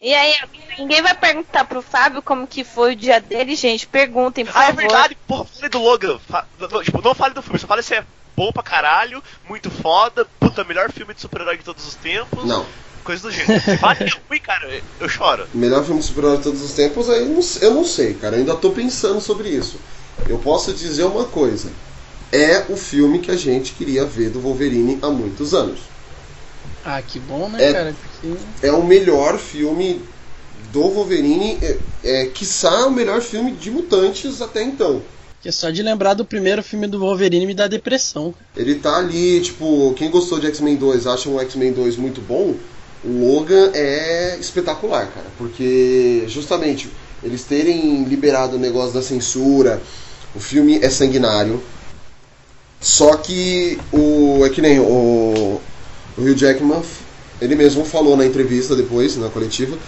E aí, ninguém vai perguntar pro Fábio como que foi o dia dele, gente. Perguntem, por Ah, é favor. verdade, porra, fale do Logan. Fa- tipo, não fale do filme, só fale se é bom pra caralho, muito foda, puta, melhor filme de super-herói de todos os tempos. Não. Coisa do gênero. Se fale que é ruim, cara, eu choro. Melhor filme de super-herói de todos os tempos, aí eu não, eu não sei, cara. Eu ainda tô pensando sobre isso. Eu posso dizer uma coisa. É o filme que a gente queria ver do Wolverine há muitos anos. Ah, que bom, né, É. cara? Porque É o melhor filme do Wolverine, é, é quiçá o melhor filme de mutantes até então. porque só de lembrar do primeiro filme do Wolverine me dá depressão. Ele tá ali, tipo, quem gostou de X-Men 2 acha um X-Men 2 muito bom. O Logan é espetacular, cara, porque justamente eles terem liberado o negócio da censura, o filme é sanguinário. Só que o é que nem o, o Hugh Jackman, ele mesmo falou na entrevista depois, na coletiva,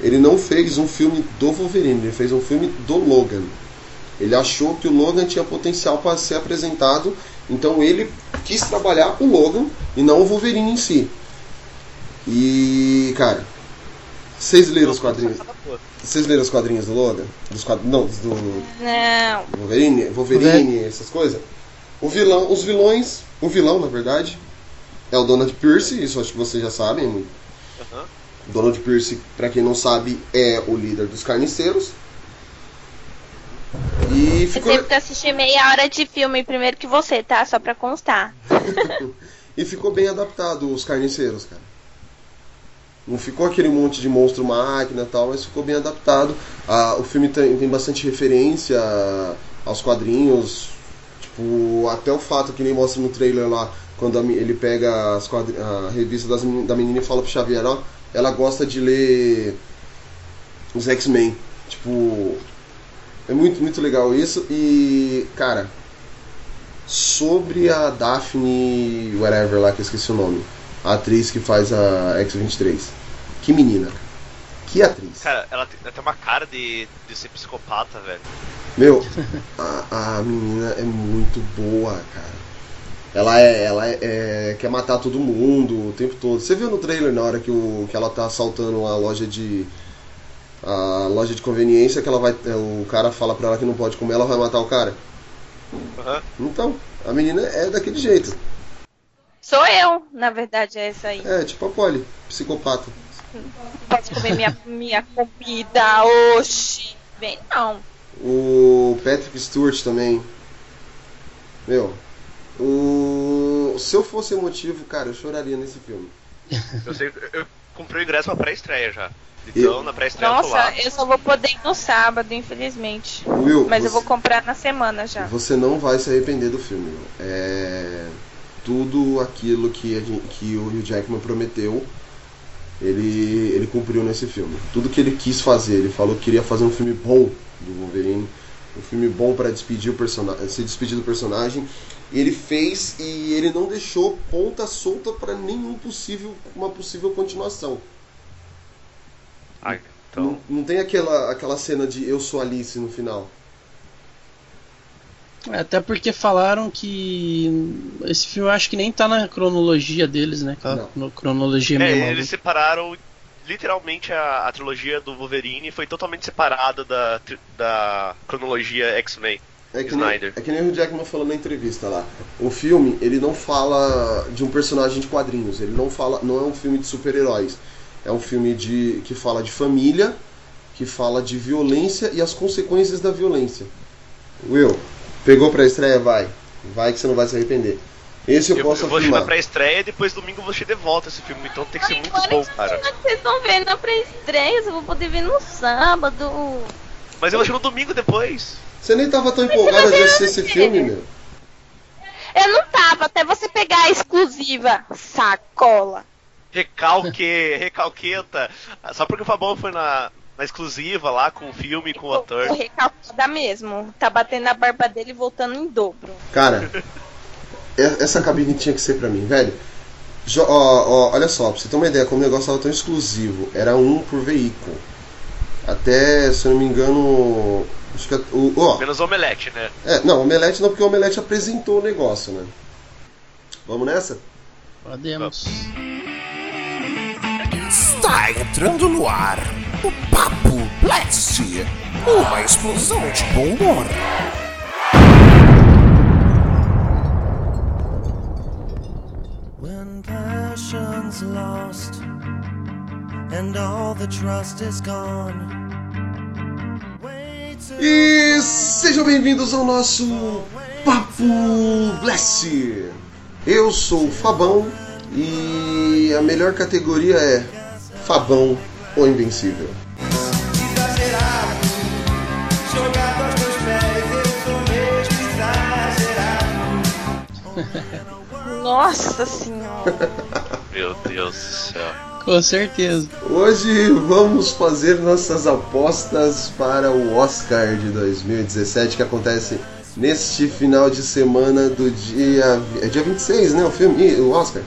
ele não fez um filme do Wolverine, ele fez um filme do Logan. Ele achou que o Logan tinha potencial para ser apresentado, então ele quis trabalhar o Logan e não o Wolverine em si. E, cara, vocês leram os quadrinhos? Vocês leram os quadrinhos do Logan? Dos quad... Não, dos do Não. Wolverine, Wolverine, essas coisas. O vilão, os vilões, o vilão, na verdade, é o Donald Pierce, isso acho que vocês já sabem. Aham. Donald Pierce, pra quem não sabe, é o líder dos carniceiros. E Eu ficou, sempre assisti meia hora de filme primeiro que você, tá? Só pra constar. e ficou bem adaptado os carniceiros, cara. Não ficou aquele monte de monstro máquina e tal, mas ficou bem adaptado. Ah, o filme tem, tem bastante referência aos quadrinhos. Tipo, até o fato que nem mostra no trailer lá, quando ele pega as quadri- a revista das da menina e fala pro Xavier, ó, ela gosta de ler os X-Men. Tipo, é muito, muito legal isso. E, cara, sobre a Daphne, whatever lá que eu esqueci o nome, a atriz que faz a X-23. Que menina. Que atriz. Cara, ela tem, ela tem uma cara de, de ser psicopata, velho. Meu, a, a menina é muito boa, cara. Ela é, ela é, é- quer matar todo mundo o tempo todo. Você viu no trailer na hora que, o, que ela tá assaltando a loja de a loja de conveniência que ela vai é, o cara fala pra ela que não pode comer, ela vai matar o cara. Aham. Então, a menina é daquele jeito. Sou eu, na verdade, é essa aí. É, tipo a Polly, psicopata. Pode comer minha, minha comida, oxi. Bem, não. O Patrick Stewart também. Meu, o se eu fosse emotivo, cara, eu choraria nesse filme. Eu, sei, eu comprei o ingresso pra pré-estreia já. Então, na pré-estreia eu tô lá. Nossa, eu só vou poder ir no sábado, infelizmente. Will, Mas eu você- vou comprar na semana já. Você não vai se arrepender do filme. É tudo aquilo que, a gente- que o Hugh Jackman prometeu, ele, ele cumpriu nesse filme. Tudo que ele quis fazer, ele falou que queria fazer um filme bom do Wolverine, um filme bom para despedir o personagem, se despedir do personagem. Ele fez e ele não deixou ponta solta para nenhum possível uma possível continuação. Ah, então. Não, não tem aquela aquela cena de eu sou Alice no final. É, Até porque falaram que esse filme acho que nem tá na cronologia deles, né? Aquela Não. cronologia É, meio eles separaram literalmente a, a trilogia do Wolverine foi totalmente separada da, da cronologia X-Men. É que, nem, Snyder. é que nem o Jackman falou na entrevista lá. O filme, ele não fala de um personagem de quadrinhos, ele não fala, não é um filme de super-heróis. É um filme de que fala de família, que fala de violência e as consequências da violência. Will, pegou pra estreia, vai. Vai que você não vai se arrepender. Esse eu, Eu, posso eu vou assistir na afirmar. pré-estreia e depois domingo eu vou assistir de volta esse filme, então tem que ser muito Olha bom, que cara. Vocês estão vendo na pré-estreia, eu vou poder ver no sábado. Mas eu vou assistir no domingo depois. Você nem tava tão empolgada de assistir esse filme, meu. Eu não tava, até você pegar a exclusiva. Sacola. Recalque, recalqueta. Só porque o Fabão foi na, na exclusiva lá com o filme, com o ator. Recalcada mesmo. Tá batendo a barba dele e voltando em dobro. Cara, essa cabine tinha que ser pra mim, velho. Jo- ó, ó, olha só, pra você ter uma ideia, como o negócio tava tão exclusivo, era um por veículo. Até, se eu não me engano. Acho que o. Ó, Menos omelete, né? é, não, Omelete não, porque o Omelete apresentou o negócio, né? Vamos nessa? Podemos. Está entrando no ar O Papo Blast, uma explosão de bom humor. When passion's lost and all the trust is gone. E sejam bem-vindos ao nosso Papo Blast. Eu sou o Fabão e a melhor categoria é Fabão ou Invencível. Nossa senhora. Meu Deus do céu. Com certeza. Hoje vamos fazer nossas apostas para o Oscar de 2017 que acontece neste final de semana do dia. É dia 26, né? O filme, o Oscar?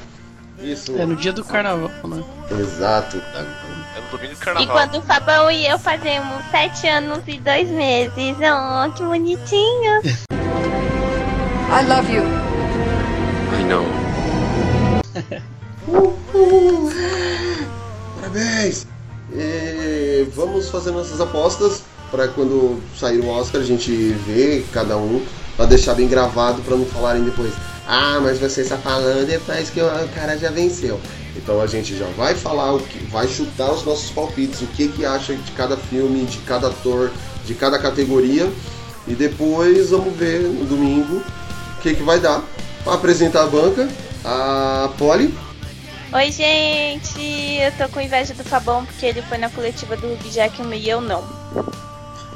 Isso. É no dia do carnaval, né? Exato. É no domingo E carnaval. quando o Fabão e eu fazemos sete anos e dois meses. Oh, que bonitinho. I love you. I know. Uhul. Parabéns! E vamos fazer nossas apostas para quando sair o Oscar a gente ver cada um para deixar bem gravado para não falarem depois. Ah, mas você está falando depois que o cara já venceu. Então a gente já vai falar o que vai chutar os nossos palpites, o que que acha de cada filme, de cada ator, de cada categoria e depois vamos ver no domingo o que que vai dar. Para apresentar a banca, a Polly Oi, gente. Eu tô com inveja do Fabão porque ele foi na coletiva do Hugh Jackman e eu não.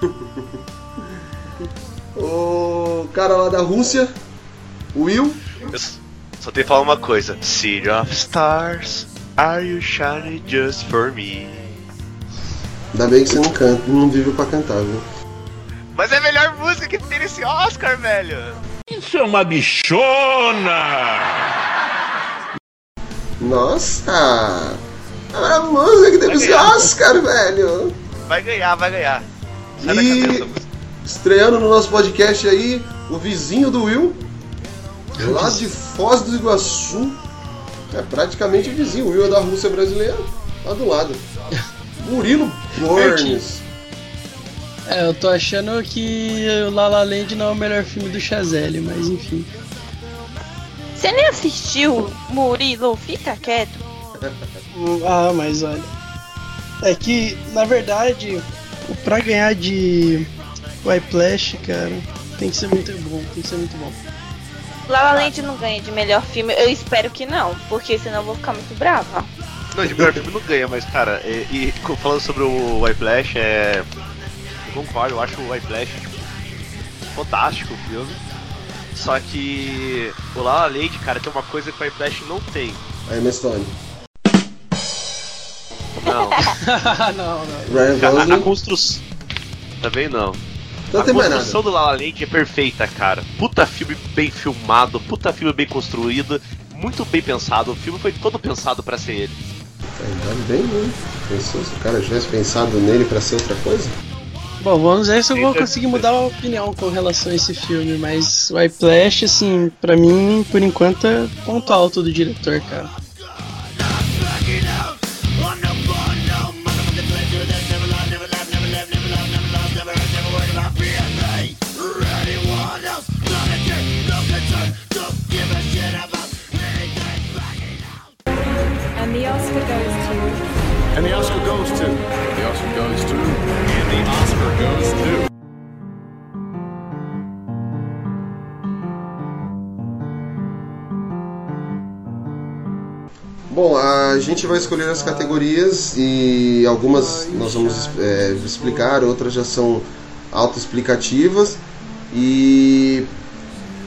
O cara lá da Rússia, Will. Eu só tenho que falar uma coisa. City of Stars, are you shining just for me? Ainda bem que você não canta, não vive pra cantar, viu? Mas é a melhor música que tem nesse Oscar, velho. Isso é uma bichona! Nossa! A música que teve esse ganhar. Oscar, velho! Vai ganhar, vai ganhar. Sai E-. Estreando no nosso podcast aí, o vizinho do Will, lá de Foz do Iguaçu. É praticamente o vizinho, o Will é da Rússia brasileira, lá do lado. Murilo Bornes. É, eu tô achando que o La La Land não é o melhor filme do Chazelle, mas enfim. Você nem assistiu, Murilo? Fica quieto. Ah, mas olha. É que, na verdade, pra ganhar de Whiplash, cara, tem que ser muito bom, tem que ser muito bom. La La Land não ganha de melhor filme. Eu espero que não, porque senão eu vou ficar muito brava. Não, de melhor filme não ganha, mas cara, e, e falando sobre o Whiplash, é. Eu concordo, eu acho o Whiplash tipo, fantástico o filme. Só que o La La Land, cara, tem uma coisa que o Whiplash não tem. A Emma Stone. Não, não, não. Ryan a, a construção. Também não. Não a tem mais construção nada. do La La Land é perfeita, cara. Puta filme bem filmado, puta filme bem construído, muito bem pensado. O filme foi todo pensado pra ser ele. Ainda bem, né? Pensou se o cara tivesse pensado nele pra ser outra coisa? Bom, vamos ver se eu vou conseguir mudar a opinião com relação a esse filme, mas o Whiplash, assim, pra mim, por enquanto, é ponto alto do diretor, cara. And the Oscar goes to. And the Oscar goes to. The Oscar goes to. Bom, a gente vai escolher as categorias e algumas nós vamos é, explicar, outras já são autoexplicativas e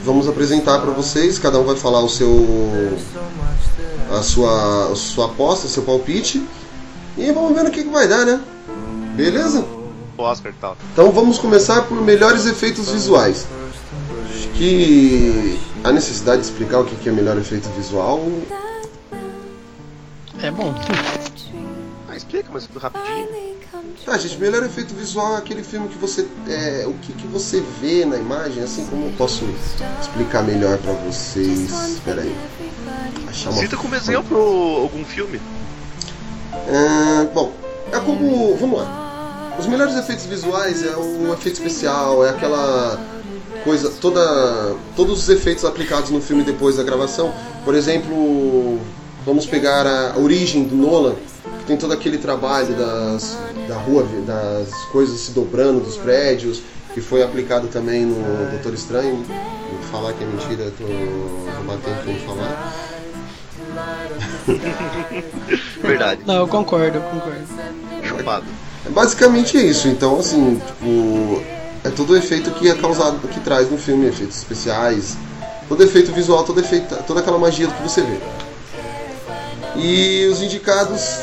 vamos apresentar para vocês. Cada um vai falar o seu, a sua, a sua aposta, seu palpite e vamos ver no que, que vai dar, né? Beleza? O Oscar e tal. Então vamos começar por melhores efeitos visuais. Acho que a necessidade de explicar o que é melhor efeito visual É bom. Ah, explica, mas rapidinho. Ah, gente, melhor efeito visual é aquele filme que você. É, o que, que você vê na imagem, assim como eu posso explicar melhor pra vocês. Espera aí. Achar uma. Cita como exemplo algum filme. Ah, bom, a como. Vamos lá. Os melhores efeitos visuais é o efeito especial, é aquela coisa. toda Todos os efeitos aplicados no filme depois da gravação. Por exemplo, vamos pegar a origem do Nolan, que tem todo aquele trabalho das, da rua, das coisas se dobrando, dos prédios, que foi aplicado também no Doutor Estranho. Vou falar que é mentira, tô, tô batendo como falar. Verdade. Não, eu concordo, eu concordo. Chupado. É basicamente isso. Então, assim, tipo, é todo o efeito que é causado, que traz no filme, efeitos especiais, todo efeito visual, todo efeito, toda aquela magia que você vê. E os indicados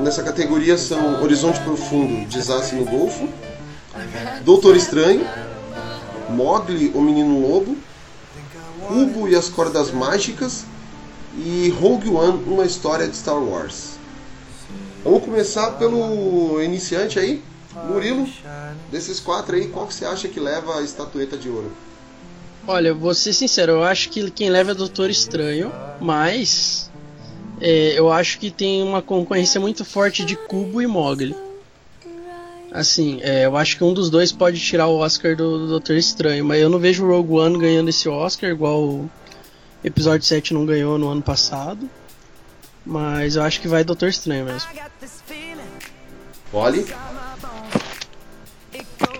nessa categoria são Horizonte Profundo, Desastre no Golfo, Doutor Estranho, Mogli, o Menino Lobo, Cubo e as Cordas Mágicas e Rogue One, uma história de Star Wars. Vamos começar pelo iniciante aí, Murilo. Desses quatro aí, qual que você acha que leva a estatueta de ouro? Olha, vou ser sincero, eu acho que quem leva é Doutor Estranho, mas é, eu acho que tem uma concorrência muito forte de Cubo e Mogli. Assim, é, eu acho que um dos dois pode tirar o Oscar do, do Doutor Estranho, mas eu não vejo o Rogue One ganhando esse Oscar, igual o episódio 7 não ganhou no ano passado. Mas eu acho que vai Doutor Estranho mesmo. Olhe.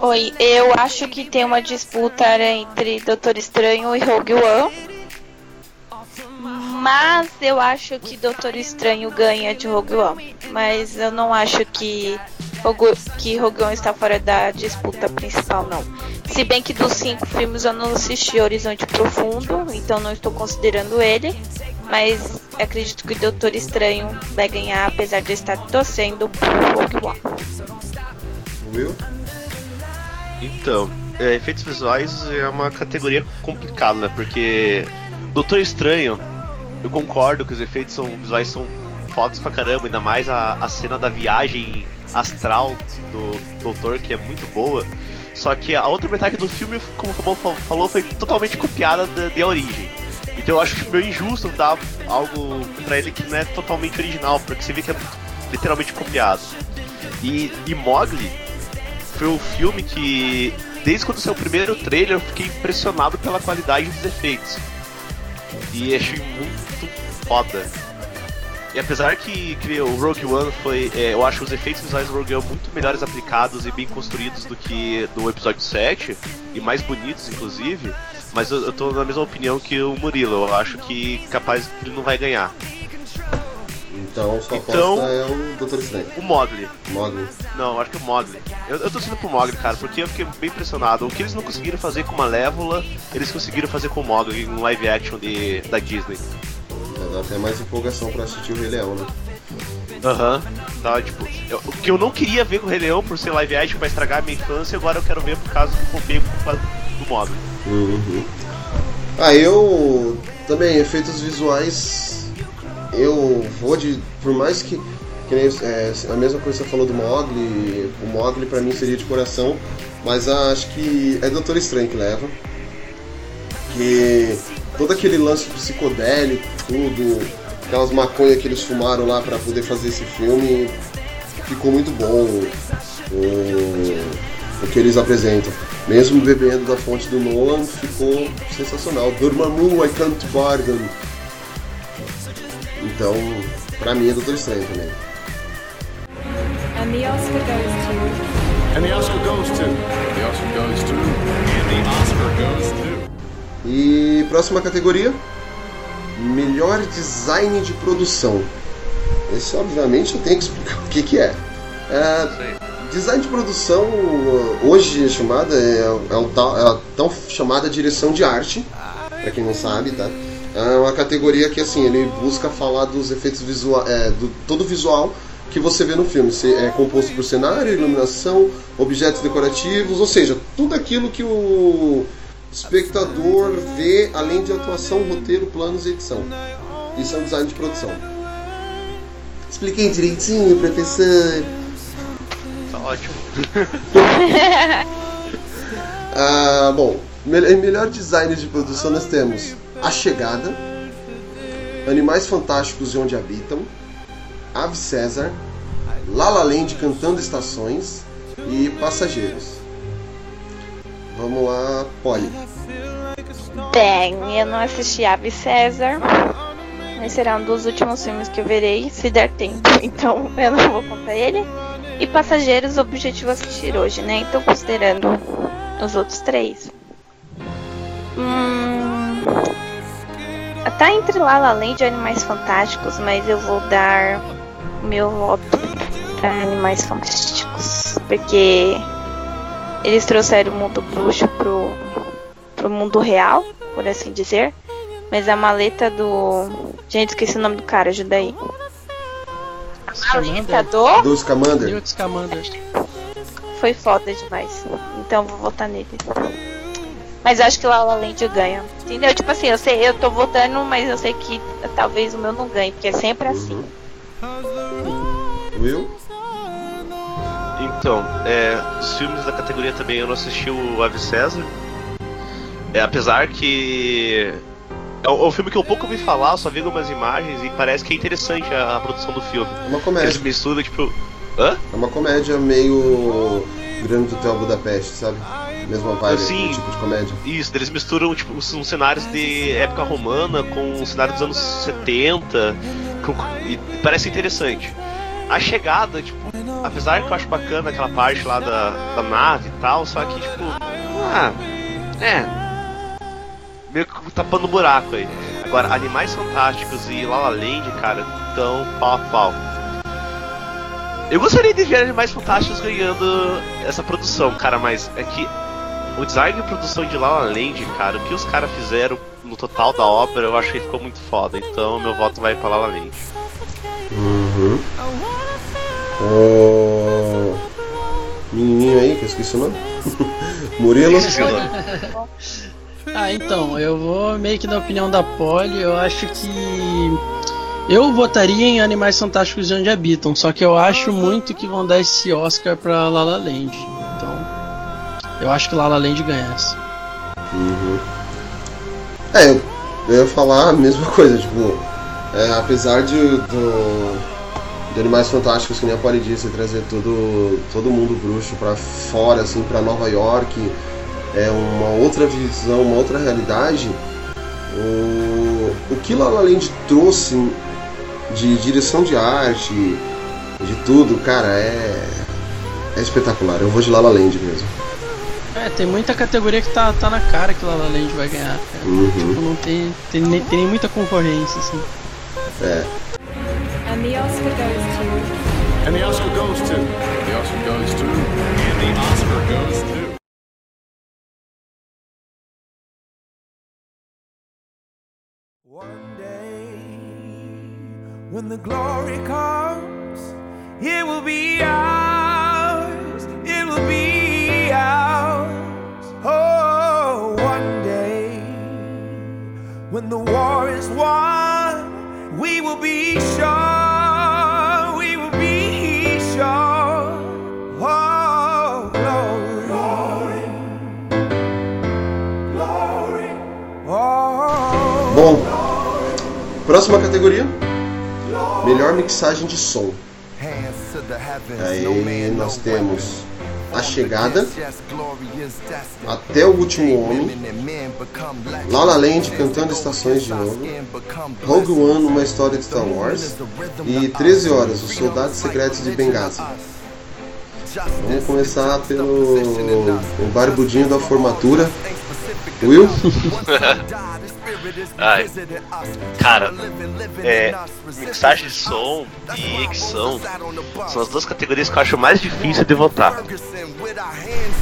Oi, eu acho que tem uma disputa entre Doutor Estranho e Rogue One. Mas eu acho que Doutor Estranho ganha de Rogue One. Mas eu não acho que Rogue, que Rogue One está fora da disputa principal, não. Se bem que dos cinco filmes eu não assisti Horizonte Profundo, então não estou considerando ele. Mas acredito que Doutor Estranho vai ganhar, apesar de eu estar torcendo por Rogue. Will? Então, é, efeitos visuais é uma categoria complicada, né? Porque Doutor Estranho, eu concordo que os efeitos são, visuais são fodas pra caramba, ainda mais a, a cena da viagem astral do Doutor, que é muito boa. Só que a outra metade do filme, como o Fabão fa- falou, foi totalmente copiada da, de A Origem. Então eu acho meio injusto dar algo pra ele que não é totalmente original, porque você vê que é literalmente copiado. E, e Mogli foi um filme que, desde quando o primeiro trailer, eu fiquei impressionado pela qualidade dos efeitos. E achei muito foda. E apesar que, que o Rogue One foi. é, eu acho os efeitos visuais do Rogue One muito melhores aplicados e bem construídos do que do episódio 7, e mais bonitos, inclusive. Mas eu, eu tô na mesma opinião que o Murilo, eu acho que capaz que ele não vai ganhar. Então, sua Então- é o Doutor Estranho. O Mogli. Mogli. Não, eu acho que o Mogli. Eu, eu tô sendo pro Mogli, cara, porque eu fiquei bem impressionado. O que eles não conseguiram fazer com Malévola, eles conseguiram fazer com o Mogli em live action de, da Disney. Dá até mais empolgação pra assistir o Rei Leão, né? Aham. Tá, tipo, eu- o que eu não queria ver com o Rei Leão por ser live action pra estragar a minha infância, agora eu quero ver por causa que eu comprei por causa do Mogli. Uhum. Ah, eu também, efeitos visuais, eu vou de. Por mais que. que nem, é, a mesma coisa que você falou do Mogli, o Mogli pra mim seria de coração, mas acho que é Doutor Estranho que leva. Que todo aquele lance psicodélico, tudo, aquelas maconhas que eles fumaram lá pra poder fazer esse filme, ficou muito bom o, o que eles apresentam. Mesmo bebendo da fonte do Nolan, ficou sensacional. Dormammu, I can't bargain. Então, pra mim é Doutor Estranho também. And the Oscar goes to. And the Oscar goes to. The Oscar goes to. And the Oscar goes to. E próxima categoria: Melhor design de produção. Esse, obviamente, eu tenho que explicar o que, que é. É, Design de produção, hoje é chamada, é, é, tal- é a tão chamada direção de arte, pra quem não sabe, tá? É uma categoria que, assim, ele busca falar dos efeitos visuais, é, do todo visual que você vê no filme. É composto por cenário, iluminação, objetos decorativos, ou seja, tudo aquilo que o espectador vê, além de atuação, roteiro, planos e edição. Isso é um design de produção. Expliquei direitinho, professor. Tá ótimo. Ah, bom, me- em melhor design de produção nós temos A Chegada, Animais Fantásticos e Onde Habitam, Ave César, La La Land cantando estações e Passageiros. Vamos lá, Polly. Bem, eu não assisti Ave César, mas será um dos últimos filmes que eu verei, se der tempo. Então eu não vou contar ele. E Passageiros, objetivo assistir hoje, né? Então considerando os outros três. Hum, tá entre La La Land e Animais Fantásticos, mas eu vou dar meu voto para Animais Fantásticos, porque eles trouxeram o mundo bruxo pro, pro mundo real, por assim dizer. Mas a maleta do. Gente, esqueci o nome do cara, ajuda aí. A maleta do. Do Scamander. Newt Scamander. Foi foda demais. Então vou votar nele. Mas acho que La La Land ganha. Entendeu? Tipo assim, eu sei, eu tô votando, mas eu sei que talvez o meu não ganhe, porque é sempre assim. Will? Então, é, os filmes da categoria também eu não assisti o Ave César. É, apesar que. É um, é um filme que eu pouco ouvi falar, só vi algumas imagens e parece que é interessante a, a produção do filme. É uma comédia. Eles misturam, tipo. Hã? É uma comédia meio Grande Hotel Budapeste, sabe? Mesma vibe, Sim. tipo de comédia. Isso, eles misturam tipo, uns uns cenários de época romana com um cenário dos anos 70. com- e parece interessante. A chegada, tipo, apesar que eu acho bacana aquela parte lá da, da nave e tal, só que, tipo, ah, é. Meio que tapando buraco aí. Agora, Animais Fantásticos e La La Land, cara, estão pau a pau. Eu gostaria de ver Animais Fantásticos ganhando essa produção, cara, mas é que o design de produção de La La Land, cara, o que os caras fizeram no total da obra, eu acho que ficou muito foda. Então, meu voto vai pra La La Land. Uhum. O menininho aí, que eu esqueci o nome. Murilo. Ah, então, eu vou meio que da opinião da Polly, eu acho que. Eu votaria em Animais Fantásticos de Onde Habitam, só que eu acho muito que vão dar esse Oscar pra La La Land. Então, eu acho que La La Land ganha essa. Uhum. É, eu, eu ia falar a mesma coisa, tipo, é, apesar de, do, de Animais Fantásticos, que nem a Polly disse, trazer todo, todo mundo bruxo pra fora, assim, pra Nova York, é uma outra visão, uma outra realidade, o, o que La La Land trouxe de direção de arte, de tudo, cara, é, é espetacular. Eu vou de La La Land mesmo. É, tem muita categoria que tá, tá na cara que La La Land vai ganhar, cara. Uhum. Tipo, não tem, tem, nem- tem nem muita concorrência, assim. É. And the Oscar goes to. And the Oscar goes to. The Oscar goes to. And the Oscar goes to. When the glory comes, it will be ours. It will be ours. Oh, one day, when the war is won, we will be sure. We will be sure. Oh, glory, glory, glory. Oh. Bom, próxima categoria: melhor mixagem de som. Aí nós temos A Chegada, Até o Último Homem, La La Land cantando estações de novo, Rogue One, uma história de Star Wars e 13 horas, Os Soldados Secretos de Benghazi. Vamos começar pelo o barbudinho da formatura, Will. Ai, cara, é, mixagem de som e edição são as duas categorias que eu acho mais difícil de votar.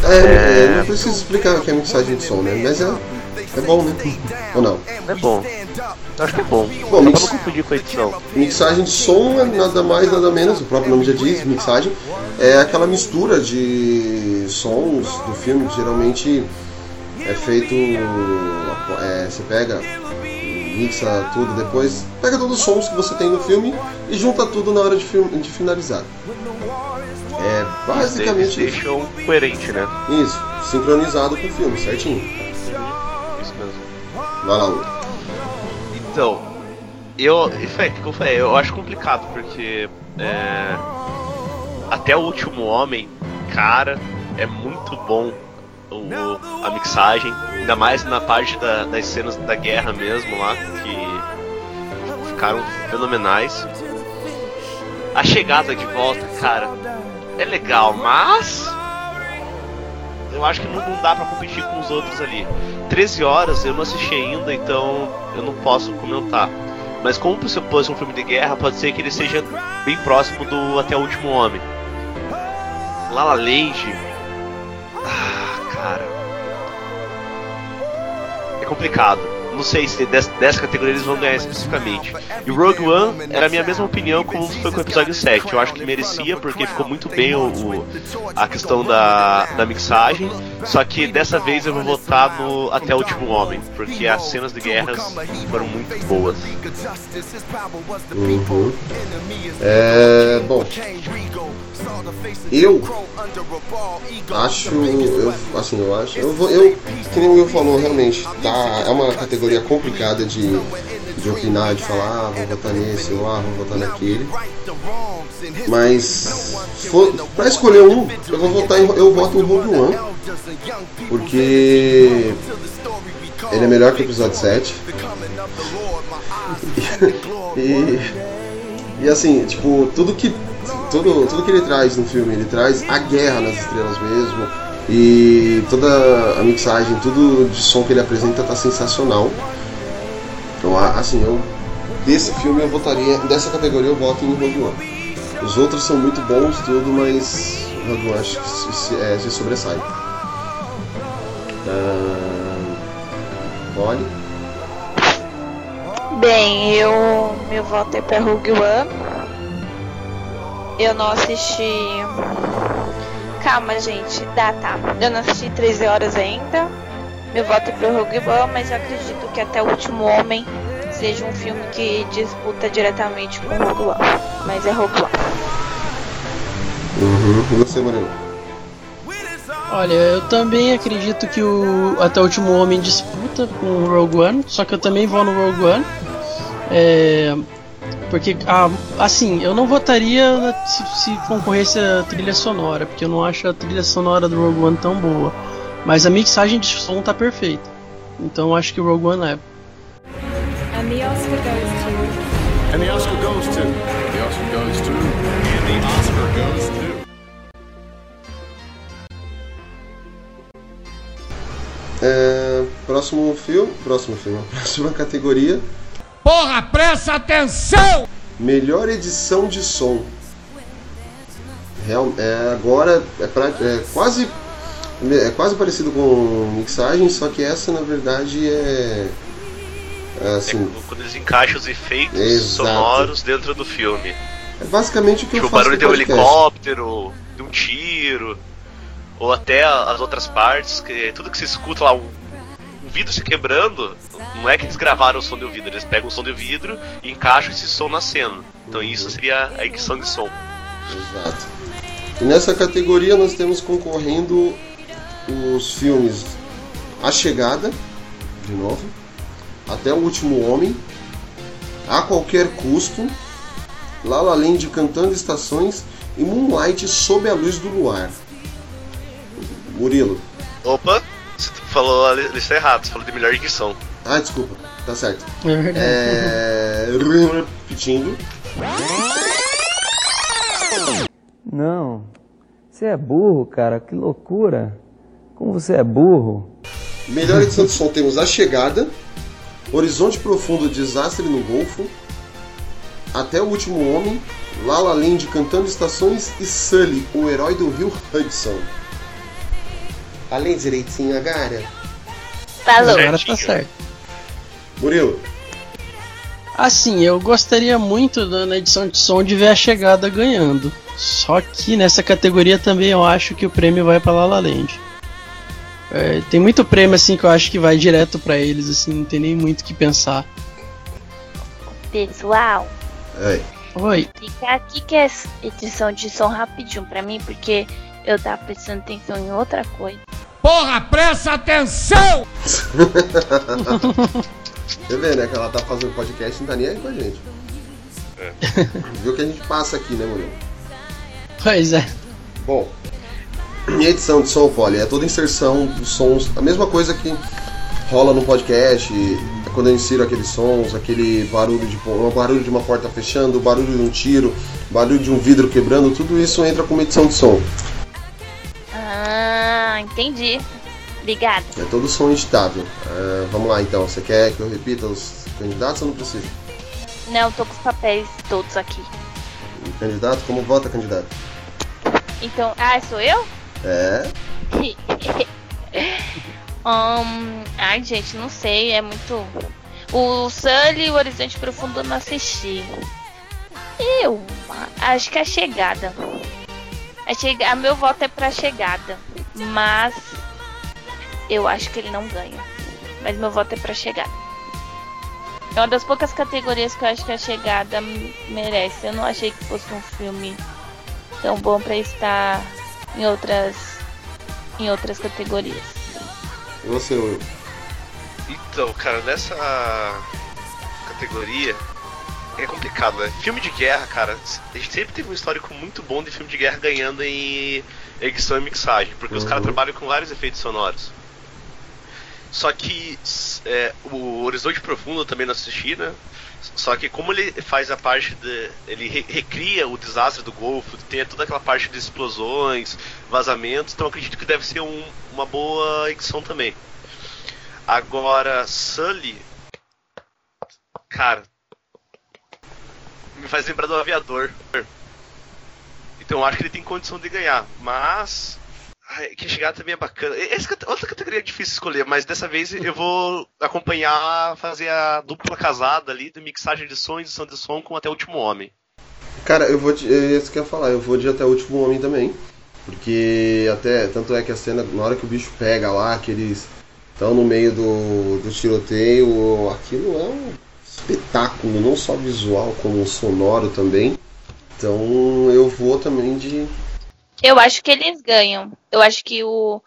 É, é, não preciso explicar o que é mixagem de som, né? Mas é, é bom, né? Ou não? É bom. Eu acho que é bom. Bom, mix- confundir com a edição. Mixagem de som é nada mais, nada menos, o próprio nome já diz, mixagem, é aquela mistura de sons do filme geralmente é feito. é, você pega, mixa tudo depois, pega todos os sons que você tem no filme e junta tudo na hora de, film- de finalizar. É basicamente Eles isso. deixam coerente, né? Isso, sincronizado com o filme, certinho. Isso mesmo. Vai lá, Lu. Então, eu, isso aí, como eu falei, eu acho complicado porque é, Até o Último Homem, cara, é muito bom o, a mixagem, ainda mais na parte da- das cenas da guerra mesmo lá, que ficaram fenomenais. A chegada de volta, cara, é legal, mas eu acho que não, dá pra competir com os outros ali. 13 horas eu não assisti ainda, então eu não posso comentar. Mas como se fosse um filme de guerra, pode ser que ele seja bem próximo do Até o Último Homem. La La Land. Ah, cara. É complicado. Não sei se dessa, categoria eles vão ganhar especificamente. E Rogue One era a minha mesma opinião como foi com o episódio 7. Eu acho que merecia, porque ficou muito bem o, o- a questão da, da mixagem. Só que dessa vez eu vou votar no Até o Último Homem, porque as cenas de guerras foram muito boas. Uhum. É, bom, eu acho, eu, assim, eu acho, eu vou, eu, que nem o Will falou, realmente, tá, é uma categoria complicada de, de opinar, de falar, ah, vou votar nesse, ou ah, vou votar naquele, mas, for, pra escolher um, eu vou votar em, eu voto em Rogue One, porque ele é melhor que o episódio 7, e, e assim, tipo, tudo que tudo, tudo que ele traz no filme, ele traz a guerra nas estrelas mesmo. E toda a mixagem, tudo de som que ele apresenta tá sensacional. Então, assim, eu desse filme eu votaria, dessa categoria eu voto em Rogue One. Os outros são muito bons, tudo, mas Rogue One acho que se, se, é, se sobressai. Ah, Olha. Bem, eu. Meu voto é pra Rogue One. Eu não assisti. Calma, gente. Dá, tá. Eu não assisti 13 horas ainda. Meu voto é pro Rogue One, mas eu acredito que até o último homem seja um filme que disputa diretamente com Rogue One. Mas é Rogue One. Uhum. E você, Moreno? Olha, eu também acredito que o Até o Último Homem disputa com o Rogue One, só que eu também vou no Rogue One. É, porque, ah, assim, eu não votaria se, se concorresse a trilha sonora, porque eu não acho a trilha sonora do Rogue One tão boa. Mas a mixagem de som tá perfeita. Então eu acho que o Rogue One leva. And the Oscar goes to. And the Oscar goes to. The Oscar goes to. And the Oscar goes to. É, próximo filme, próximo filme, próxima categoria, Porra, presta atenção! melhor edição de som. Real, é, agora é, pra- é quase é quase parecido com mixagem, só que essa na verdade é, é É assim, quando eles encaixam os efeitos Exato. sonoros dentro do filme. é basicamente o que Tipo, eu o faço barulho no de um helicóptero, de um tiro, ou até as outras partes, que tudo que se escuta lá, um vidro se quebrando, não é que eles gravaram o som do vidro, eles pegam o som do vidro e encaixam esse som na cena. Então isso seria a edição de som. Exato. E nessa categoria nós temos concorrendo os filmes A Chegada, de novo, Até o Último Homem, A Qualquer Custo, La La Land Cantando Estações e Moonlight Sob a Luz do Luar. Murilo. Opa, você falou a li- lista errada, você falou de melhor edição. Ah, desculpa, tá certo. É verdade. É... Repetindo. Não. Você é burro, cara. Que loucura. Como você é burro. Melhor edição de som temos A Chegada, Horizonte Profundo Desastre no Golfo, Até o Último Homem, La La Land Cantando Estações e Sully, o herói do rio Hudson. Falei direitinho agora? Falou. Agora tá certo. Murilo, Assim, eu gostaria muito da- na edição de som de ver a chegada ganhando. Só que nessa categoria também eu acho que o prêmio vai pra La La Land. É, tem muito prêmio assim que eu acho que vai direto pra eles, assim, não tem nem muito o que pensar. Pessoal, é, Oi, fica aqui que é edição de som rapidinho pra mim, porque eu tava prestando atenção em outra coisa. Porra, presta atenção! você vê né que ela tá fazendo podcast e não tá nem aí com a gente. Viu o que a gente passa aqui, né, Murilo? Pois é. Bom, e a edição de som, Poli, é toda inserção dos sons, a mesma coisa que rola no podcast, é quando eu insiro aqueles sons, aquele barulho de um barulho de uma porta fechando, barulho de um tiro, barulho de um vidro quebrando, tudo isso entra como edição de som. Ah, entendi. Obrigada. É todo som editável. Ah, vamos lá então, você quer que eu repita os candidatos ou não precisa? Não, tô com os papéis todos aqui. Candidato, como vota candidato? Então, ah, sou eu? É, Hum, ai, gente, não sei, é muito. O Sully e o Horizonte Profundo eu não assisti. Eu acho que é a chegada. A chega... a meu voto é pra chegada. Mas eu acho que ele não ganha. Mas meu voto é pra chegada. É uma das poucas categorias que eu acho que a chegada merece. Eu não achei que fosse um filme tão bom pra estar em outras em outras categorias. e você, Will? Então, cara, nessa categoria é complicado, né? Filme de guerra, cara, a gente sempre teve um histórico muito bom de filme de guerra ganhando em edição e mixagem, porque os Uhum. caras trabalham com vários efeitos sonoros. Só que é, o Horizonte Profundo eu também não assisti, né? Só que como ele faz a parte de. ele re- recria o desastre do Golfo, tem toda aquela parte de explosões, vazamentos, então acredito que deve ser um- uma boa edição também. Agora, Sully. Cara. Me faz lembrar do aviador. Então eu acho que ele tem condição de ganhar. Mas. Ai, que chegada também é bacana. Essa outra categoria é difícil escolher, mas dessa vez eu vou acompanhar, fazer a dupla casada ali de mixagem de som e de som com até o último homem. Cara, eu vou de, é isso que eu ia falar, eu vou de até o último homem também. Porque até, tanto é que a cena, na hora que o bicho pega lá, que eles estão no meio do, do tiroteio, aquilo é um espetáculo, não só visual, como sonoro também. Então eu vou também de. Eu acho que eles ganham. Eu acho que o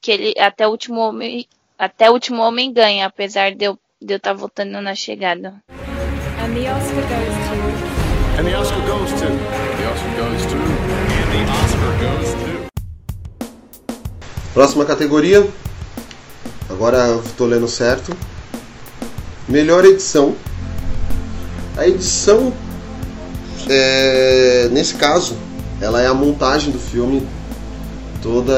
que ele até o último homem até o último homem ganha, apesar de eu de eu estar votando na chegada. And the Oscar goes to. And the Oscar goes to. The Oscar goes to. And the Oscar goes to. Próxima categoria. Agora eu tô lendo certo. Melhor edição. A edição, é, nesse caso, ela é a montagem do filme, toda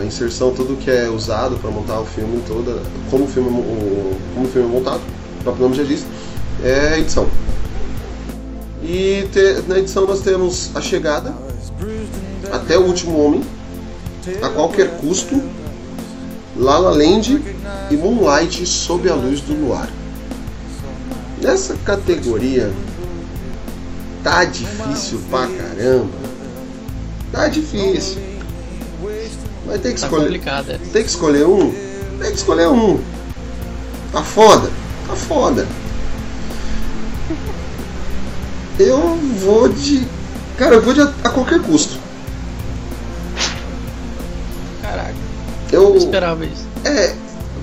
a inserção, tudo que é usado para montar o filme, toda como o filme, é o- como o filme é montado, o próprio nome já diz, é edição. E te- na edição nós temos a chegada, até o último homem, a qualquer custo, La La Land e Moonlight sob a luz do luar. Nessa categoria tá difícil pra caramba. Tá difícil. Vai ter que Tá escolher. complicado. é. Tem que escolher um? Tem que escolher um. Tá foda? Tá foda. Eu vou de. Cara, eu vou de a, a qualquer custo. Caraca, Eu. eu esperava isso. É,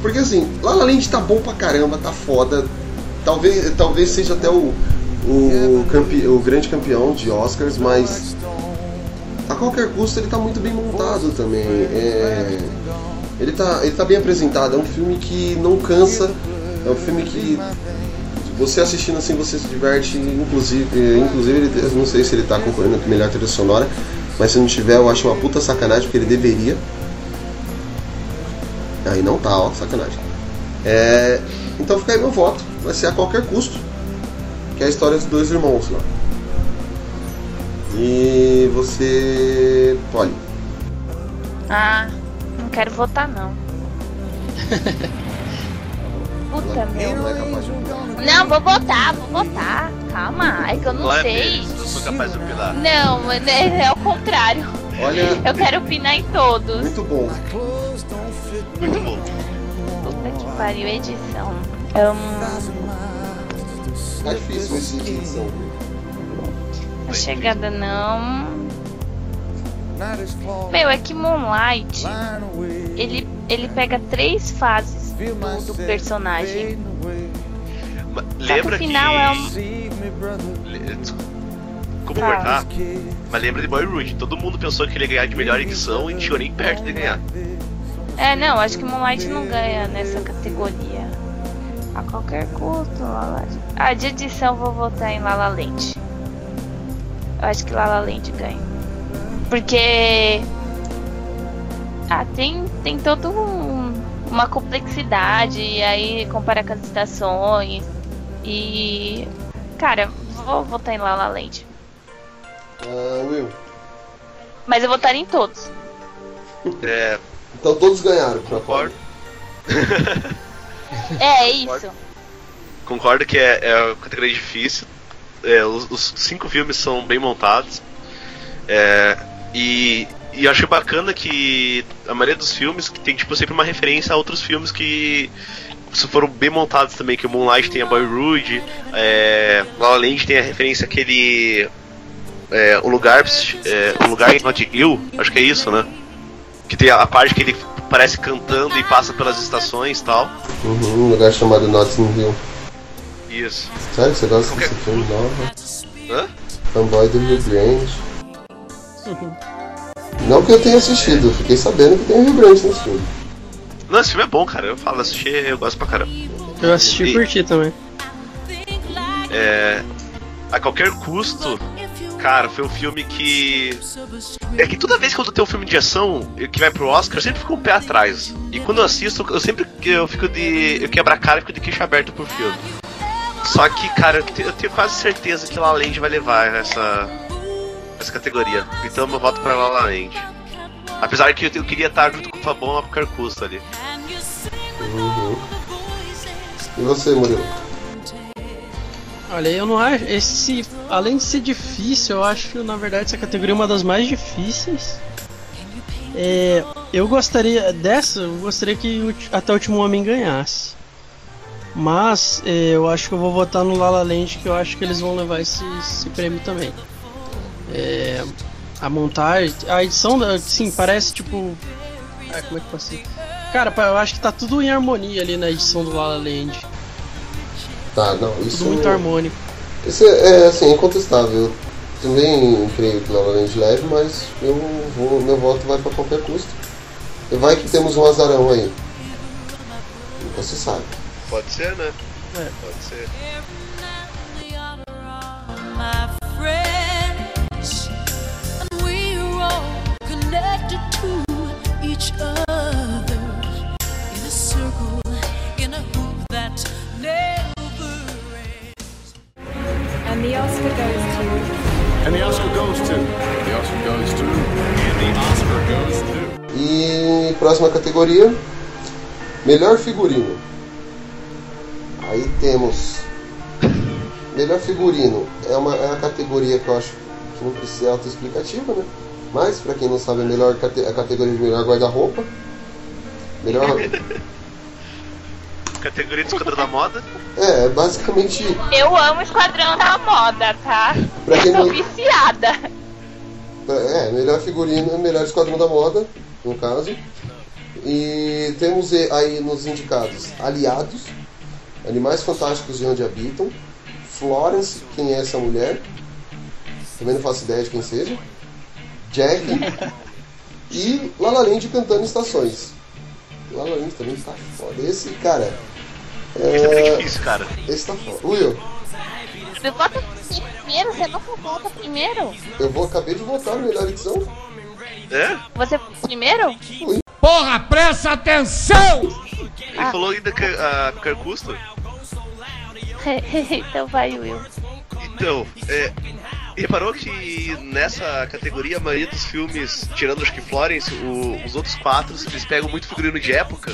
porque assim, La La Land tá bom pra caramba, tá foda. Talvez, talvez seja até o, o, campe, o grande campeão de Oscars, mas a qualquer custo ele tá muito bem montado também. É, ele, tá, ele tá bem apresentado, é um filme que não cansa, é um filme que você assistindo assim você se diverte, inclusive, inclusive ele, eu não sei se ele tá concorrendo com melhor trilha sonora, mas se não tiver eu acho uma puta sacanagem porque ele deveria. Aí não tá, ó, sacanagem. É, então fica aí meu voto. Vai ser a qualquer custo. Que é a história dos dois irmãos lá. E você. Olha, Ah, não quero votar não. Puta meu. não. Não, vou votar, vou votar. Calma, é que eu não Lá sei. deles, eu sou capaz de opinar. Não, é, é o contrário. Olha, Eu quero opinar em todos. muito bom. Muito bom. Puta que pariu, edição. Hum, Tá difícil esse edição. a chegada não. Meu, é que Moonlight ele, ele pega três fases do, personagem. Ma- Só que Lembra o final que. é um. Desculpa Fala. cortar, mas lembra de Boyhood. Todo mundo pensou que ele ia ganhar de melhor edição e não chegou nem perto de ganhar. É, não, acho que Moonlight não ganha nessa categoria. A qualquer custo, Lala. Ah, de edição vou votar em Lala Land. Eu acho que Lala Land ganha. Porque. Ah, tem, tem todo um, uma complexidade, e aí compara com as estações. E. Cara, vou votar em Lala Land. Ah, Will. Mas eu votaria em todos. É, Então todos ganharam, concordo. É, é isso. Concordo que é, é uma categoria difícil. É, os, os cinco filmes são bem montados. É, e, e eu achei bacana que a maioria dos filmes que tem tipo sempre uma referência a outros filmes que se foram bem montados também, que o Moonlight tem a Boyhood, é, La La Land tem a referência àquele é, o lugar é, o lugar em Not Hill, acho que é isso, né? Que tem a, a parte que ele parece cantando e passa pelas estações e tal. Uhum, um lugar chamado Notting Hill. Isso. Sério, você gosta Qualquer- desse filme novo? Hã? Fanboy do Rio Grande. Não que eu tenha assistido, fiquei sabendo que tem o Rio Grande nesse filme. Não, esse filme é bom, cara. Eu falo, assistir, eu gosto pra caramba. Eu assisti e curti também. É, a qualquer custo, cara, foi um filme que. É que toda vez que eu tenho um filme de ação que vai pro Oscar, eu sempre fico um pé atrás. E quando eu assisto, eu sempre eu fico de. Eu quebro a cara e fico de queixo aberto pro filme. Só que, cara, eu te- eu tenho quase certeza que La La Land vai levar essa. Essa categoria. Então eu voto pra La La Land. Apesar que eu, queria estar junto com o Fabão a qualquer custo ali. Uhum. E você, Murilo? Olha, eu não acho. Esse. Além de ser difícil, eu acho que na verdade essa categoria é uma das mais difíceis. É, eu gostaria. Dessa, eu gostaria que Até o Último Homem ganhasse. Mas é, eu acho que eu vou votar no La La Land, que eu acho que eles vão levar esse, esse prêmio também. É, a montagem. A edição, sim, parece tipo. Ah, como é que dizer? Cara, eu acho que tá tudo em harmonia ali na edição do La La Land. Tá, não, isso. Tudo muito harmônico. Isso é, é, assim, incontestável. Eu também creio que La La Land leve, mas eu vou, meu voto vai pra qualquer custo. E vai que temos um azarão aí. Nunca se sabe. Pode ser, né? É. Pode ser. Connected to each other in a circle, in a hoop that never ends. And the Oscar goes to. And the Oscar goes to. The Oscar goes to. And the Oscar goes to. E próxima categoria: Melhor figurino. Aí temos. Melhor figurino é uma, é uma categoria que eu acho que não precisa ser autoexplicativa, né? Mas, pra quem não sabe, é a, melhor, cate- a categoria de melhor guarda-roupa. Melhor. Categoria de esquadrão da moda. É, basicamente. Eu amo Esquadrão da Moda, tá? Pra quem Sou não- viciada. É, melhor figurino, melhor esquadrão da moda, no caso. E temos aí nos indicados Aliados, Animais Fantásticos de Onde Habitam, Florence, quem é essa mulher? Também não faço ideia de quem seja. Jack e La La Land cantando estações. La La Land também tá foda. Esse, cara. Esse é É, difícil, cara. esse tá foda. Will, Você vota primeiro? Você nunca vota primeiro? eu vou acabei de votar na melhor edição. É? Você primeiro? Porra, presta atenção! Ele falou ainda que a qualquer custo. então vai, Will. Então, é, reparou que nessa categoria a maioria dos filmes, tirando acho que Florence, o- os outros quatro, eles pegam muito figurino de época.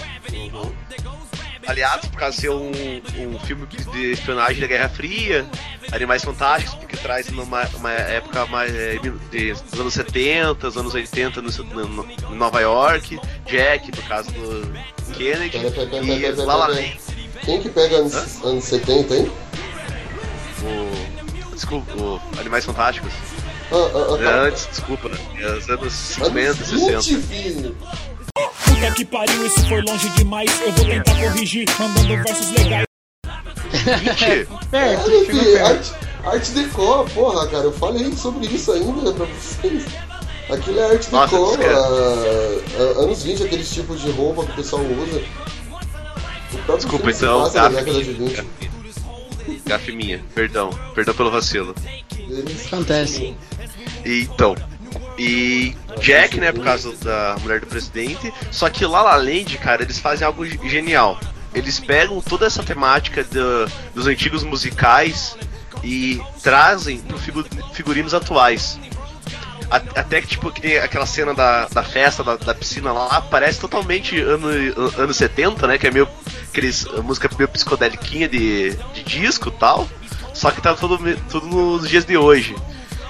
Aliados, por causa de ser um, um filme de espionagem da Guerra Fria, Animais Fantásticos, porque traz numa uma época mais é, dos anos 70, dos anos 80 no, no- em Nova York, Jack, por causa do Kennedy, Pera, pera, pera, e pera, pera, La La pera. Land, Quem que pega anos, anos 70, hein? o, desculpa, o Animais Fantásticos. Ah, ah, ah, É, tá. antes, desculpa, né? É os anos 50, Anos 60. 20, filho. Puta que pariu, isso foi longe demais. Eu vou tentar corrigir, mandando versos legais. 20? Perto, É, meu chegou filho, perto. a- Arte Deco, porra, cara, eu falei sobre isso ainda pra vocês. Aquilo é arte Nossa, deco, ah, ah, anos 20, aqueles tipos de roupa que o pessoal usa. O Desculpa, então, passa na gafe minha. 20. Gafe minha, perdão. Perdão pelo vacilo. Acontece. E, então. E Jack, né, por causa da mulher do presidente. Só que La La Land, cara, eles fazem algo genial. Eles pegam toda essa temática do- dos antigos musicais e trazem para figurinos atuais. Até que, tipo, que aquela cena da, da festa, da, da piscina lá, parece totalmente ano, an- anos 70, né? Que é meio. Aqueles, música meio psicodéliquinha de, de disco e tal. Só que tá tudo, tudo nos dias de hoje.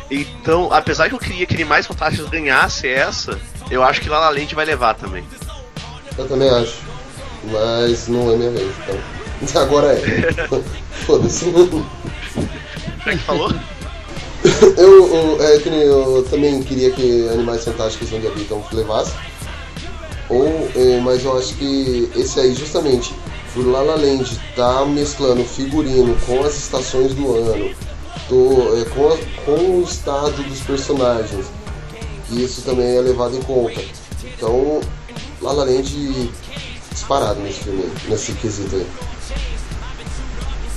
Então, apesar que eu queria que Animais Fantásticos ganhasse essa, eu acho que La La Land vai levar também. Eu também acho. Mas não é minha vez, então. Agora é. Foda-se. Já que falou? Eu, eu, é, que eu também queria que Animais Fantásticos Onde Habitam levasse. Ou, é, mas eu acho que esse aí, justamente, por La La Land tá mesclando figurino com as estações do ano, do, é, com, a- com o estado dos personagens, isso também é levado em conta. Então, La La Land disparado nesse filme, nesse quesito aí.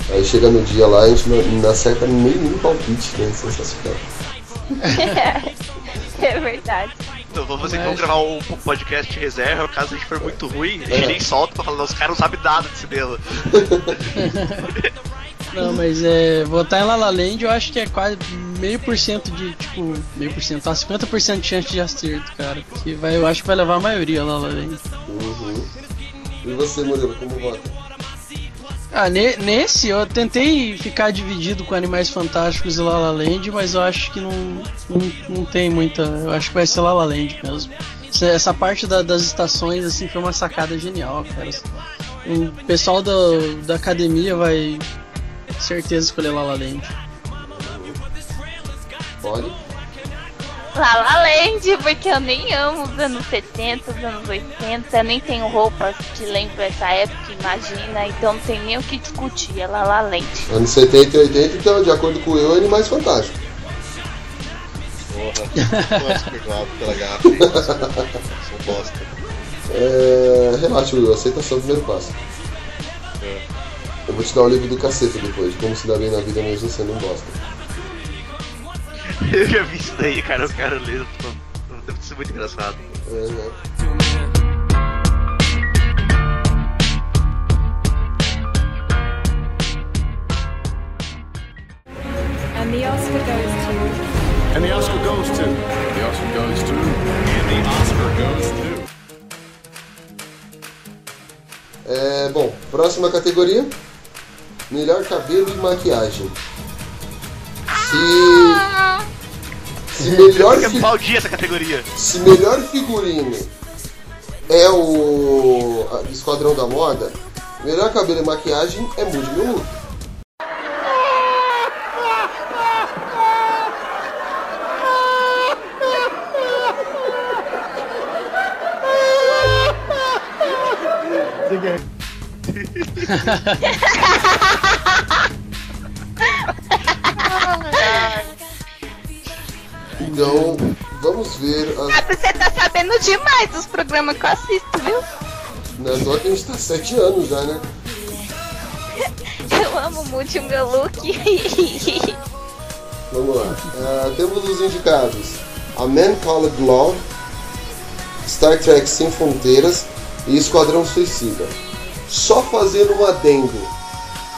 Aí chega no dia lá, a gente não, não acerta nenhum palpite, né? Sensacional. é verdade. Então vamos fazer que vamos gravar um podcast reserva, caso a gente for muito ruim, a gente nem solta pra falar, os caras não sabem nada de cinema. Não, mas é. Votar em La La Land eu acho que é quase meio por cento de, tipo, meio por cento, tá? 50% de chance de acerto, cara. Porque vai, eu acho que vai levar a maioria La La Land. Uhum. E você, Murilo, como vota? Ah, ne- nesse eu tentei ficar dividido com Animais Fantásticos e La La Land, mas eu acho que não, não, não tem muita. Eu acho que vai ser La La Land mesmo. Essa- parte da- das estações assim foi uma sacada genial, cara. O pessoal do- da academia vai certeza escolher La La Land. Pode? La La Land, porque eu nem amo os anos 70, os anos 80, nem tenho roupas que lembram essa época, imagina, então não tem nem o que discutir, é La La Land. Anos 70 e 80, então, de acordo com eu, é Animais Fantásticos. Porra, é perdoado pela hein? Sou bosta. É... Relaxa, Will, aceitação primeiro passo. É. Eu vou te dar o livro do cacete depois, de como se dar bem na vida mesmo sendo um bosta. Eu já vi isso daí, cara, quero ler, pô, deve ser muito engraçado. Uhum. And the Oscar goes to. And the Oscar goes to. The Oscar goes to. And the Oscar goes to. É, bom, próxima categoria: Melhor cabelo e maquiagem. Se. Se melhor, Fica fi- pau dia essa categoria. se melhor figurino é o Esquadrão da Moda, melhor cabelo e maquiagem é Mude Meu Look. Então, vamos ver Ah, as. você tá sabendo demais dos programas que eu assisto, viu? Na toa que a gente tá há 7 anos já, né? Eu amo muito o meu look. Vamos lá. Ah, temos os indicados: A Man Called Love, Star Trek Sem Fronteiras e Esquadrão Suicida. Só fazendo um adendo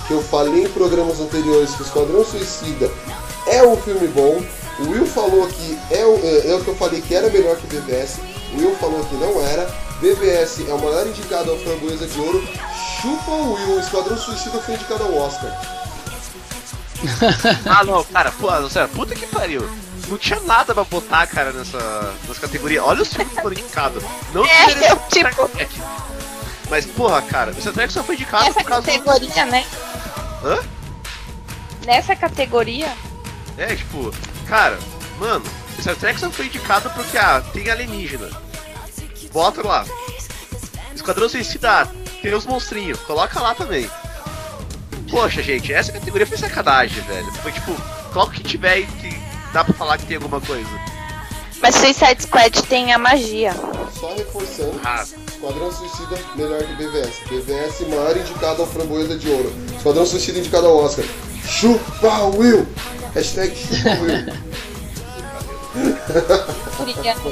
que eu falei em programas anteriores que Esquadrão Suicida é um filme bom. O Will falou que é o, é, é o que eu falei que era melhor que BVS. O Will falou que não era. BVS é o maior indicado ao Framboesa de Ouro. Chupa o Will, Esquadrão Suicida foi indicado ao Oscar. Ah, não, cara, pô, não, sério, puta que pariu. Não tinha nada pra botar, cara, nessa, nessa categoria. Olha os filmes que foram indicados. Não É, eu, tipo- Trek. Mas, porra, cara, o Star Trek só foi indicado Nessa por causa categoria, né? Hã? Nessa categoria, É, tipo, cara, mano, Star Trek só foi indicado porque, ah, tem alienígena. Bota lá. Esquadrão Suicida, tem os monstrinhos, coloca lá também. Poxa, gente, essa categoria foi sacanagem, velho. Foi tipo, coloca o que tiver aí que dá pra falar que tem alguma coisa. Mas Suicide Squad tem a magia. Só reforçando, Ah. Esquadrão Suicida melhor que BVS. BVS maior indicado ao Framboesa de Ouro. Esquadrão Suicida indicado ao Oscar. Chupa Will! Hashtag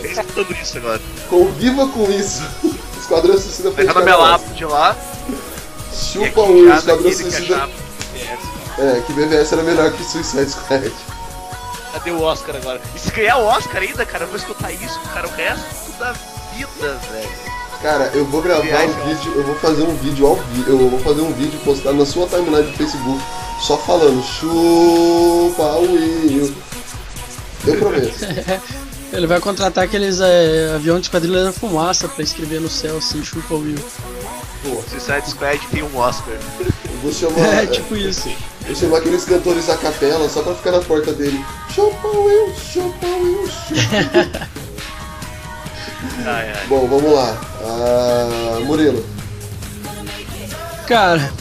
escutando isso agora. Conviva com isso. Esquadrão Suicida foi ao lado de lá. Chupa aqui, Esquadrão Suicida. É, que BVS era melhor que Suicide Squad. Cadê o Oscar agora? E se ganhar o Oscar ainda, cara, eu vou escutar isso, cara, o resto da vida, velho. Cara, eu vou gravar um vídeo, eu vou fazer um vídeo ao vivo, eu vou fazer um vídeo postado na sua timeline do Facebook, só falando chupa Will. Eu prometo. Ele vai contratar aqueles é, aviões de quadrilha da fumaça pra escrever no céu assim, chupa o Will. Pô, Suicide Squad tem um Oscar. eu vou chamar. É, tipo isso. Vou chamar aqueles cantores da capela só pra ficar na porta dele. Chupa Will, chupa Will, chupa. Ai, ai. Bom, vamos lá. Ah, Murilo. Cara,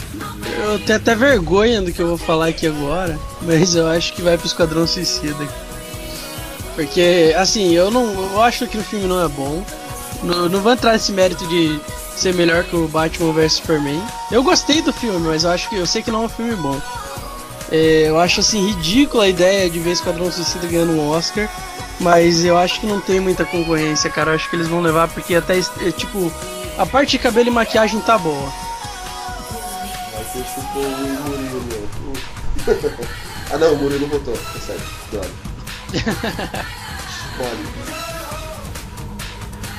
eu tenho até vergonha do que eu vou falar aqui agora, mas eu acho que vai pro Esquadrão Suicida. Porque, assim, eu não. Eu acho que o filme não é bom. Não, não vou entrar nesse mérito de ser melhor que o Batman vs Superman. Eu gostei do filme, mas eu acho que eu sei que não é um filme bom. É, eu acho assim ridícula a ideia de ver Esquadrão Suicida ganhando um Oscar, mas eu acho que não tem muita concorrência, cara. Eu acho que eles vão levar porque até tipo a parte de cabelo e maquiagem tá boa. Will e Murilo. meu. ah não, o Murilo votou, tá certo.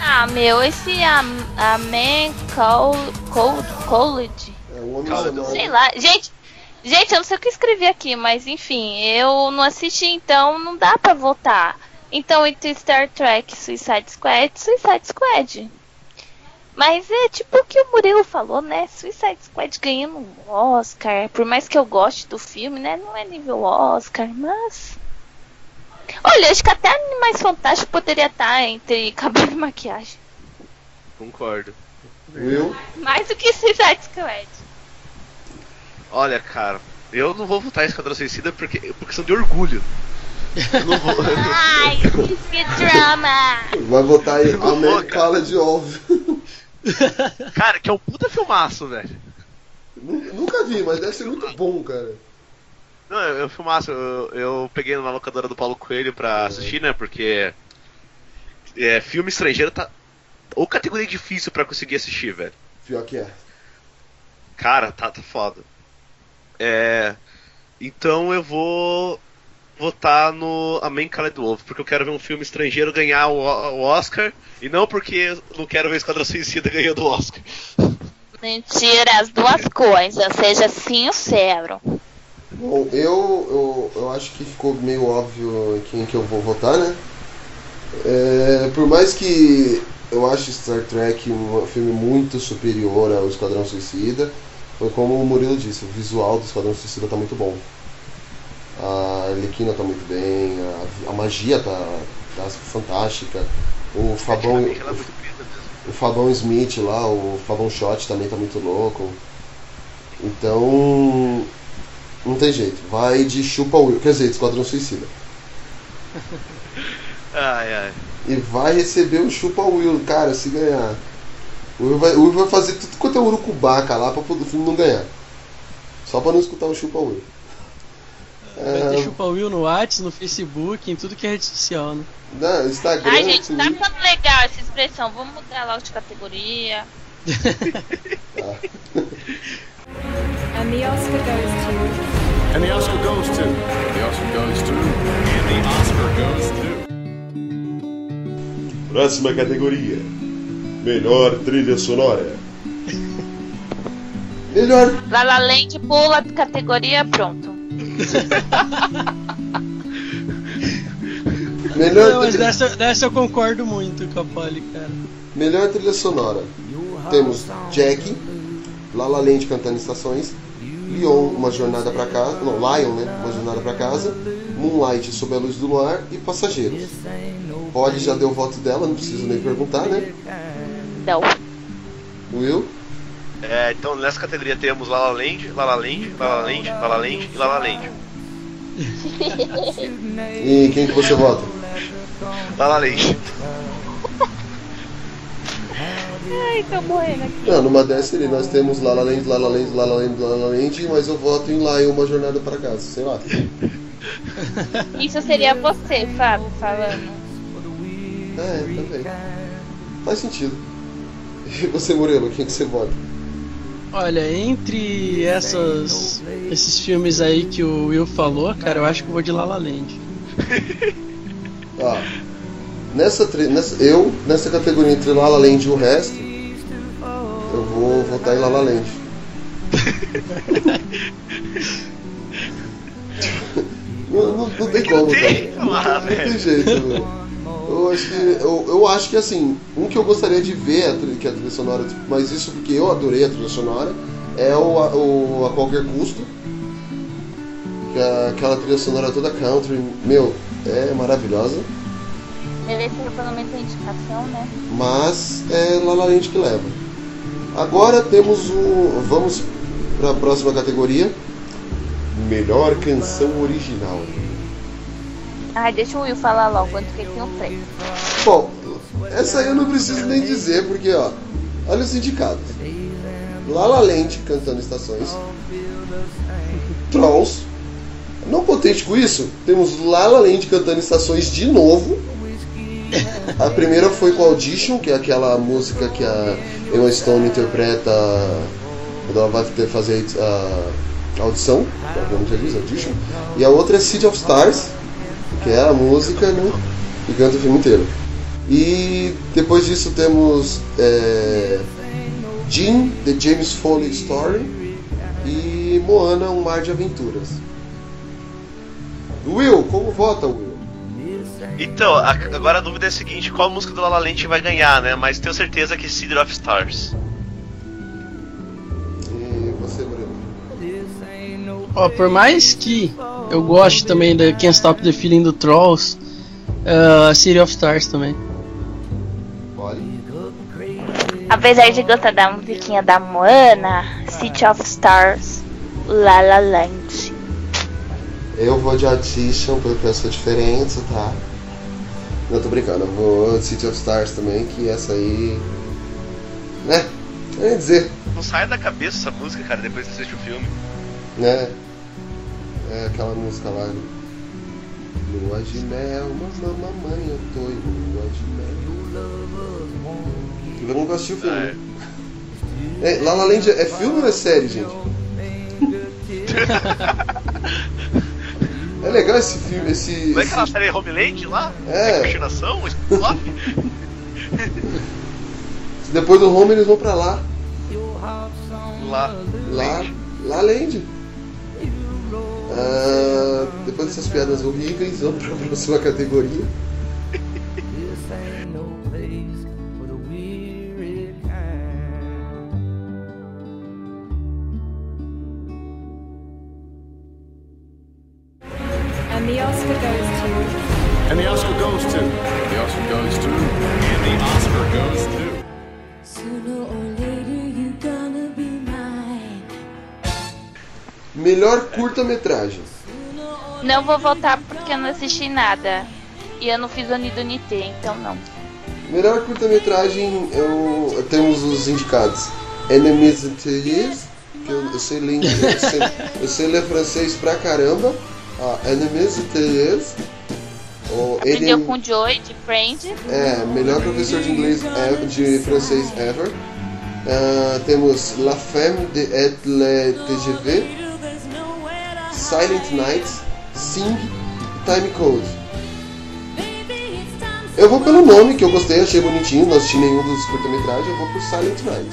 Ah, meu, esse a, a Man Col- Col- College. É um homem. Sei lá. Gente, gente, eu não sei o que escrevi aqui, mas enfim, eu não assisti, então não dá pra votar. Então, entre Star Trek, Suicide Squad, Suicide Squad. Mas é tipo o que o Murilo falou, né? Suicide Squad ganhando um Oscar. Por mais que eu goste do filme, né? Não é nível Oscar, mas. Olha, acho que até Animais Fantásticos poderia estar entre cabelo e maquiagem. Concordo. Will, Mais do que Suicide Squad. Olha, cara, eu não vou votar em Esquadrão Suicida porque, por questão de orgulho. Eu não vou. Ai, que drama! vai votar aí Eu não vou, Amen cara. Que é um puta filmaço, velho. Nu- Nunca vi, mas deve ser muito bom, cara. Não, eu, eu filmaço, eu, eu peguei na locadora do Paulo Coelho pra assistir, né? Porque é, filme estrangeiro tá. Ou categoria difícil pra conseguir assistir, velho. Pior que é. Cara, tá, tá foda. É. Então eu vou votar no A Man Called Wolf, porque eu quero ver um filme estrangeiro ganhar o, o Oscar, e não porque eu não quero ver Esquadrão Suicida ganhando o Oscar. Mentira, as duas coisas, seja sincero. Bom, eu, eu, eu acho que ficou meio óbvio quem que eu vou votar, né? É, por mais que eu acho Star Trek um filme muito superior ao Esquadrão Suicida, foi como o Murilo disse, o visual do Esquadrão Suicida tá muito bom. A Arlequina tá muito bem, a, a magia tá, tá fantástica. O Fabão, é o Fabão Smith lá, o Fabão Shot também tá muito louco. Então. Não tem jeito. Vai de chupa Will. Quer dizer, Esquadrão Suicida. Ai, ai. E vai receber o chupa Will, cara, se ganhar. O Will vai, o Will vai fazer tudo quanto é urucubaca lá pra poder- o filme não ganhar. Só pra não escutar o chupa Will. Vai ter É, Chupa Will no Whats, no Facebook, em tudo que é rede social, né? não, Instagram, Ai, gente, tá ficando legal essa expressão. Vamos mudar logo de categoria. And the Oscar goes to. And the Oscar goes to. The Oscar goes to. And the Oscar goes to. Próxima categoria: Melhor trilha sonora. Melhor. La La Land pula de categoria, pronto. Melhor, Não, mas trilha, dessa, dessa eu concordo muito com a Polly, cara. melhor trilha sonora. Temos Jack, La La Land cantando estações, Leon, uma jornada pra casa, não, Lion, né, uma jornada pra casa, Moonlight sob a luz do luar e Passageiros. Polly já deu o voto dela, não preciso nem perguntar, né? Não. Will, É, então nessa categoria temos La La Land, La La Land, La La Land, La La Land e La La Land. E quem que você vota? La La Land. Ai, tô morrendo aqui. Não, numa dessa ali nós temos La La Land, La La Land, La La Land, La La Land, mas eu voto em Lion, Uma Jornada para Casa, sei lá. Isso seria você, Fábio, falando. É, também. Faz sentido. E você, Murilo, quem que você vota? Olha, entre essas, esses filmes aí que o Will falou, cara, eu acho que eu vou de La La Land. Ó, nessa, nessa, eu, nessa categoria entre La La Land e o resto, eu vou votar em La La Land. não, não, não tem como, cara. Não, não tem jeito, velho. Eu acho, que, eu, eu acho que assim, um que eu gostaria de ver a trilha, que é a trilha sonora, mas isso porque eu adorei a trilha sonora, é o, a, o A Qualquer Custo. Que é aquela trilha sonora toda country, meu, é maravilhosa. Mereceu pelo menos a indicação, né? mas é La La Land que leva. Agora temos o. Vamos para a próxima categoria: Melhor canção original. Ai, deixa o Will falar logo, quanto que ele tem o prêmio. Bom, essa eu não preciso nem dizer, porque ó, olha os indicados: La La Land cantando estações, Trolls. Não contente com isso, temos La La Land cantando estações de novo. A primeira foi com Audition, que é aquela música que a Emma Stone interpreta quando ela vai fazer a audição, diz, Audition. E a outra é City of Stars, que é a música né, que canta o filme inteiro. E depois disso temos é, Jean, The James Foley Story e Moana, Um Mar de Aventuras. Will, como vota, Will? Então, agora a dúvida é a seguinte, qual música do La La Land vai ganhar, né? Mas tenho certeza que City of Stars. Ó, por mais que eu goste também da Can't Stop the Feeling do Trolls, uh, City of Stars também. Apesar de gostar da musiquinha da Moana, City of Stars, La La Land. Eu vou de Audition porque eu sou diferente, tá? Não, tô brincando, eu vou de City of Stars também, que essa aí. Né? Eu ia dizer, Não sai da cabeça essa música, cara, depois que você assiste o filme. né? É aquela música lá. Lua de mel, mamãe, mamãe, eu tô em lua de mel. Eu não gosto de filme. né? É, La La Land é filme ou é série, gente? É legal esse filme, esse. Não é esse- aquela série Homeland lá? É. Continuação? Depois do home eles vão pra lá. lá. Lá, lá Land. Ah, depois dessas piadas horríveis, vamos pra próxima categoria. Curta-metragem. Não vou votar porque eu não assisti nada. E eu não fiz Unido Unité, então não. Melhor curta-metragem eu, temos os indicados. Enemies Interiors, que eu, eu sei ler inglês, eu sei, eu sei ler francês pra caramba. Ah, Enemies Interiors. O Aprendeu Enem- com o Joy de Friend. É, melhor professor de inglês ever- de francês ever. Ah, temos La Femme de et le TGV, Silent Nights, Sing e Time Code. Eu vou pelo nome que eu gostei, achei bonitinho, não assisti nenhum dos curta-metragens, eu vou por Silent Night.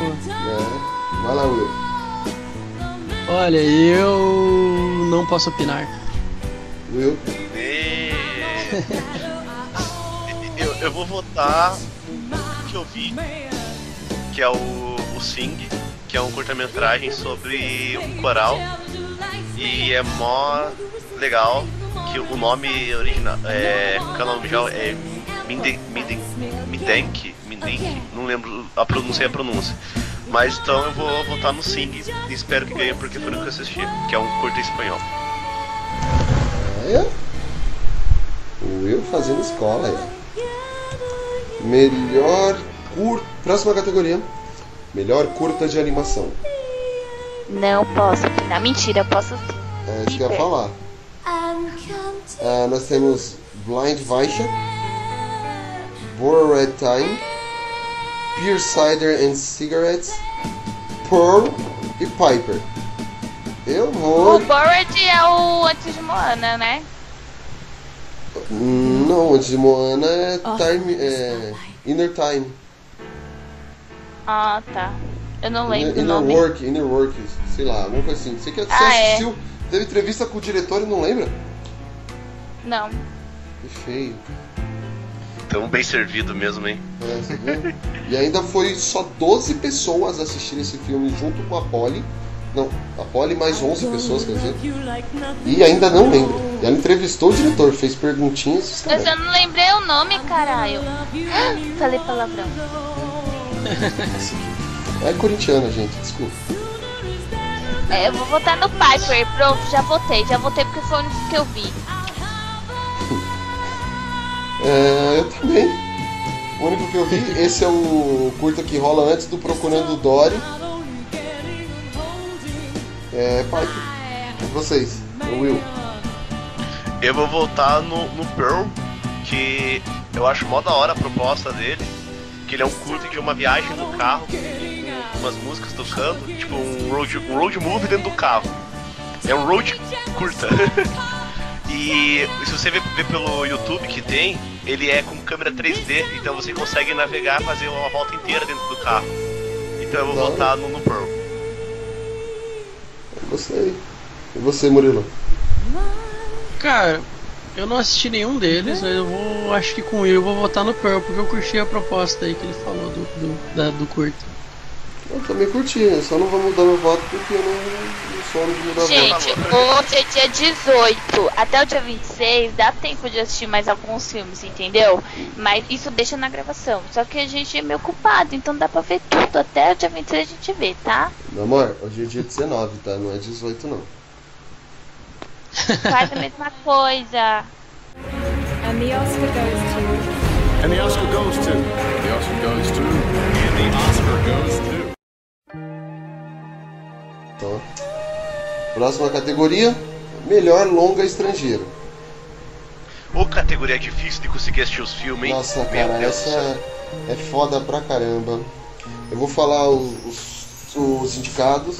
É. Vai lá, Will. Olha, eu não posso opinar. Will. Eu, eu vou votar no que eu vi, que é o, o Sing, que é um curta-metragem sobre um coral. E é mó legal que o nome original é. Qual é o? É Midenk, não lembro a pronúncia a pronúncia. Mas então eu vou votar no Sing e espero que ganhe porque foi no que eu assisti, que é um curto espanhol. É? O Will fazendo escola aí. Melhor curta. Próxima categoria. Melhor curta de animação. Não posso opinar. Mentira, posso sim. É isso que eu ia falar. Ah, nós temos Blind Vaisha, Bora Red Time, Pure Cider and Cigarettes, Pearl e Piper. Eu vou. O Bored é o antes de Moana, né? Não, antes de Moana é, time, é Inner Time. Ah, tá. Eu não lembro Inner, o nome. Inner Work, Inner Work, sei lá, alguma coisa assim. Você, que, você Ah, é. assistiu, teve entrevista com o diretor e não lembra? Não. Que feio. Então bem servido mesmo, hein? É, você viu? e ainda foi só 12 pessoas assistirem esse filme junto com a Polly. Não, a Polly mais 11 pessoas, quer dizer. E ainda não lembra. E ela entrevistou o diretor, fez perguntinhas. Mas eu não lembrei o nome, caralho. Falei palavrão. É corintiana, gente, desculpa. É, eu vou votar no Piper. Pronto, já votei. Já votei porque foi o único que eu vi. É, eu também. O único que eu vi, esse é o curta que rola antes do Procurando Dory. É, Piper. E vocês? O Will. Eu vou voltar no, no Pearl, que eu acho mó da hora a proposta dele. Que ele é um curto de uma viagem no carro, umas músicas tocando, tipo um road, um road movie dentro do carro. É um road curta. e se você ver, ver pelo YouTube que tem, ele é com câmera 3D, então você consegue navegar, fazer uma volta inteira dentro do carro. Então eu vou voltar no, no Pearl. Eu gostei. E você, Murilo? Cara, eu não assisti nenhum deles, mas eu vou. Acho que com ele eu vou votar no Pearl, porque eu curti a proposta aí que ele falou do, do, da- do curto. Eu também curti, eu só não vou mudar meu voto porque eu não, não sou de mudar Gente, voto. hoje é dia 18. Até o dia 26 dá tempo de assistir mais alguns filmes, entendeu? Mas isso deixa na gravação. Só que a gente é meio ocupado, então dá pra ver tudo. Até o dia 26 a gente vê, tá? Meu amor, hoje é dia 19, tá? Não é 18 não. Faz a mesma coisa. And the Oscar goes to. And the Oscar goes to. The Oscar goes to. And the Oscar goes to. Então, próxima categoria, melhor longa estrangeiro. Ô, categoria difícil de conseguir assistir os filmes, hein? Nossa, cara, essa é foda pra caramba. Eu vou falar os, os, os indicados.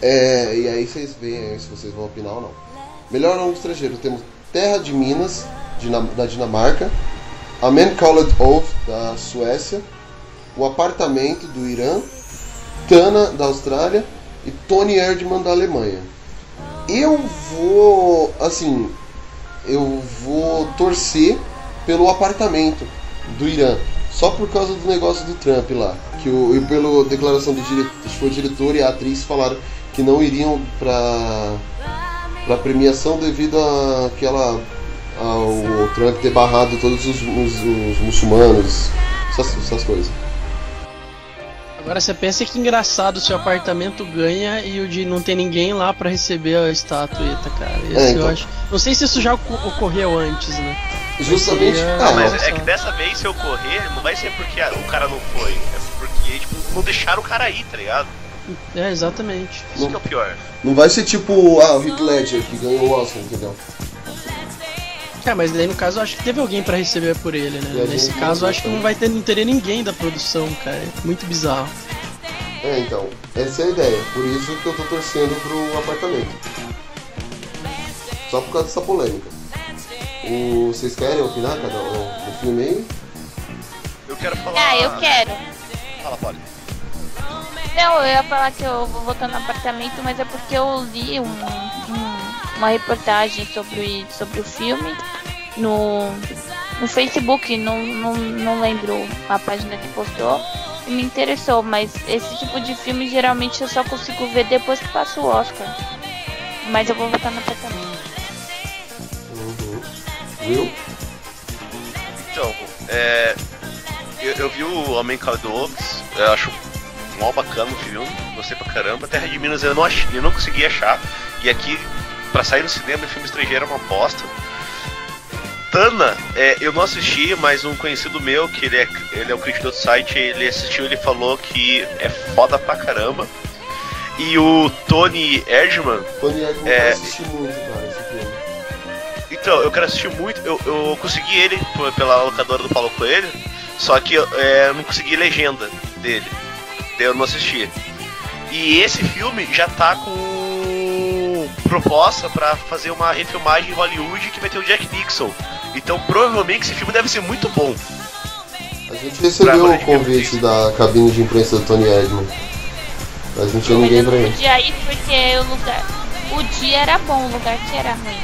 É, e aí vocês veem se vocês vão opinar ou não. Melhor longo estrangeiro, temos Terra de Minas, Dina- da Dinamarca, A Man Called Oath, da Suécia, O Apartamento, do Irã, Tana, da Austrália e Tony Erdmann, da Alemanha. Eu vou, assim, eu vou torcer pelo apartamento do Irã. Só por causa do negócio do Trump lá. Que o, e pela declaração do diretor, foi o diretor e a atriz falaram que não iriam pra, pra premiação devido a aquela ao Trump ter barrado todos os, os- os muçulmanos, essas, essas coisas. Agora você pensa que engraçado se o apartamento ganha e o de não ter ninguém lá pra receber a estatueta, cara. Esse É, então. eu acho. Não sei se isso já oco- ocorreu antes, né? Mas Justamente- seria- Ah, Não, mas é que dessa vez, se eu correr, não vai ser porque a- o cara não foi. É porque, tipo, não deixaram o cara ir, tá ligado? É, exatamente. Isso que é o pior. Não vai ser tipo ah, o Heath Ledger que ganhou o Oscar, entendeu? É, mas daí no caso eu acho que teve alguém pra receber por ele, E né? Nesse caso eu acho que não vai ter, não teria ninguém da produção, cara. É muito bizarro. É, então, essa é a ideia. Por isso que eu tô torcendo pro apartamento. Só por causa dessa polêmica. O, vocês querem opinar cada um no filme aí? Eu quero falar. Ah, eu quero. Fala, Polly. Não, eu ia falar que eu vou votar no apartamento, mas é porque eu li um, um- uma reportagem sobre, sobre o filme no, no Facebook, não, não, não lembro a página que postou, e me interessou, mas esse tipo de filme geralmente eu só consigo ver depois que passa o Oscar. Mas eu vou votar no apartamento. Uhum. Viu? Então, é, eu, eu vi o Homem Caldox, eu acho mal bacana o filme, gostei pra caramba. Terra de Minas eu não, ach, eu não consegui achar, e aqui, pra sair no cinema, filme estrangeiro é uma bosta. Tana, é, eu não assisti, mas um conhecido meu, que ele é, ele é o crítico do site, ele assistiu ele falou que é foda pra caramba. E o Tony Erdman. Tony Erdman é, assisti muito, cara, esse filme. Então, eu quero assistir muito. Eu, eu consegui ele pela locadora do Paulo Coelho, só que é, eu não consegui legenda dele. Daí eu não assisti. E esse filme já tá com proposta pra fazer uma refilmagem em Hollywood que vai ter o Jack Nixon. Então provavelmente esse filme deve ser muito bom. A gente recebeu o convite da cabine de imprensa do Tony Erdman. Mas não tinha ninguém pra ir. Podia ir porque o lugar. O dia era bom, o lugar que era ruim.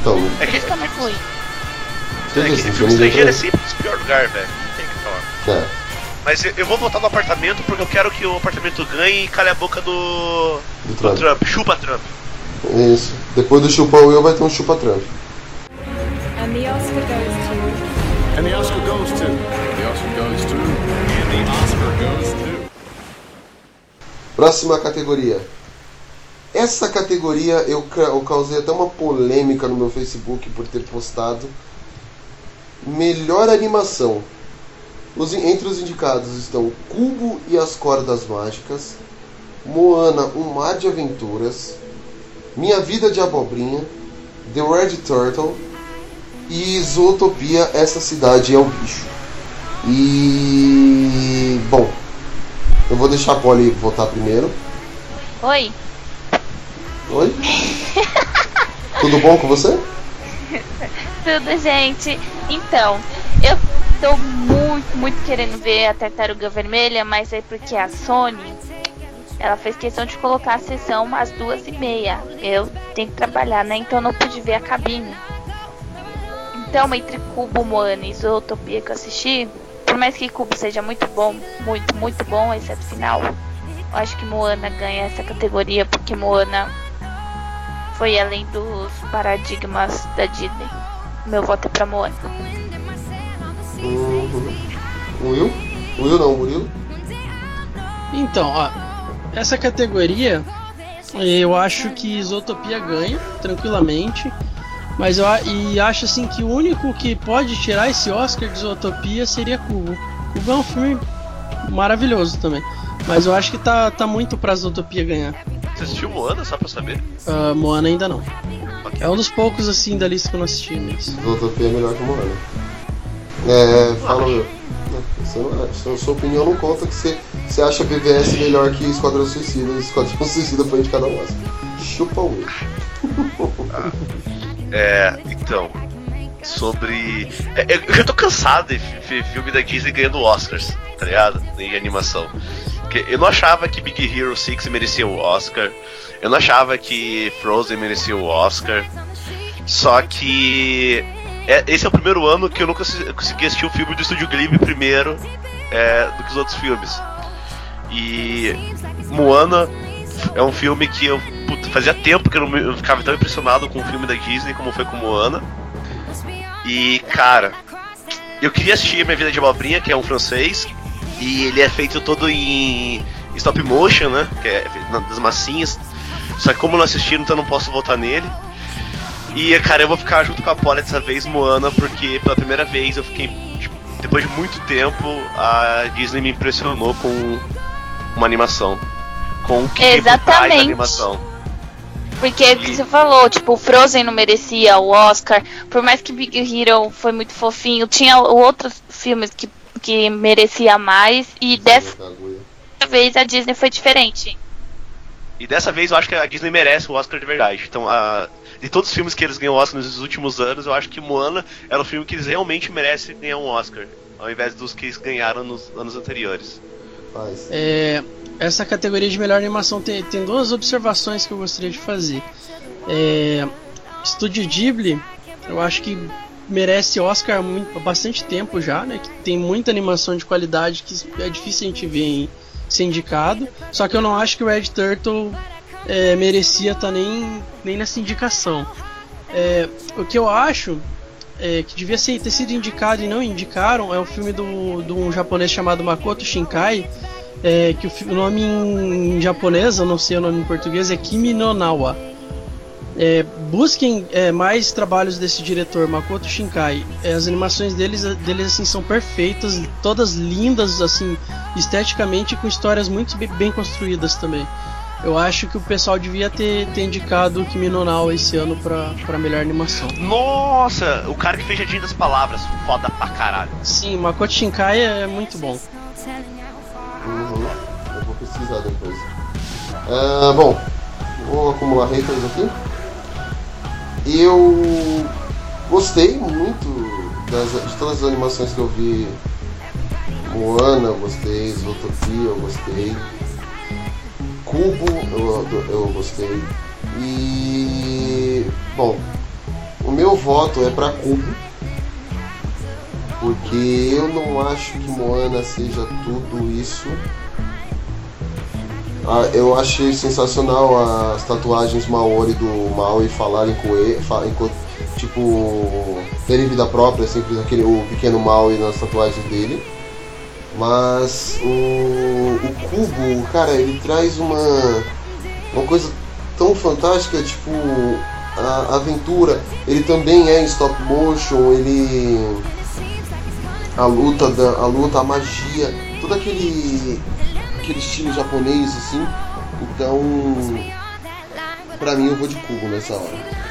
Então, isso que eu não fui. É que assim, filme estrangeiro é sempre o pior lugar, velho. Não tem o que falar. É. Mas eu, eu vou voltar no apartamento porque eu quero que o apartamento ganhe e cale a boca do. Do do Trump. Trump. Chupa Trump. Isso. Depois do Chupa Will vai ter um Chupa Trump. And the Oscar goes to. And the Oscar goes to. The Oscar goes to. And the Oscar goes to. Próxima categoria. Essa categoria eu, eu causei até uma polêmica no meu Facebook por ter postado. Melhor animação. Os, entre os indicados estão Cubo e as Cordas Mágicas, Moana, Um Mar de Aventuras, Minha Vida de Abobrinha, The Red Turtle e Zootopia, Essa Cidade é o Bicho. E. Bom, eu vou deixar a Polly votar primeiro. Oi? Oi? Tudo bom com você? Tudo, gente. Então, eu tô muito, muito querendo ver a Tartaruga Vermelha, mas é porque a Sony, ela fez questão de colocar a sessão às duas e meia. Eu tenho que trabalhar, né? Então eu não pude ver a cabine. Então, entre Cubo, Moana e Zootopia que eu assisti, por mais que Cubo seja muito bom, muito, muito bom, exceto o final, eu acho que Moana ganha essa categoria, porque Moana foi além dos paradigmas da Disney. Meu voto é pra Moana. Uhum. Will? Will não, Murilo? Então, ó, essa categoria eu acho que Isotopia ganha tranquilamente, mas eu e acho assim que o único que pode tirar esse Oscar de Isotopia seria Cubo. Cubo é um filme maravilhoso também, mas eu acho que tá, tá muito pra Isotopia ganhar. Você assistiu Moana só pra saber? Ah, Moana ainda não. É um dos poucos assim da lista que eu não assisti, mas. Zootopia é melhor que Moana. É, fala acha. sua opinião não conta que você, você acha BVS melhor que Esquadrão Suicida. Esquadrão Suicida foi indicado ao Oscar. Chupa o Will. É, então. Sobre. é, eu já tô cansado de ver filme da Disney ganhando Oscars, tá ligado? De animação. Eu não achava que Big Hero 6 merecia o Oscar. Eu não achava que Frozen merecia o Oscar. Só que. é- esse é o primeiro ano que eu nunca consegui assistir o filme do Estúdio Ghibli primeiro é, do que os outros filmes. E. Moana é um filme que eu. fazia tempo que eu não eu ficava tão impressionado com um filme da Disney como foi com Moana. E, cara, eu queria assistir Minha Vida de Abobrinha, que é um francês, e ele é feito todo em stop motion, né? Que é das massinhas. Só que como eu não assisti, então eu não posso votar nele. E, cara, eu vou ficar junto com a Polly dessa vez, Moana, porque pela primeira vez eu fiquei. tipo, depois de muito tempo, a Disney me impressionou com uma animação. Com o que por trás da Exatamente. animação. Porque é o que você falou, tipo, o Frozen não merecia o Oscar, por mais que Big Hero foi muito fofinho, tinha outros filmes que, que merecia mais, e dessa vez a Disney foi diferente. E dessa vez eu acho que a Disney merece o Oscar de verdade. Então, a, de todos os filmes que eles ganham Oscar nos últimos anos, eu acho que Moana era o filme que eles realmente merecem ganhar um Oscar, ao invés dos que eles ganharam nos anos anteriores. É, essa categoria de melhor animação tem, tem duas observações que eu gostaria de fazer. É, Estúdio Ghibli, eu acho que merece Oscar há, muito, há bastante tempo já, né? Que tem muita animação de qualidade que é difícil a gente ver em, ser indicado. Só que eu não acho que o Red Turtle é, merecia estar nem, nem nessa indicação. É, o que eu acho é, que devia ser, ter sido indicado e não indicaram é o filme do, de um japonês chamado Makoto Shinkai, é, que o, o nome em, japonês, eu não sei o nome em português, é Kimi no Nawa. É, busquem é, mais trabalhos desse diretor, Makoto Shinkai. É, as animações deles, deles assim, são perfeitas, todas lindas, assim, esteticamente, com histórias muito bem construídas também. Eu acho que o pessoal devia ter, ter indicado o Kimi no esse ano pra, pra melhor animação. Nossa, o cara que fez Jardim das Palavras, foda pra caralho. Sim, Makoto Shinkai é muito bom. Uhum. Eu vou pesquisar depois. Ah, bom, vou acumular haters aqui. Eu gostei muito das, de todas as animações que eu vi. Moana, eu gostei. Zootopia, eu gostei. Cubo, eu, eu gostei. E. Bom, o meu voto é pra Cubo. Porque eu não acho que Moana seja tudo isso. Ah, eu achei sensacional as tatuagens Maori do Maui falarem com ele, tipo, terem vida própria, sempre aquele, o pequeno Maui nas tatuagens dele. Mas o, o cubo, cara, ele traz uma, uma coisa tão fantástica, tipo, a aventura. Ele também é em stop motion, ele a luta, da, a luta, a magia, todo aquele, aquele estilo japonês assim. Então, pra mim eu vou de cubo nessa hora.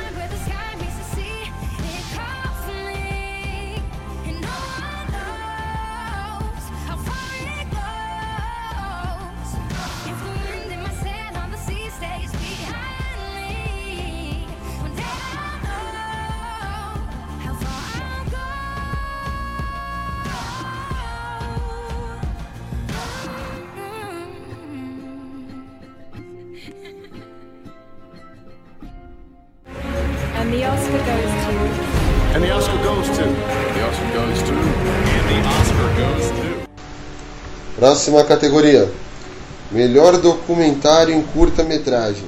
Próxima categoria: Melhor documentário em curta-metragem.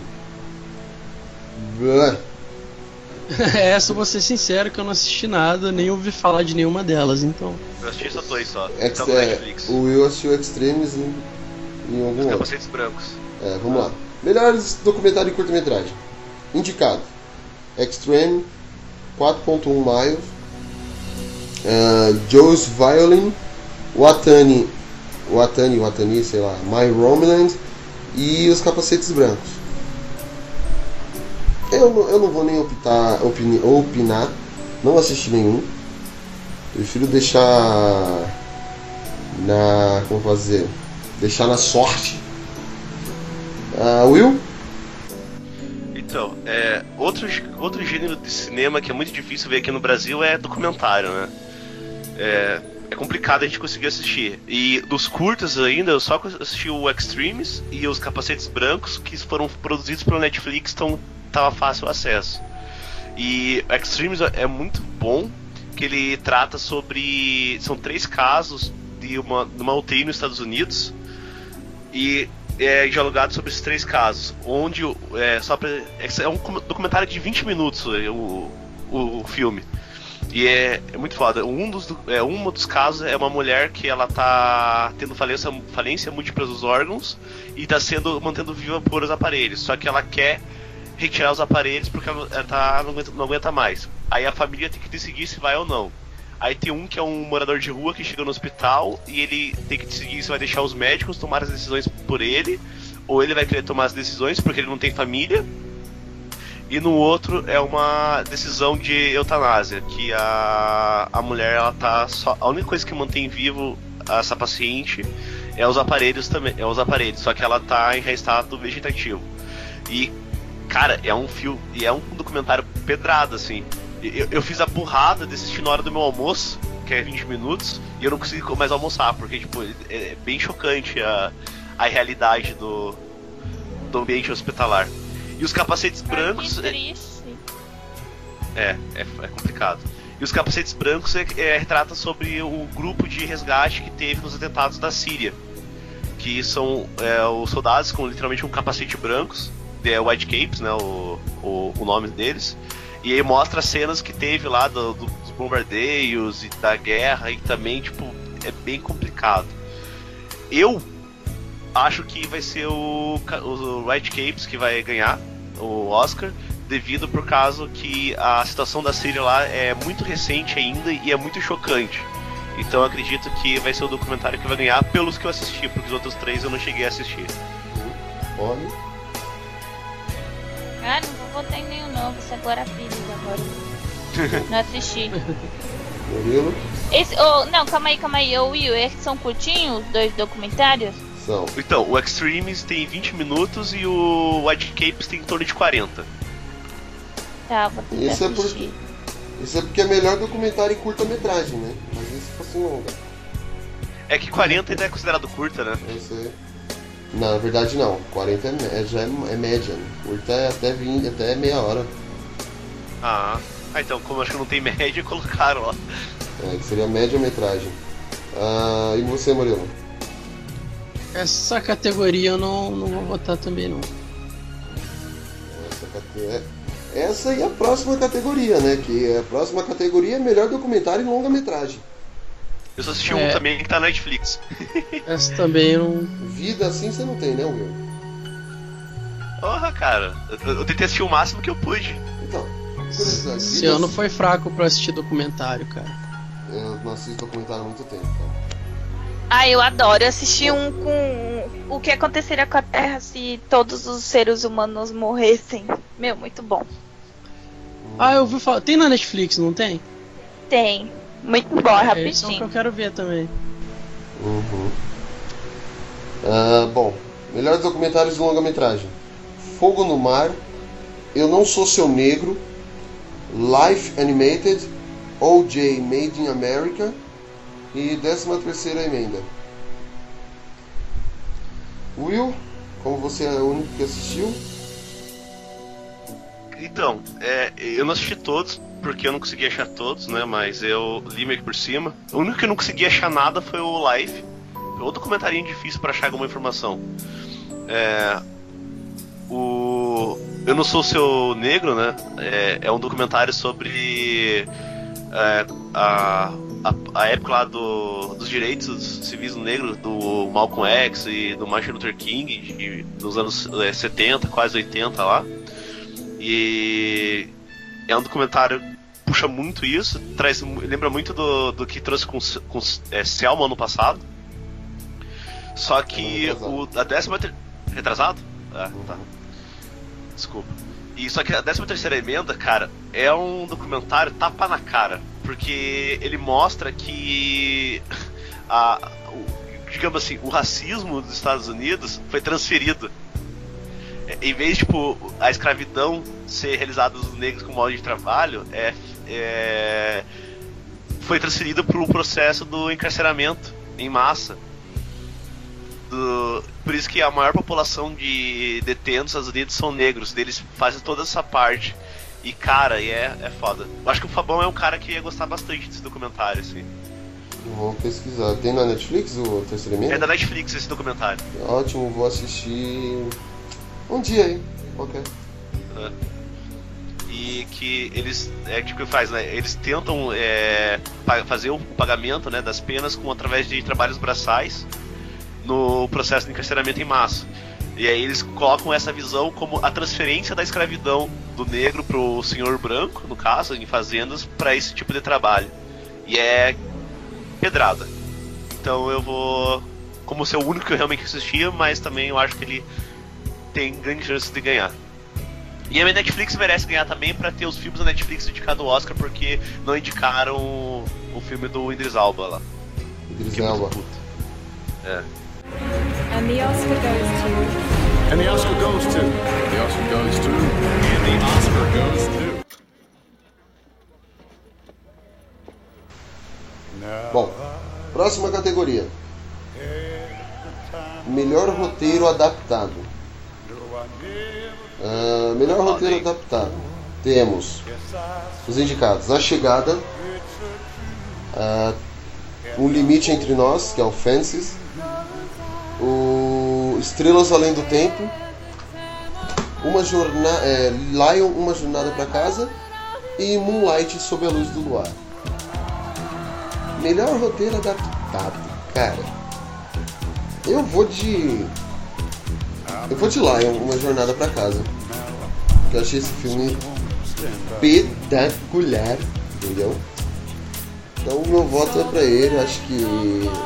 Essa vou ser sincero que eu não assisti nada, nem ouvi falar de nenhuma delas, então. Eu assisti só dois só. Ex- Então é, Netflix. o Will assistiu Extremes em, em algum Os outro. capacetes brancos. É, vamos lá. Melhores documentário em curta-metragem. Indicado: Extreme, 4.1 miles, uh, Joe's Violin, Watani, Watani, Watani, sei lá, My Homeland e Os Capacetes Brancos. Eu, eu não vou nem optar, opini- opinar, não assisti nenhum. Prefiro deixar na. como fazer? Deixar na sorte. Ah, Will? Então, é, outro, outro gênero de cinema que é muito difícil ver aqui no Brasil é documentário, né? É, é complicado a gente conseguir assistir. E dos curtas ainda, eu só assisti o Extremes e os Capacetes Brancos, que foram produzidos pela Netflix, então tava fácil o acesso. E Extremes é muito bom, que ele trata sobre... São três casos de uma, de uma UTI nos Estados Unidos, e é dialogado sobre esses três casos, onde é, só pra, é um com- documentário de 20 minutos é, o, o filme. E é, é muito foda. Um dos, do- é, um dos casos é uma mulher que ela tá tendo falência, falência múltipla dos órgãos e tá sendo mantendo viva por os aparelhos. Só que ela quer retirar os aparelhos porque ela, ela tá, não, aguenta, não aguenta mais. Aí a família tem que decidir se vai ou não. Aí tem um que é um morador de rua que chega no hospital e ele tem que decidir se vai deixar os médicos tomar as decisões por ele, ou ele vai querer tomar as decisões porque ele não tem família. E no outro é uma decisão de eutanásia, que a, a mulher ela tá só a única coisa que mantém vivo essa paciente é os aparelhos também, é os aparelhos, só que ela tá em estado vegetativo. E cara, é um fio e é um documentário pedrado assim. Eu, eu fiz a burrada de assistir na hora do meu almoço, que é 20 minutos, e eu não consegui mais almoçar, porque tipo, é é bem chocante a, a realidade do, do ambiente hospitalar. E os capacetes brancos. Que triste. É, é, é complicado. E os capacetes brancos é, é, retrata sobre o grupo de resgate que teve nos atentados da Síria. Que são é, os soldados com literalmente um capacete brancos, é, White Capes, né, o, o, o nome deles. E aí mostra cenas que teve lá do- do- dos bombardeios e da guerra e também, tipo, é bem complicado. Eu acho que vai ser o, o White Capes que vai ganhar o Oscar, devido por causa que a situação da Síria lá é muito recente ainda e é muito chocante. Então eu acredito que vai ser o documentário que vai ganhar pelos que eu assisti, porque os outros três eu não cheguei a assistir. Olha. Ah, não vou votar em nenhum não, vou ser agora Pires agora. Não assisti. Esse, oh, não, calma aí, calma aí. Ô Will, esses são curtinhos os dois documentários? São. Então, o Extremes tem 20 minutos e o White Capes tem em torno de 40. Tá, vou tentar Isso é, por... assistir. Isso é porque é melhor documentário em curta-metragem, né? Mas isso fosse longa. É que 40 ainda é considerado curta, né? Eu sei. Não, na verdade não. 40 é, mé- já é, é média. Né? Curta é até, 20, até meia hora. Ah, ah, então, como acho que não tem média, colocaram lá. É, que seria média-metragem. Ah, e você, Murilo? Essa categoria eu não, não vou votar também não. Essa, cate- é- essa e a próxima categoria, né? Que a próxima categoria é melhor documentário em longa-metragem. Eu só assisti É. um também que tá na Netflix. Essa também eu não. Vida assim você não tem, né, Will? Porra, cara. Eu, eu tentei assistir o máximo que eu pude. Então, curiosidade. Esse ano assim- foi fraco pra assistir documentário, cara. Eu não assisto documentário há muito tempo, cara. Ah, eu adoro assistir um com o que aconteceria com a Terra se todos os seres humanos morressem. Meu, muito bom. Ah, eu ouvi falar. Tem na Netflix, não tem? Tem. Muito bom, é Esse é o que rapidinho. eu quero ver também. Uhum. Ah, bom, melhores documentários de longa-metragem: Fogo no Mar, Eu Não Sou Seu Negro, Life Animated, OJ Made in America e 13 terceira emenda. Will, como você é o único que assistiu, Então, é, eu não assisti todos, porque eu não consegui achar todos, né? Mas eu li meio que por cima. O único que eu não consegui achar nada foi o Life. Outro comentário difícil pra achar alguma informação. É, o Eu Não Sou Seu Negro, né? É, é um documentário sobre é, a, a, a época lá do, dos direitos civis do negro, do Malcolm X e do Martin Luther King, de- dos anos é, 70, quase 80 lá. E é um documentário que puxa muito isso, traz, lembra muito do, do que trouxe com, com é, Selma no passado. Só que o, a décima ter... Retrasado? Ah, tá. Desculpa. E só que a décima terceira emenda, cara, é um documentário tapa na cara. Porque ele mostra que a, o- digamos assim, o racismo dos Estados Unidos foi transferido. É, Em vez de, tipo, a escravidão ser realizada dos negros como modo de trabalho, é, é, foi transferida por um processo do encarceramento em massa. Do- por isso que a maior população de detentos nos Estados Unidos são negros, deles fazem toda essa parte. E cara, e é, é foda. Eu acho que o Fabão é um cara que ia gostar bastante desse documentário, assim. vou pesquisar. Tem na Netflix o terceiro emenda? É da Netflix esse documentário. Ótimo, vou assistir um dia aí. Ok. né? E que eles. É tipo que faz, né? Eles tentam é, fazer o pagamento né, das penas com através de trabalhos braçais no processo de encarceramento em massa. E aí eles colocam essa visão como a transferência da escravidão do negro pro senhor branco, no caso, em fazendas, para esse tipo de trabalho. E é pedrada. Então eu vou. Como ser o único que eu realmente assistia, mas também eu acho que ele tem grande chance de ganhar. E a Netflix merece ganhar também pra ter os filmes da Netflix indicado ao Oscar, porque não indicaram o, filme do Idris Alba lá. Idris Que é And the Oscar goes to. And the Oscar goes to. The Oscar goes to. And the Oscar goes to. Bom, próxima categoria. Melhor roteiro adaptado. Ah, melhor roteiro adaptado. Temos os indicados: A Chegada, ah, Um Limite Entre Nós, que é o Fences, o Estrelas Além do Tempo, uma jornada, Lion, Uma Jornada para Casa e Moonlight sob a luz do luar. Melhor roteiro adaptado, cara. Eu vou de. Eu vou de Lion, uma jornada pra casa. Eu achei esse filme espetacular, entendeu? Então o meu voto é pra ele, acho que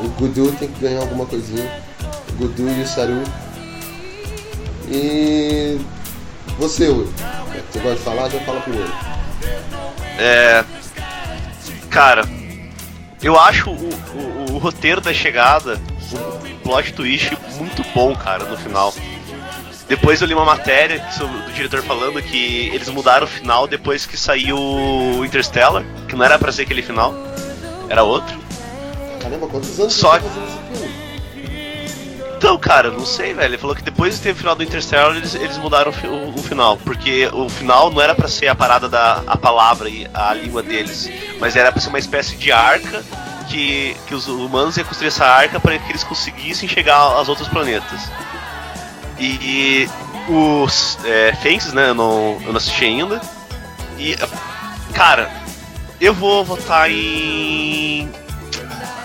o Gudu tem que ganhar alguma coisinha. Gudu e o Saru. E você, Will. Você gosta de falar? Já fala primeiro. É. Cara, eu acho o, o- o roteiro da chegada, o plot twist muito bom, cara, no final. Depois eu li uma matéria do diretor falando que eles mudaram o final depois que saiu o Interstellar, que não era pra ser aquele final, era outro. Caramba, quantos anos Só- você fazendo esse filme? Então, cara, não sei, velho. Ele falou que depois de ter o final do Interstellar, eles, eles mudaram o, o- final. Porque o final não era pra ser a parada da a palavra e a língua deles, mas era pra ser uma espécie de arca que, que os humanos iam construir essa arca para que eles conseguissem chegar aos outros planetas. E, os é, Fences, né? Eu não, eu não assisti ainda. E, cara, eu vou votar em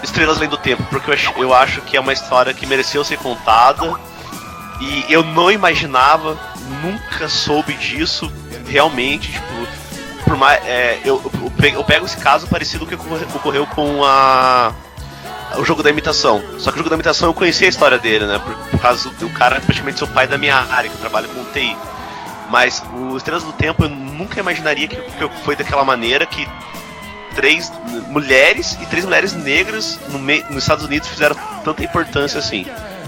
Estrelas Além do Tempo, porque eu acho, eu acho que é uma história que mereceu ser contada. E eu não imaginava, nunca soube disso, realmente, tipo, por mais. é, eu, eu pe- eu pego esse caso parecido com o que ocorre- ocorreu com a. O jogo da imitação. Só que o jogo da imitação eu conhecia a história dele, né? Por, por causa do cara praticamente ser o pai da minha área, que eu trabalho com TI. Mas o Estrelas do Tempo eu nunca imaginaria que, que foi daquela maneira que três mulheres e três mulheres negras no nos Estados Unidos fizeram tanta importância assim.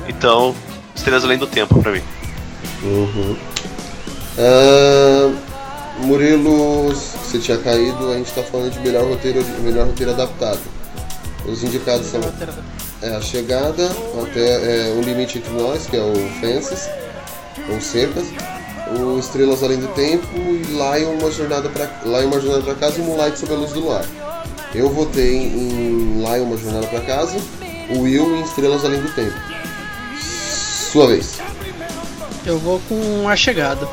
Então, Estrelas Além do Tempo pra mim. Uhum. Ah, Murilo, você tinha caído, a gente tá falando de melhor roteiro, melhor roteiro adaptado. Os indicados são é, A Chegada, até é, Um Limite Entre Nós, que é o Fences, com cercas, o Estrelas Além do Tempo e Lion Uma Jornada pra, Lion Uma Jornada pra Casa e Moonlight Sob a Luz do Luar. Eu votei em Lion Uma Jornada pra Casa, o Will em Estrelas Além do Tempo. Sua vez. Eu vou com a chegada.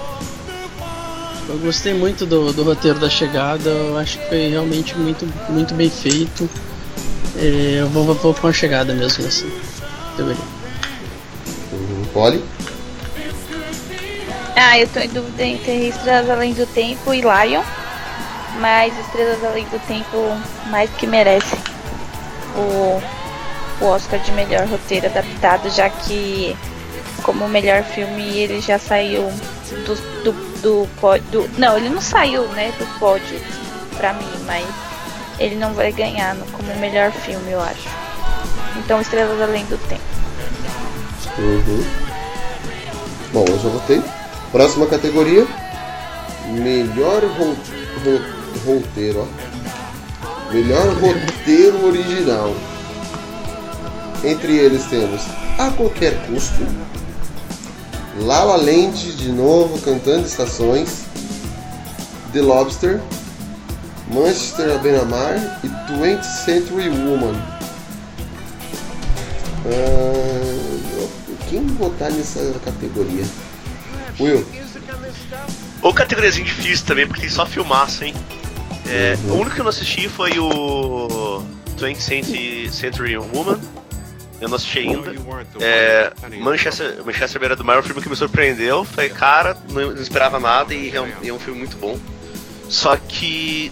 Eu gostei muito do, do roteiro da chegada, eu acho que foi realmente muito, muito bem feito. É, eu vou, vou, vou com a chegada mesmo assim. Deveria. Uhum. Polly? Ah, eu tô em dúvida entre Estrelas Além do Tempo e Lion. Mas Estrelas Além do Tempo mais que merece o, o Oscar de melhor roteiro adaptado, já que como melhor filme ele já saiu do, do, do pódio. Não, ele não saiu né, do pódio pra mim, mas ele não vai ganhar como melhor filme, eu acho. Então Estrelas Além do Tempo. Uhum. Bom, eu já votei. Próxima categoria: Melhor ro ro roteiro, ó. Melhor roteiro original. Entre eles temos A Qualquer Custo, La La Land de novo cantando estações, The Lobster, Manchester à beira-mar e 20th Century Woman. Ah, quem votar nessa categoria? Will. Ou categoriazinha difícil também, porque tem só filmaço, hein? É, O único que eu não assisti foi o 20th Century- Century Woman. Eu não assisti ainda. É, Manchester, Manchester Beira do Mar é um filme que me surpreendeu. Falei, cara, não, não esperava nada e é um, e é um filme muito bom. Só que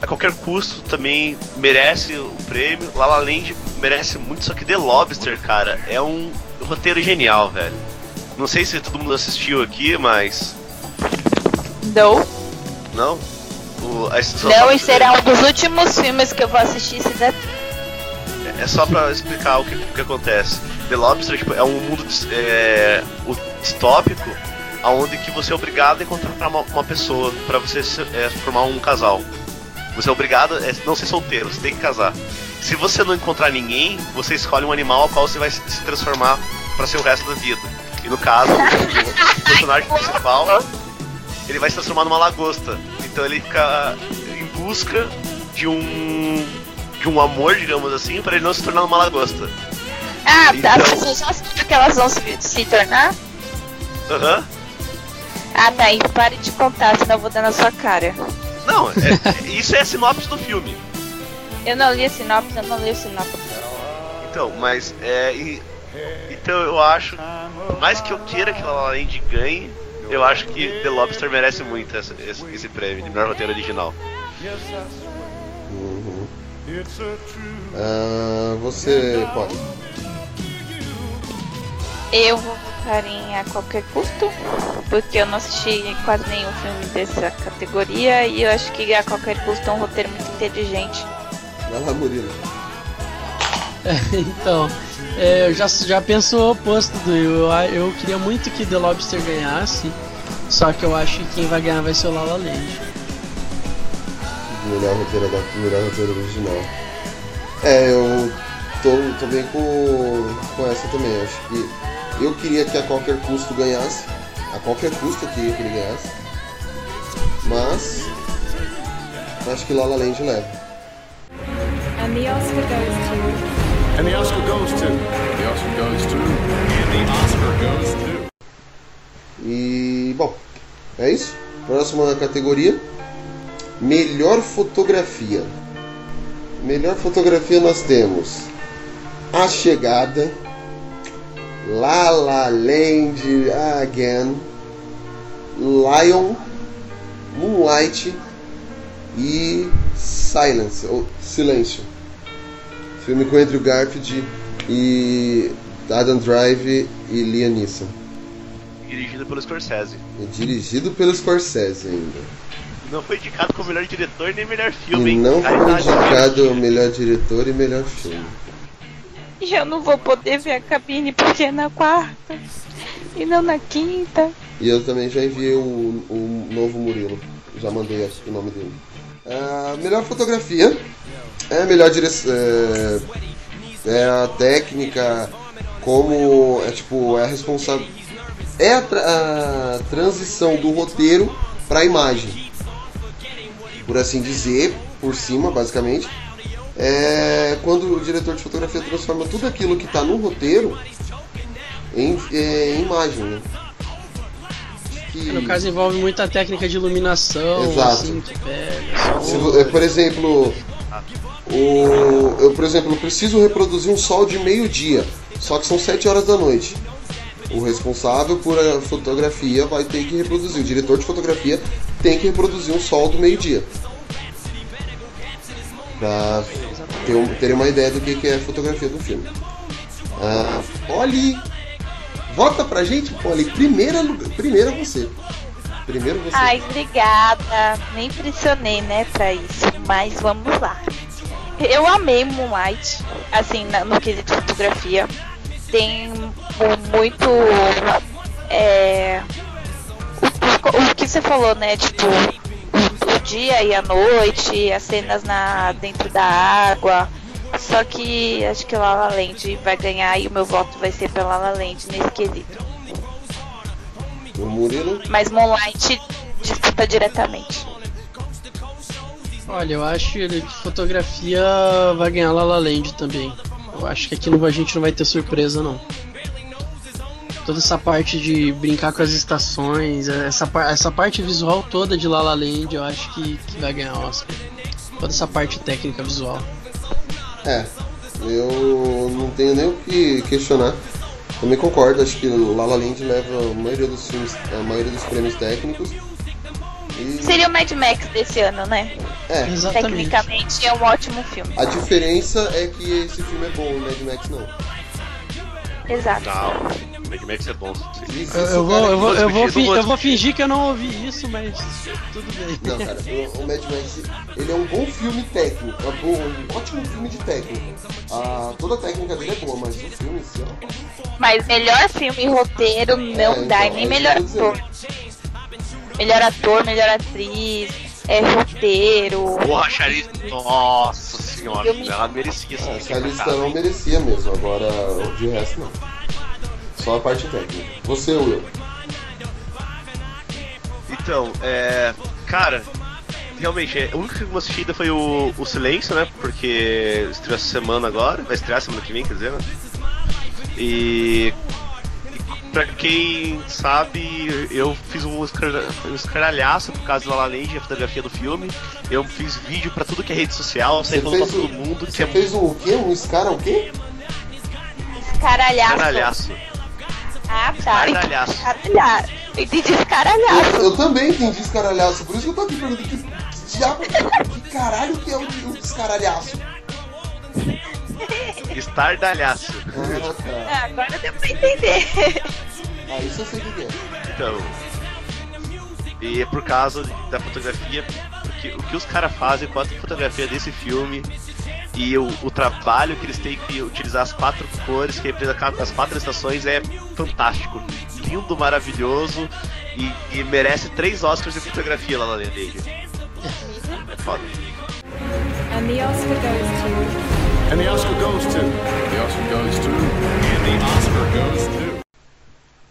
a qualquer custo também merece o prêmio. La La Land merece muito, só que The Lobster, cara, é um roteiro genial, velho. Não sei se todo mundo assistiu aqui, mas. Não. Não? O, Não, e será um dos últimos filmes que eu vou assistir se der É só pra explicar o que, o que acontece. The Lobster tipo, é um mundo é, distópico onde que você é obrigado a encontrar uma, uma pessoa pra você é, formar um casal. Você é obrigado a não ser solteiro, você tem que casar. Se você não encontrar ninguém, você escolhe um animal ao qual você vai se transformar pra ser o resto da vida. E no caso, o, personagem principal, ele vai se transformar numa lagosta. Então ele fica em busca de um de um amor, digamos assim, pra ele não se tornar uma lagosta. Ah, tá. Então- As pessoas já sabem que elas vão se, se tornar? Aham. Ah, tá. E pare de contar, senão eu vou dar na sua cara. Não, é- isso é a sinopse do filme. Eu não li a sinopse, eu não li a sinopse. Então, mas é. e- então eu acho. Por mais que eu queira que La La Land ganhe, eu acho que The Lobster merece muito essa- esse, esse prêmio de melhor roteiro original. Uhum. Ah, você pode. Eu vou votar em A Qualquer Custo, porque eu não assisti quase nenhum filme dessa categoria e eu acho que A Qualquer Custo é um roteiro muito inteligente. Vai lá, Murilo. então, é, eu já, já penso o oposto do eu. Eu, eu queria muito que The Lobster ganhasse, só que eu acho que quem vai ganhar vai ser o La La Land. Melhor roteiro da melhor roteiro original. É, eu tô, tô bem com, com essa também. Acho que eu queria que a qualquer custo ganhasse. A qualquer custo eu queria que ele ganhasse. Mas acho que La La Land leva. And the Oscar goes to. And the Oscar goes to. The Oscar goes to. And the Oscar goes to. E bom, é isso. Próxima categoria: Melhor fotografia. Melhor fotografia nós temos A Chegada, La La Land Again, Lion, Moonlight e Silence, ou Silêncio. Filme com Andrew Garfield e Adam Drive e Liam Neeson. Dirigido pelo Scorsese. E dirigido pelo Scorsese ainda. Não foi indicado como melhor diretor nem melhor filme, E hein? não foi Caridade. indicado melhor diretor e melhor filme. E eu não vou poder ver a cabine porque é na quarta e não na quinta. E eu também já enviei o, o novo Murilo. Já mandei o nome dele. Ah, melhor fotografia. É a melhor direção. É, é a técnica. Como. É tipo. É a responsável. É a, tra- a transição do roteiro para a imagem. Por assim dizer, por cima, basicamente. É quando o diretor de fotografia transforma tudo aquilo que está no roteiro em, é, em imagem. Né? Que- No caso envolve muita técnica de iluminação, Exato. assim, pega. Se é, por exemplo, o, eu, por exemplo, preciso reproduzir um sol de meio-dia, só que são 7 horas da noite. O responsável por a fotografia vai ter que reproduzir, o diretor de fotografia tem que reproduzir um sol do meio-dia. Pra ter, terem uma ideia do que, que é a fotografia do filme. Ah, Polly, vota pra gente, Polly. Primeira, primeira você. Primeiro você. Ai, obrigada. Nem pressionei, né, pra isso. Mas vamos lá. Eu amei Moonlight, assim, no quesito fotografia. Tem mu- muito. É, o, o- que você falou, né? Tipo, o, dia e a noite, as cenas na, dentro da água. Só que acho que La La Land vai ganhar e o meu voto vai ser pra La La Land nesse quesito. O Murilo. Mas Moonlight disputa diretamente. Olha, eu acho que fotografia vai ganhar La La Land também. Eu acho que aqui não, a gente não vai ter surpresa não. Toda essa parte de brincar com as estações, essa, essa parte visual toda de La La Land, eu acho que, que vai ganhar Oscar. Toda essa parte técnica visual. É, eu não tenho nem o que questionar. Também concordo, acho que La La Land leva a maioria dos filmes, a maioria dos prêmios técnicos. E Seria o Mad Max desse ano, né? é, Tecnicamente é um ótimo filme. a diferença é que esse filme é bom, o Mad Max não. Exato. Não, Mad Max é bom. Eu, vou, eu, vou, eu, vou eu fingir que eu não ouvi isso, mas tudo bem. Não, cara, o, o Mad Max ele é um bom filme técnico, é bom, um ótimo filme de técnica. Ah, toda a técnica dele é boa, mas o filme em si, ó, Mas melhor filme e roteiro não É, dá, então, nem é melhor ator. Melhor ator, melhor atriz, é roteiro. Porra, Charlize. Nossa senhora, Eu me- ela merecia essa a Charlize Theron merecia mesmo, agora de resto não. Só a parte técnica. Você, Will. Então, é. Cara, realmente, é, o único filme que eu assisti ainda foi o, o Silêncio, né? Porque estreou essa semana agora, vai estrear semana que vem, quer dizer, né? E. pra quem sabe, eu fiz um, escar- escaralhaço por causa do La La Land e a fotografia do filme. Eu fiz vídeo pra tudo que é rede social, saí Você falando pra fez, todo o, mundo que você é fez o quê? Um Scara o quê? Escaralhaço. escaralhaço. Ah, tá. Escaralhaço. Escaralhaço. Eu entendi escaralhaço. Eu também entendi escaralhaço, por isso que eu tô aqui perguntando que, que diabo, que caralho que é o, o escaralhaço? Estardalhaço. Ah, agora deu pra entender. Ah, isso eu sei o que é. Então. E é por causa da fotografia, porque o que os caras fazem com a fotografia desse filme e o, o trabalho que eles têm que utilizar as quatro cores, que representam as quatro estações, é fantástico. Lindo, maravilhoso e, e merece três Oscars de fotografia lá na dele. É foda. And the Oscar goes to. And the Oscar goes to. The Oscar goes to. And the Oscar goes to.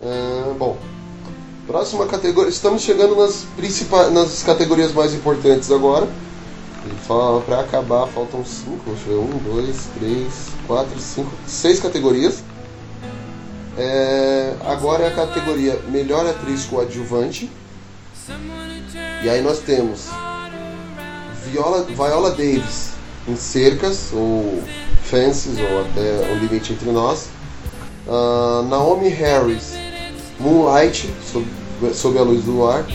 Ah, bom, próxima categoria. Estamos chegando nas principais, nas categorias mais importantes agora. Pra acabar, faltam cinco. Deixa eu ver. Um, dois, três, quatro, cinco, seis categorias. É, agora é a categoria Melhor Atriz Coadjuvante. E aí nós temos Viola, Viola Davis em Cercas, ou Fences, ou até O Limite Entre Nós. Ah, Naomi Harris, Moonlight, sob, sob a luz do luar.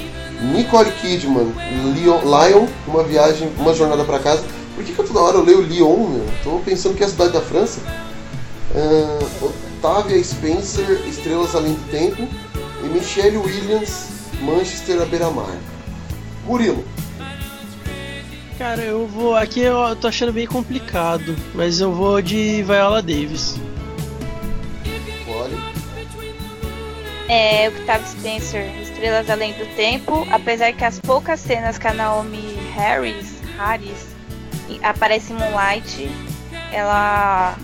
Nicole Kidman, Leon, Lion, uma viagem, uma jornada para casa. Por que, que eu toda hora eu leio Lyon, meu? Pensando que é a cidade da França. Ah, Octavia Spencer, Estrelas Além do Tempo. E Michelle Williams, Manchester à beira-mar. Murilo, Cara, eu vou. Aqui eu tô achando bem complicado, mas eu vou de Viola Davis. olha. É, Octavio Spencer, Estrelas Além do Tempo. Apesar que as poucas cenas que a Naomi Harris, Harris aparece em Moonlight, ela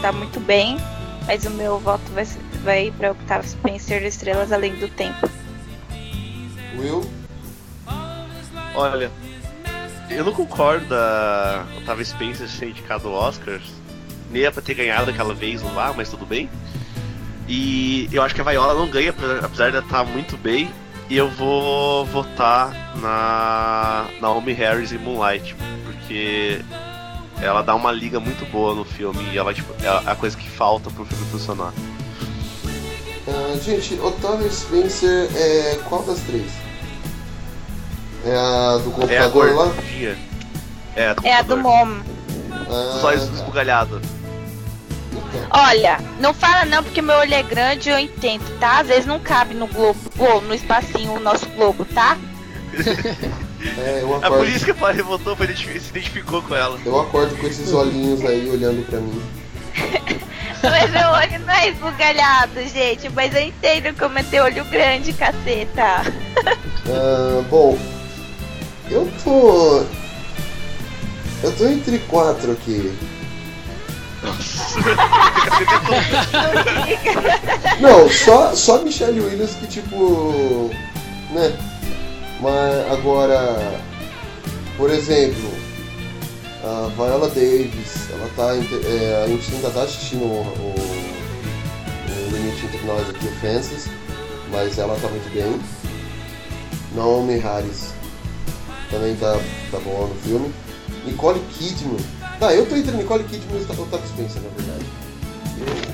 tá muito bem. Mas o meu voto vai, ser- vai ir pra Octavio Spencer, Estrelas Além do Tempo. Will, Olha, eu não concordo da Otávia Spencer ser indicado ao Oscars. Nem é pra ter ganhado aquela vez lá, mas tudo bem. E eu acho que a Viola não ganha, apesar de ela estar muito bem. E eu vou votar na Naomi Harris em Moonlight, porque ela dá uma liga muito boa no filme e ela tipo, é a coisa que falta pro filme funcionar. Ah, gente, Octavia Spencer é qual das três? É a do É a computador lá? É a do É a do computador. Mom. Ah, Os olhos tá. esbugalhados. Olha, não fala não porque meu olho é grande eu entendo, tá? Às vezes não cabe no globo, ou no espacinho o nosso globo, tá? É, eu É por acordo, isso que a Paris votou, foi se identificou com ela. eu acordo com esses olhinhos aí olhando pra mim. Mas meu olho não é esbugalhado, gente. Mas eu entendo como é ter olho grande, caceta. Ah, bom, eu tô. Eu tô entre quatro aqui. Não, só, só Michelle Williams que tipo. né? Mas agora. Por exemplo, a Viola Davis, ela tá. é, a gente ainda tá assistindo o, o, o Limite Entre Nós aqui, o Fences, mas ela tá muito bem. Naomi Harris também tá, tá boa no filme. Nicole Kidman. Tá, eu tô entre Nicole Kidman e Octavia Spencer, na verdade.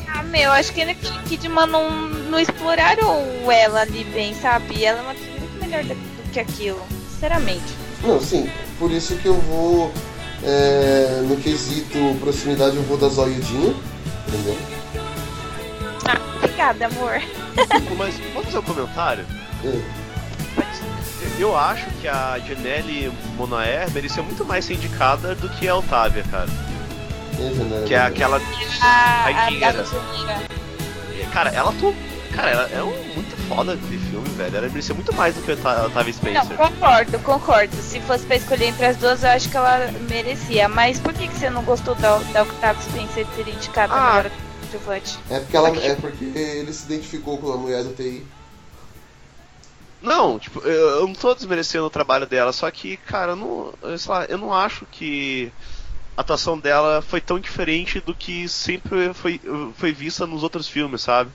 Ah, meu, acho que Nicole Kidman não, não exploraram ela ali bem, sabe? Ela é uma atriz muito melhor do, do que aquilo, sinceramente. Não, sim, por isso que eu vou. é, no quesito proximidade, eu vou da Zoiudinha, entendeu? Ah, obrigada, amor. Mas posso fazer um comentário? É. Eu acho que a Janelle Monaer merecia muito mais ser indicada do que a Otávia, cara. É, Que é aquela. A, a, a Cara, ela atuou. Cara, ela é um muito foda aquele filme, velho. Ela merecia muito mais do que a Otávia Não, Spencer. concordo, concordo. Se fosse pra escolher entre as duas, eu acho que ela merecia. Mas por que, que você não gostou da, da Octavia Spencer ter indicado Ah. coadjuvante? É porque, ela, é porque ele se identificou com a mulher do TI. Não, tipo, eu, não tô desmerecendo o trabalho dela, só que, cara, eu não. Sei lá, eu não acho que a atuação dela foi tão diferente do que sempre foi, foi vista nos outros filmes, sabe?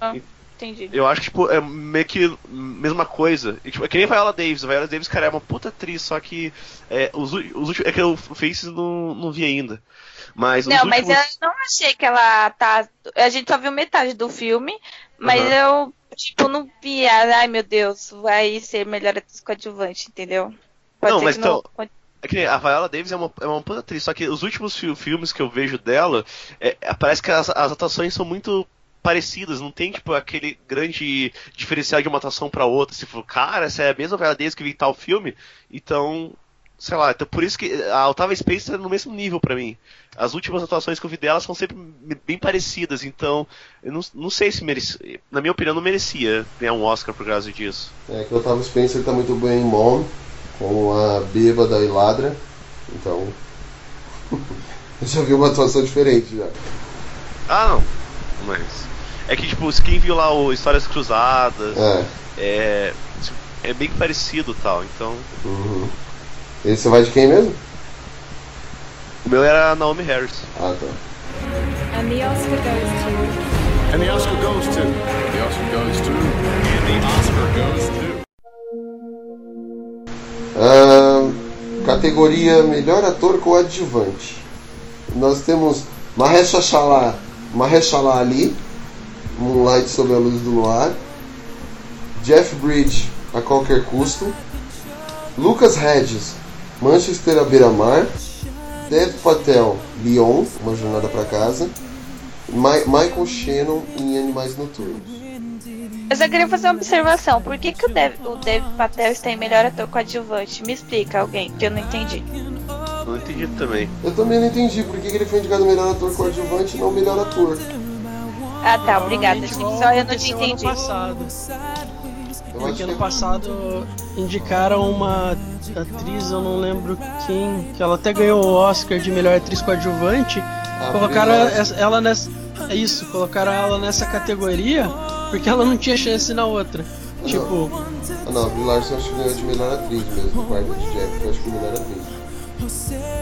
Ah, entendi. Eu acho que, tipo, é meio que mesma coisa. E, tipo, é que nem Viola Davis. A Viola Davis, cara, é uma puta atriz, só que é, os, os últimos. É que eu Faces não, não vi ainda. Mas Não, os mas últimos. eu não achei que ela tá. A gente só viu metade do filme, mas Aham. eu, tipo, não vi. Ai meu Deus, vai ser melhor atriz coadjuvante, entendeu? Pode Não, mas que não- então- É que a Viola Davis é uma, é uma puta atriz, só que os últimos fi- filmes que eu vejo dela, é, é, parece que as, as atuações são muito parecidas, não tem, tipo, aquele grande diferencial de uma atuação pra outra. Se for, cara, essa é a mesma Viola Davis que vi em tal filme, então, sei lá, então por isso que a Otávia Space tá no mesmo nível pra mim. As últimas atuações que eu vi dela são sempre bem parecidas, então, eu não, não sei se merecia, na minha opinião, não merecia ganhar um Oscar por causa disso. É que o Otávio Spencer tá muito bem em Mom, com a bêbada e ladra. Então. eu já vi uma atuação diferente já. Ah, não. Mas. É que, tipo, quem viu lá o Histórias Cruzadas. É. É. É bem parecido e tal, então. Uhum. Esse você vai de quem mesmo? O meu era Naomi Harris. Ah, tá. And the Oscar goes to. And the Oscar goes to. The Oscar goes to. And the Oscar goes to. Ahn, categoria Melhor Ator Coadjuvante. Nós temos Mahershala, Mahershala Ali, Moonlight sob a luz do luar. Jeff Bridge, A Qualquer Custo. Lucas Hedges, Manchester à beira-mar. Dev Patel, Leon, Uma Jornada para Casa. Ma- Michael Shannon em Animais Noturnos. Eu só queria fazer uma observação. Por que, que o Dev, o Dev Patel está em melhor ator coadjuvante? Me explica alguém, que eu não entendi. Não entendi também. Eu também não entendi por que que ele foi indicado melhor ator coadjuvante e não melhor ator. Ah tá, obrigada, gente. Só eu não tinha entendido. Porque ano passado indicaram uma atriz, eu não lembro quem, que ela até ganhou o Oscar de melhor atriz coadjuvante. colocaram ela nessa. É isso, colocaram ela nessa categoria porque ela não tinha chance na outra. Tipo, Ah não, a Brie Larson acho que ganhou de melhor atriz mesmo, quarto de Jeff, acho que melhor atriz.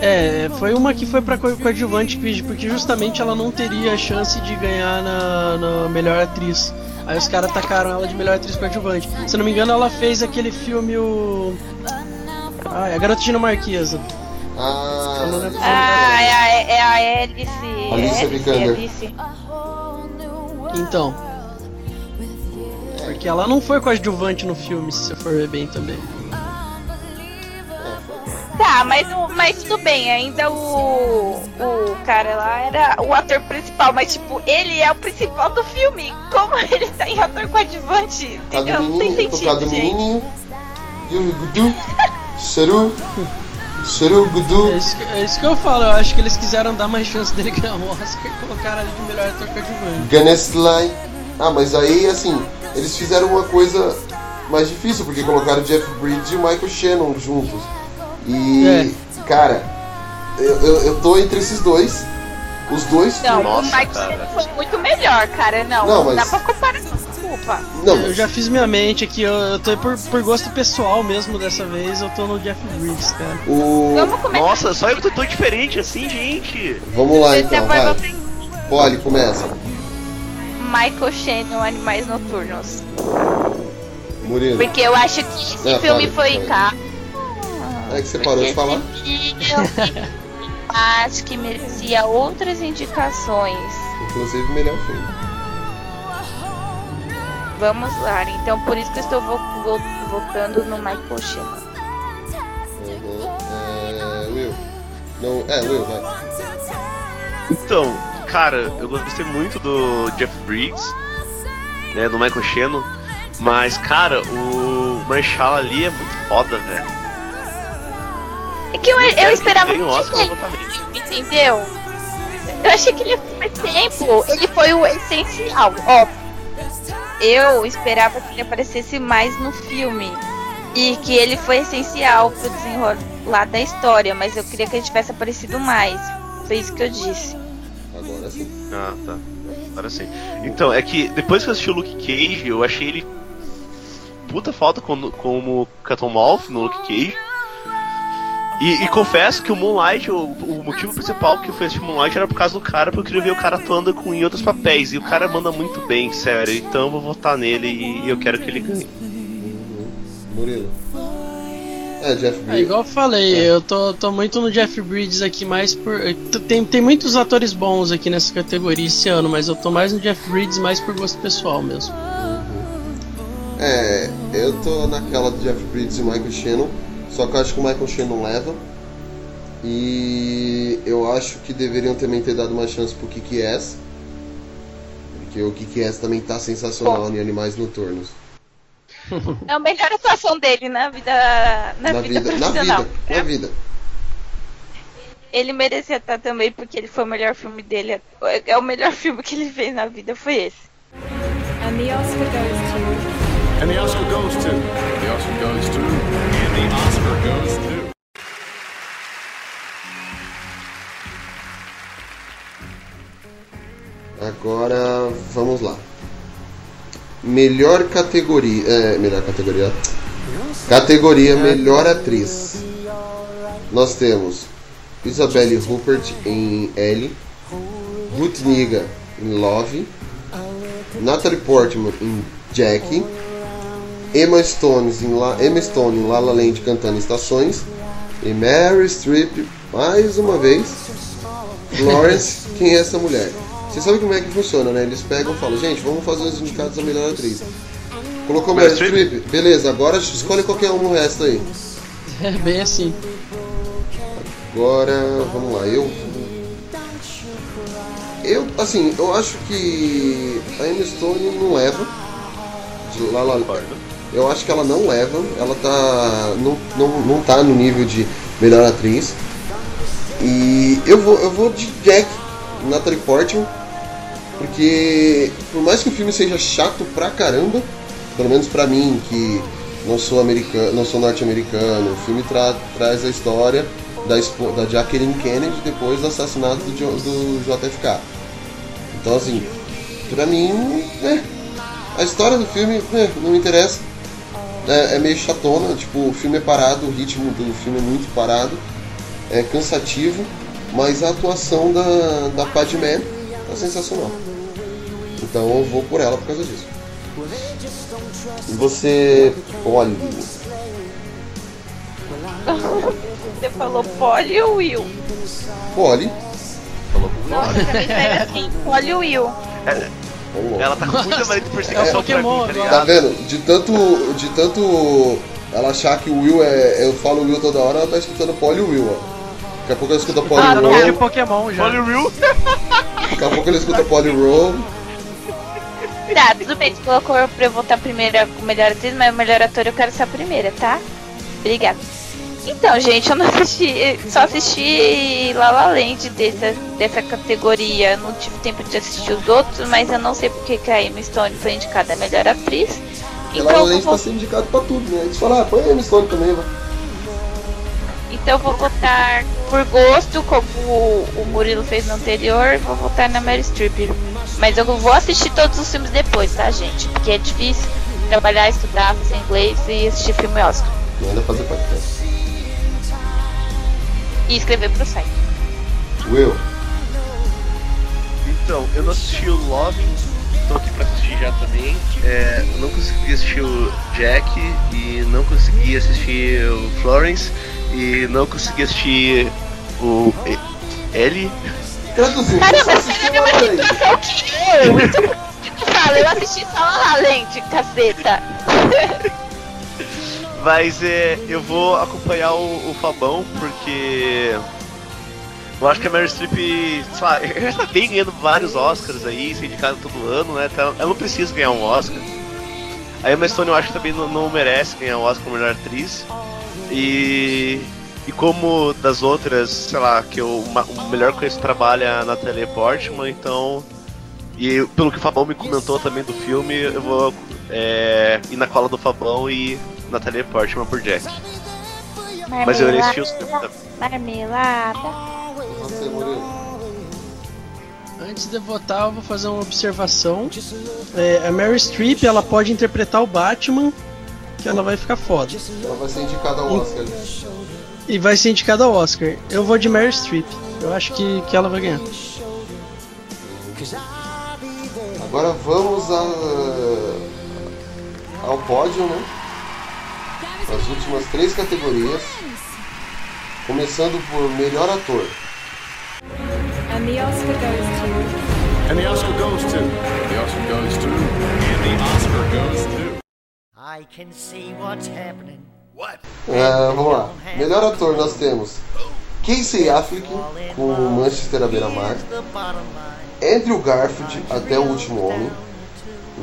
É, foi uma que foi pra co- coadjuvante, porque justamente ela não teria chance de ganhar na, na melhor atriz. Aí os caras tacaram ela de melhor atriz coadjuvante. Se eu não me engano, ela fez aquele filme o. Ah, é a Garota Dinamarquesa. Ah. Ah, é a, é a Alice. Alice, Vikander. Alice. Então. Porque ela não foi coadjuvante no filme, se você for ver bem também. Tá, mas, o- mas tudo bem, ainda o, o cara lá era o ator principal, mas tipo, ele é o principal do filme. Como ele tá em ator coadjuvante? Entendeu? Não tem sentido, gente. Gudu, Seru, Seru Gudu. É isso, que, é isso que eu falo, eu acho que eles quiseram dar mais chance dele ganhar um Oscar e colocaram ele de melhor ator coadjuvante. Ganeslai. Ah, mas aí, assim, eles fizeram uma coisa mais difícil, porque colocaram Jeff Bridges e Michael Shannon juntos. E, É. cara, eu, eu, eu tô entre esses dois. Os dois Não, Nossa, o Mike cara. foi muito melhor, cara. Não, Não, não, dá mas- pra comparar. Desculpa. Não, Eu já fiz minha mente aqui, eu, eu tô por, por gosto pessoal mesmo dessa vez, eu tô no Jeff Bridges, cara. o... Nossa, só eu que tô tão diferente assim, gente. Vamos lá Você então, vai Polly, começa. Michael Shannon, Animais Noturnos. Murilo. Porque eu acho que esse É, filme foi fale. É que você parou de falar? Acho que merecia outras indicações. Inclusive, melhor filme. Vamos lá, então por isso que eu estou vo vo votando no Michael Shannon. Uhum. É, Will. Não, é, Will, vai. Então, cara, eu gostei muito do Jeff Briggs, né, do Michael Shannon, mas, cara, o Marshall ali é muito foda, velho. É que eu, eu esperava Tem um muito dele, exatamente. entendeu? Eu achei que ele foi tempo, ele foi o essencial, ó. Eu esperava que ele aparecesse mais no filme. E que ele foi essencial pro desenrolar da história, mas eu queria que ele tivesse aparecido mais. Foi isso que eu disse. Agora sim. Ah, tá. Agora sim. Então, é que depois que eu assisti o Luke Cage, eu achei ele puta falta como, como Mouth no Luke Cage. E, e confesso que o Moonlight, o, o motivo principal que eu fui assistir Moonlight era por causa do cara, porque eu queria ver o cara atuando com em outros papéis. E o cara manda muito bem, sério. Então eu vou votar nele e, eu quero que ele ganhe. Murilo. É, Jeff Bridges. É igual eu falei, É. eu tô, tô muito no Jeff Bridges aqui, mais por. Tem, tem muitos atores bons aqui nessa categoria esse ano, mas eu tô mais no Jeff Bridges mais por gosto pessoal mesmo. É, eu tô naquela do Jeff Bridges e Michael Shannon, só que eu acho que o Michael Shannon leva. E eu acho que deveriam também ter dado uma chance pro Kiki S. Porque o Kiki S também tá sensacional em Animais Noturnos. É a melhor atuação dele na vida, na, na vida, vida, na profissional. vida, na vida. Ele merecia estar também porque ele foi o melhor filme dele. É o melhor filme que ele fez na vida, foi esse. And the Oscar goes to. And the Oscar goes to. The Oscar goes to. Agora vamos lá. Melhor categoria. É, melhor categoria. Categoria Melhor Atriz. Nós temos Isabelle Rupert em Ellie, Ruth Niga em Love, Natalie Portman em Jackie, Emma, Stones em La, Emma Stone em La La Land cantando Estações, e Mary Streep mais uma vez. Florence, quem é essa mulher? Você sabe como é que funciona, né? Eles pegam e falam, gente, vamos fazer os indicados da melhor atriz. Colocou Meryl Streep? Beleza, agora escolhe qualquer um no resto aí. É bem assim. Agora, vamos lá, eu. Eu, assim, eu acho que a Emma Stone não leva. De La La Eu acho que ela não leva. Ela tá. Não, não, não tá no nível de melhor atriz. E eu vou, eu vou de Jack, Natalie Portman. Porque por mais que o filme seja chato pra caramba, pelo menos pra mim, que não sou americano, não sou norte-americano, o filme tra- traz a história da, da Jacqueline Kennedy depois do assassinato do, do JFK. Então assim, pra mim, é, a história do filme é, não me interessa. É, é meio chatona, tipo, o filme é parado, o ritmo do filme é muito parado, é cansativo, mas a atuação da, da Padmé tá sensacional. Então eu vou por ela por causa disso. E você. Olha. Você falou Polly ou Will? Polly. Nossa, também saiu assim, Polly ou Will. Ela tá com muita variante de perseguição pra mim, tá? Tá vendo? De tanto. De tanto ela achar que o Will é. Eu falo Will toda hora, ela tá escutando Polly Will, ó. Daqui a pouco ela escuta Polly Ah, nome de Roll. Pokémon já. Polly Will. Daqui a pouco ela escuta Polly Roll. Tá, tudo bem, tu colocou pra eu votar primeira com melhor atriz, mas o melhor ator eu quero ser a primeira, tá? Obrigada. Então, gente, eu não assisti, só assisti La La Land dessa, dessa categoria. Não tive tempo de assistir os outros, mas eu não sei porque que a Emma Stone foi indicada a melhor atriz. Então, além eu de vou, tá sendo indicado pra tudo, né? Eles falam, ah, põe a Emma Stone também, vai. então eu vou votar por gosto, como o, Murilo fez no anterior, vou votar na Mary Streep. Mas eu vou assistir todos os filmes depois, tá, gente? Porque é difícil trabalhar, estudar, fazer inglês e assistir filme Oscar. Não ainda fazer podcast. E escrever pro site. Will. Então, eu não assisti o Love, tô aqui pra assistir já também. É, eu não consegui assistir o Jack e não consegui assistir o Florence e não consegui assistir o E- Ellie. Traduzindo, Caramba, você é Land. uma situação que eu! Então, eu assisti só La Land, caceta. Mas é, eu vou acompanhar o, o Fabão porque eu acho que a Mary Streep, sei lá, ela tá bem ganhando vários Oscars aí, indicada todo ano, né? Então, ela não precisa ganhar um Oscar. A Emma Stone eu acho que também não, não merece ganhar um Oscar como melhor atriz. E, e como das outras, sei lá, que eu ma- o melhor conheço trabalho é a Natalie Portman, então. E pelo que o Fabão me comentou também do filme, eu vou é, ir na cola do Fabão e Natalie Portman por Jack. Mas eu os filmes também. Marmelada. Você, Murilo. Antes de votar, eu vou fazer uma observação. É, a Mary Streep, ela pode interpretar o Batman, que ela vai ficar foda. Ela vai ser indicada ao Oscar. E vai ser indicada ao Oscar. Eu vou de Mary Streep. Eu acho que, que ela vai ganhar. Agora vamos a, ao pódio, né? As últimas três categorias. Começando por melhor ator. And the Oscar goes to. And the Oscar goes to. The Oscar goes to. And the Oscar goes to. I can see what's happening. What? Ah, vamos lá. Melhor ator nós temos Casey Affleck com Manchester à beira-mar, Andrew Garfield até o último homem,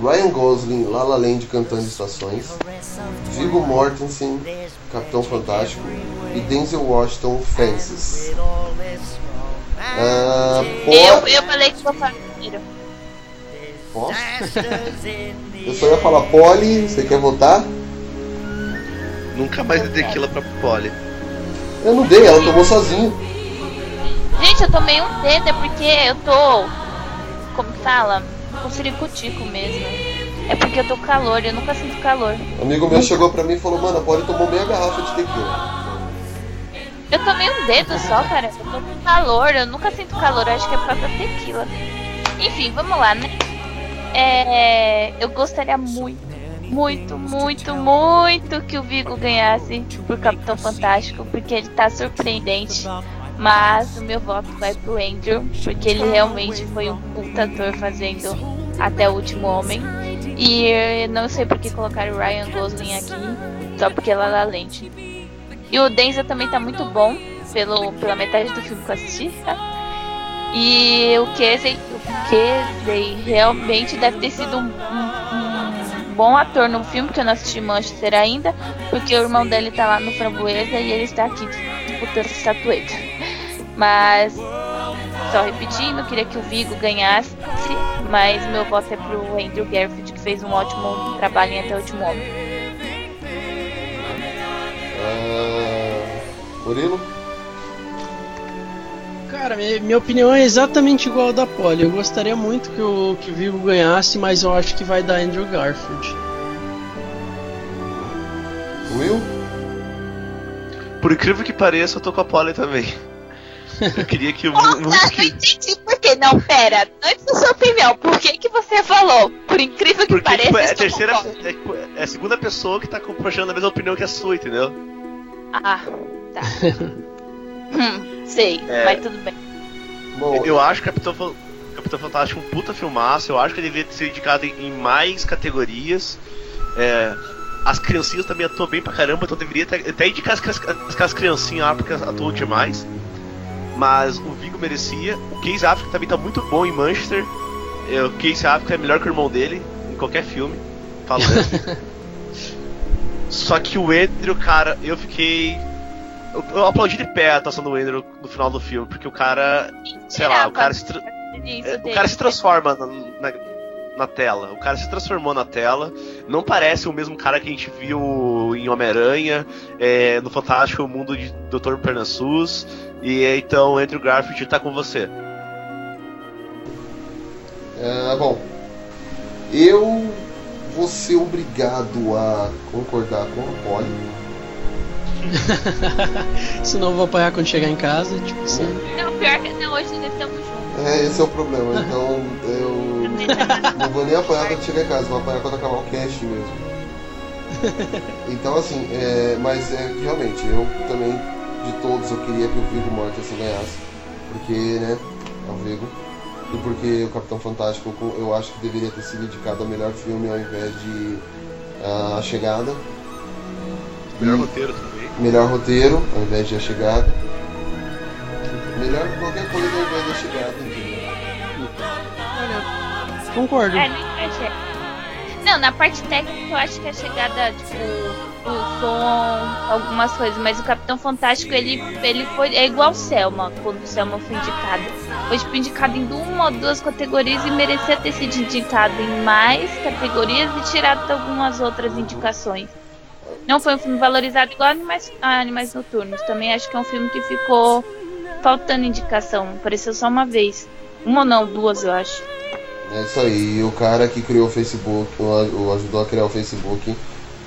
Ryan Gosling La La Land cantando estações, Viggo Mortensen Capitão Fantástico e Denzel Washington Fences. Ah, Eu, eu falei que vou falar primeiro. Posso? Eu só ia falar Polly, você quer votar? Nunca mais dei tequila pra Polly. Eu não dei, ela tomou sozinho. Gente, eu tomei um dedo, é porque eu tô. Como que fala? Com ciricutico mesmo. É porque eu tô com calor, eu nunca sinto calor. Um amigo meu chegou pra mim e falou, mano, Polly tomou meia garrafa de tequila. Eu tomei um dedo só, cara. Eu tô com calor, eu nunca sinto calor, eu acho que é por causa da tequila. Enfim, vamos lá, né? É, eu gostaria muito, muito, muito, muito que o Vigo ganhasse por Capitão Fantástico, porque ele tá surpreendente. Mas o meu voto vai pro Andrew, porque ele realmente foi um puta ator fazendo até o último homem. E não sei por que colocaram o Ryan Gosling aqui, só porque ela La Land. E o Denzel também tá muito bom, pelo, pela metade do filme que eu assisti, tá? E o Casey, o Casey realmente deve ter sido um, um- um bom ator no filme, que eu não assisti Manchester ainda, porque o irmão dele tá lá no Framboesa e ele está aqui disputando essa estatueta. Mas, só repetindo, queria que o Vigo ganhasse, mas meu voto é pro Andrew Garfield, que fez um ótimo trabalho em Até o Último Homem. Ah, Murilo? Cara, minha, minha opinião é exatamente igual a da Polly. Eu gostaria muito que o, que o Vigo ganhasse, mas eu acho que vai dar Andrew Garfield. Will? Por incrível que pareça, eu tô com a Polly também. Eu queria que o muito não que. entendi por quê. Não, pera. Antes da sua opinião, por que que você falou? Por incrível que Porque pareça, tipo, é a terceira. É, tipo, é a segunda pessoa que tá compartilhando a mesma opinião que a sua, entendeu? Ah, tá. hum, sei, É. mas tudo bem. Bom, Eu acho Capitão, Fan- Capitão Fantástico um puta filmaço. Eu acho que ele devia ser indicado em, em mais categorias. É, as criancinhas também atuam bem pra caramba, então deveria até, até indicar as, as, as criancinhas lá porque atuam demais. Mas o Vigo merecia. O Case Affleck também tá muito bom em Manchester. É, O Case Affleck é melhor que o irmão dele em qualquer filme. Falando. Só que o Andrew, cara, eu fiquei. Eu, eu aplaudi de pé a atuação do Andrew no final do filme, porque o cara. Sei lá, o cara se, tra- é, o cara se transforma na, na, na tela. O cara se transformou na tela. Não parece o mesmo cara que a gente viu em Homem-Aranha, é, no Fantástico Mundo de Dr. Pernassus. E então, Andrew Garfield tá com você. é, bom, eu vou ser obrigado a concordar com a Polly. Senão eu vou apanhar quando chegar em casa, tipo assim. Não, pior que não, hoje nós estamos juntos. É, esse é o problema, então eu não vou nem apanhar quando chegar em casa, vou apanhar quando acabar o cast mesmo. Então assim, é, mas é realmente, eu também, de todos, eu queria que o Viggo Mortensen ganhasse. Porque, né, é o Viggo. E porque o Capitão Fantástico eu acho que deveria ter sido indicado a melhor filme ao invés de ah, A Chegada. Melhor E- roteiro também. Melhor roteiro ao invés de A Chegada. Melhor qualquer coisa da Chegada, entendeu? Concordo. É, não na parte técnica eu acho que a chegada, tipo, o som, algumas coisas, mas o Capitão Fantástico, ele, ele foi. É igual o Selma, quando o Selma foi indicado. Foi tipo indicado em uma ou duas categorias e merecia ter sido indicado em mais categorias e tirado de algumas outras indicações. Não foi um filme valorizado igual Animais, a Animais Noturnos. Também acho que é um filme que ficou faltando indicação. Apareceu só uma vez. Uma ou não, duas eu acho. É isso aí, e o cara que criou o Facebook, o o ajudou a criar o Facebook,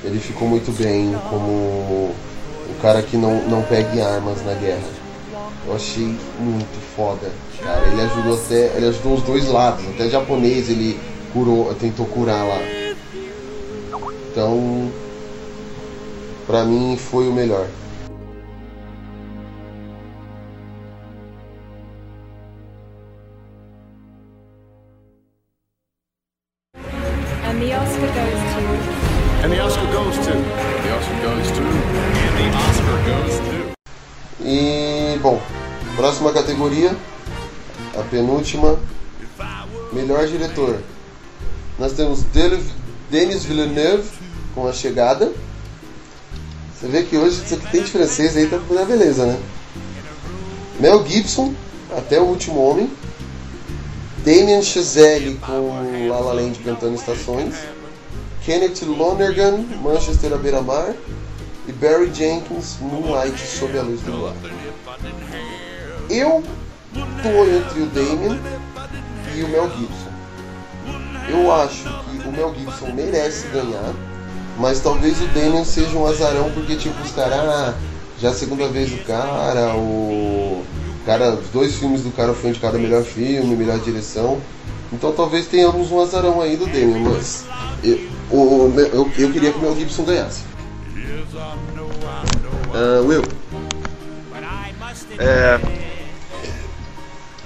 ele ficou muito bem como o cara que não, não pegue armas na guerra. Eu achei muito foda, cara. Ele ajudou até. Ele ajudou os dois lados, até japonês ele curou, tentou curar lá. Então, pra mim foi o melhor. Categoria, a penúltima, melhor diretor. Nós temos Denis Villeneuve com a chegada. Você vê que hoje isso aqui tem de francês aí, tá na beleza, né? Mel Gibson, até o último homem. Damien Chazelle com La La Land cantando estações. Kenneth Lonergan, Manchester à beira-mar. E Barry Jenkins, Moonlight sob a luz do luar. Eu tô entre o Damien e o Mel Gibson. Eu acho que o Mel Gibson merece ganhar, mas talvez o Damien seja um azarão porque tipo os caras, ah, já é a segunda vez o cara, o cara, os dois filmes do cara foi indicado a melhor filme, melhor direção. Então talvez tenhamos um azarão aí do Damien, mas eu, o- eu, eu queria que o Mel Gibson ganhasse. Ah, Will, É,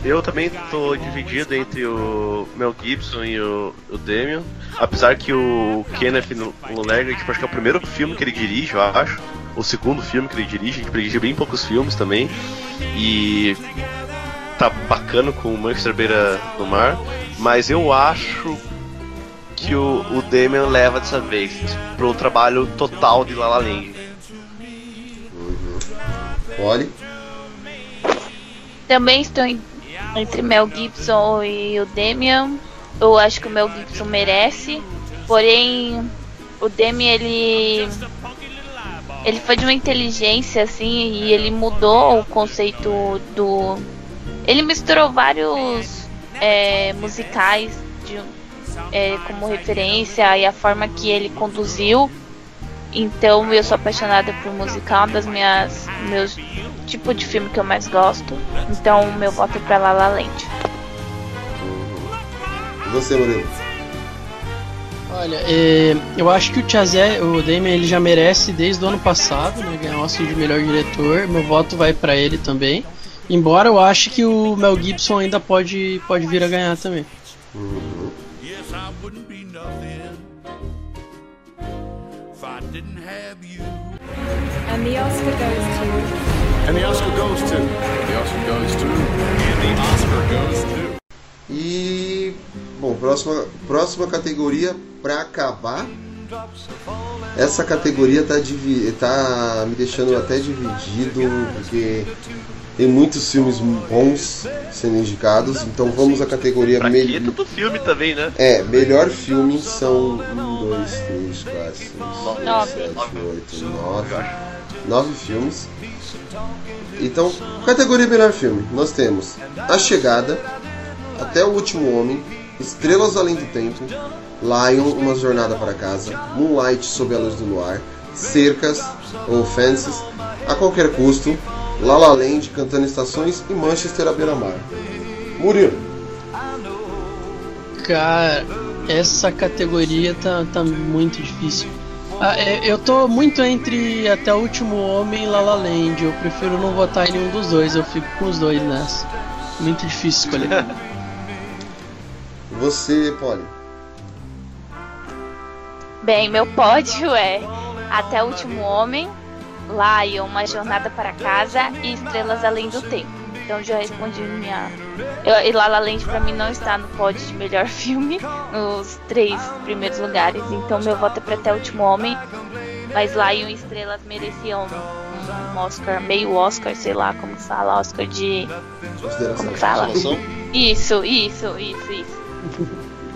eu também tô dividido entre o Mel Gibson e o, o Damien. Apesar que o Kenneth Lonergan, tipo, acho que é o primeiro filme que ele dirige, eu acho. O segundo filme que ele dirige, ele dirige bem poucos filmes também. E tá bacana com o Manchester Beira do Mar. Mas eu acho que o, o Damien leva dessa vez pro trabalho total de La La Land. olhe. Também estou em- entre Mel Gibson e o Damian. Eu acho que o Mel Gibson merece. Porém, o Damian ele ele foi de uma inteligência assim e ele mudou o conceito do ele misturou vários é, musicais de, é, como referência e a forma que ele conduziu então eu sou apaixonada por musical, uma das minhas meus tipo de filme que eu mais gosto. Então meu voto é pra La La Land. E você, Murilo? Olha, é, eu acho que o Chazé, o Damien, ele já merece desde o ano passado, né, ganhar o Oscar de melhor diretor. Meu voto vai pra ele também. Embora eu ache que o Mel Gibson ainda pode, pode vir a ganhar também. Yes, have you. And the Oscar goes to. And the Oscar goes to. The Oscar goes to. And the Oscar goes to. E bom, próxima, próxima categoria pra acabar. Essa categoria tá, tá me deixando até dividido, porque tem muitos filmes bons sendo indicados. Então vamos à categoria melhor. Tanto filme também, né? É, melhor filme são 1, 2, 3, 4, 5, 6, Nove. 7, 8, 9. Nove filmes. Então, categoria melhor filme, nós temos A Chegada, Até o Último Homem, Estrelas Além do Tempo, Lion, Uma Jornada para Casa, Moonlight Sob a Luz do Luar, Cercas ou Fences, A Qualquer Custo, La La Land, Cantando Estações e Manchester à Beira-Mar. Murilo. Cara, essa categoria tá, tá muito difícil. Ah, é, eu tô muito entre até o último homem e La La Land. Eu prefiro não votar em nenhum dos dois. Eu fico com os dois nessa. Muito difícil escolher. Você, Polly. Bem, meu pódio é Até o Último Homem, Lion, Uma Jornada para Casa e Estrelas Além do Tempo. Então já respondi minha. Eu, e La La Land pra mim não está no pódio de melhor filme, nos três primeiros lugares. Então meu voto é pra Até o Último Homem. Mas Lion e Estrelas mereciam um, Oscar, meio Oscar, sei lá como fala, Oscar de. Como fala? Isso, isso, isso, isso.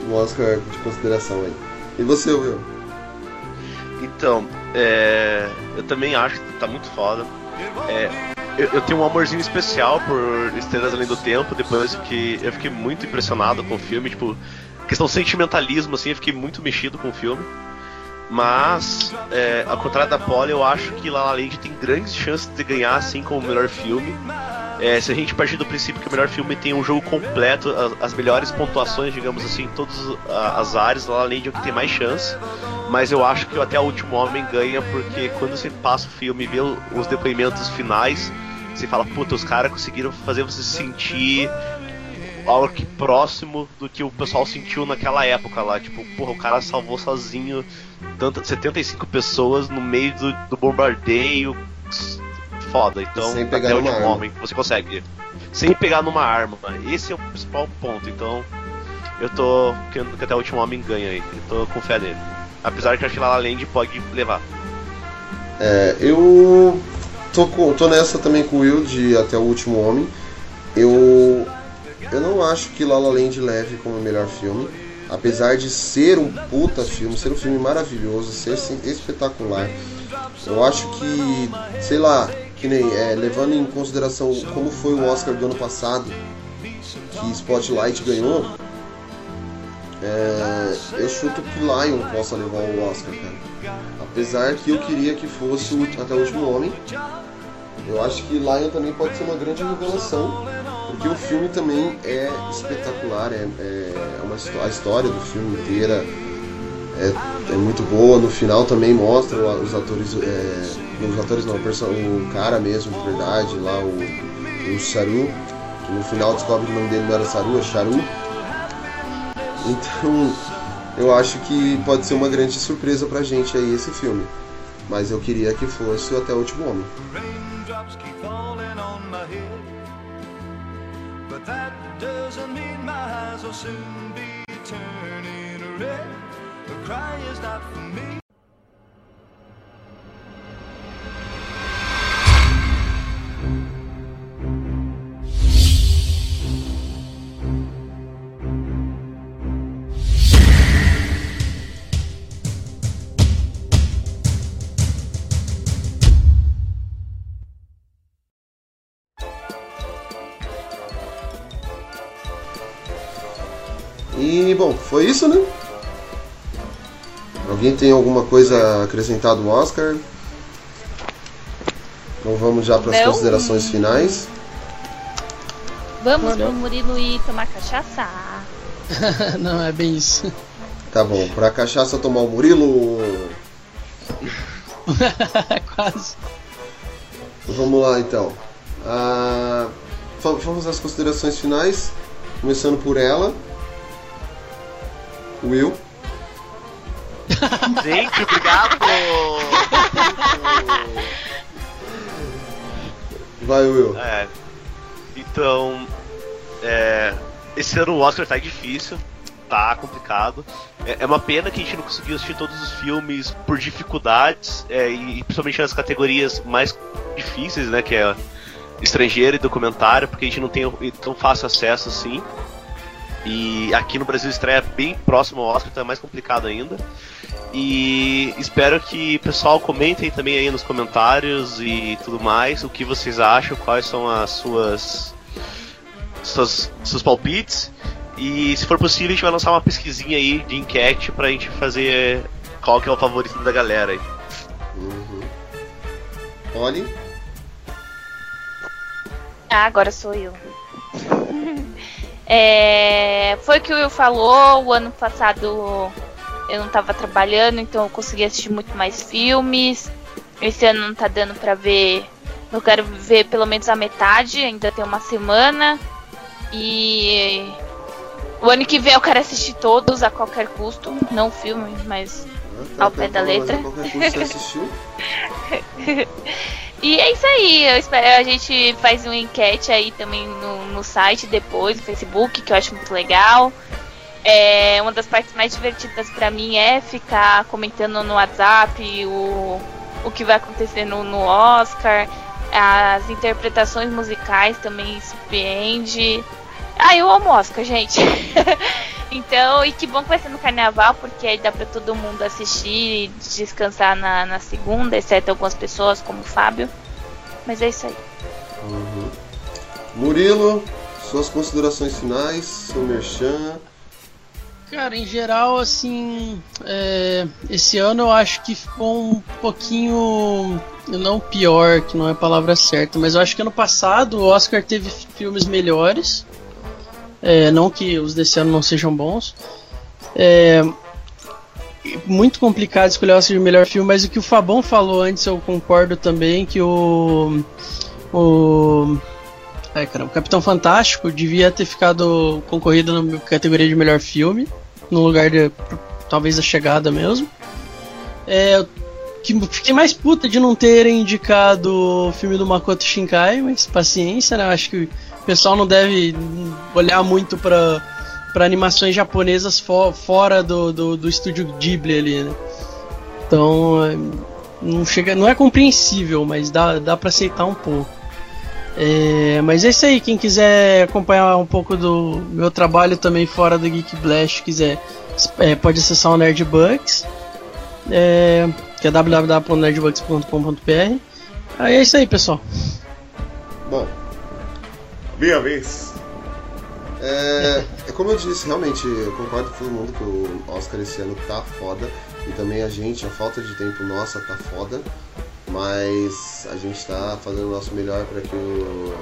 Um Oscar de consideração aí. E você, Will? Então, é, eu também acho que tá muito foda. É, eu, eu tenho um amorzinho especial por Estrelas Além do Tempo, depois que eu fiquei muito impressionado com o filme, tipo, questão sentimentalismo, assim, eu fiquei muito mexido com o filme. Mas, é, ao contrário da Polly, eu acho que La La Land tem grandes chances de ganhar, assim, como o melhor filme. É, se a gente partir do princípio que o melhor filme tem um jogo completo, as, as melhores pontuações, digamos assim, em todas as áreas, La La Land é o que tem mais chance. Mas eu acho que Até o Último Homem ganha, porque quando você passa o filme e vê os depoimentos finais, você fala, puta, os caras conseguiram fazer você sentir algo que próximo do que o pessoal sentiu naquela época lá. Tipo, porra, o cara salvou sozinho tanto, 75 pessoas no meio do, do bombardeio. Foda, então Sem pegar até o último homem você consegue. Sem pegar numa arma. Esse é o principal ponto, então eu tô querendo que até o último homem ganhe aí. Eu tô com fé nele. Apesar que acho que La La Land pode levar. É, eu tô, com- tô nessa também com o Will de Até o Último Homem. Eu, eu não acho que La La Land leve como o melhor filme. Apesar de ser um puta filme, ser um filme maravilhoso, ser assim, espetacular. Eu acho que, sei lá, que nem, é, levando em consideração como foi o Oscar do ano passado, que Spotlight ganhou, é, eu chuto que Lion possa levar o Oscar, cara. Apesar que eu queria que fosse Até o Último Homem. Eu acho que Lion também pode ser uma grande revelação, porque o filme também é espetacular, é, é uma a história do filme inteira é, é muito boa. No final também mostra os atores, é, os atores não, o, cara mesmo, de verdade, lá o, o Charu, que no final descobre que o nome dele não era Saru, é Charu. Então, eu acho que pode ser uma grande surpresa pra gente aí esse filme. Mas eu queria que fosse Até o Último Homem. But that doesn't mean my eyes will soon be turning red. The cry is not for me. Foi isso, né? Alguém tem alguma coisa a acrescentar do Oscar? Então vamos já para as considerações finais. Vamos pro Murilo ir tomar cachaça. não, é bem isso. Tá bom, pra cachaça tomar o Murilo. Quase. Vamos lá então. Ah, vamos às considerações finais. Começando por ela. Will. Gente, obrigado! Vai, Will. É. Então, é, esse ano o Oscar tá difícil, tá complicado. É, é uma pena que a gente não conseguiu assistir todos os filmes por dificuldades, é, e principalmente nas categorias mais difíceis, né? Que é estrangeiro e documentário, porque a gente não tem tão fácil acesso assim. E aqui no Brasil estreia bem próximo ao Oscar, então é mais complicado ainda. E espero que o pessoal comentem também aí nos comentários e tudo mais o que vocês acham, quais são as suas suas seus palpites. E se for possível, a gente vai lançar uma pesquisinha aí de enquete pra gente fazer qual que é o favorito da galera aí. Uhum. Olhe. Ah, agora sou eu. É, foi o que o Will falou, o ano passado eu não tava trabalhando, então eu consegui assistir muito mais filmes. Esse ano não tá dando pra ver. Eu quero ver pelo menos a metade, ainda tem uma semana. E o ano que vem eu quero assistir todos a qualquer custo, não o filme, mas Tá, ao pé da letra. Qualquer coisa você assistiu? E é isso aí, eu espero, a gente faz uma enquete aí também no, no site depois, no Facebook, que eu acho muito legal. É, uma das partes mais divertidas pra mim é ficar comentando no WhatsApp o, o que vai acontecer no, no Oscar. As interpretações musicais também surpreende. Ah, eu amo Oscar, gente. então, e que bom que vai ser no carnaval, porque aí dá pra todo mundo assistir e descansar na, na segunda, exceto algumas pessoas, como o Fábio. Mas é isso aí. Cara, em geral, assim, é, esse ano eu acho que ficou um pouquinho. Não pior, que não é a palavra certa, mas eu acho que ano passado o Oscar teve filmes melhores. É, não que os desse ano não sejam bons. É, muito complicado escolher o de melhor filme, mas o que o Fabão falou antes eu concordo também, que o. O. Ai, caramba, o Capitão Fantástico devia ter ficado concorrido na categoria de melhor filme, no lugar de. talvez a chegada mesmo. É, que fiquei mais puta de não terem indicado o filme do Makoto Shinkai, mas paciência, né? Acho que pessoal não deve olhar muito pra, pra animações japonesas fo fora do, do, do estúdio Ghibli ali, né? Então, é, não, chega, não é compreensível, mas dá, dá pra aceitar um pouco. É, mas é isso aí, quem quiser acompanhar um pouco do meu trabalho também fora do Geek Blast, quiser, é, pode acessar o Nerdbugs, é, que é www.nerdbugs.com.br. Aí é isso aí, pessoal. Bom, minha vez. É, é como eu disse, realmente, eu concordo com todo mundo que o Oscar esse ano tá foda. E também a gente, a falta de tempo nossa tá foda. Mas a gente tá fazendo o nosso melhor para que o.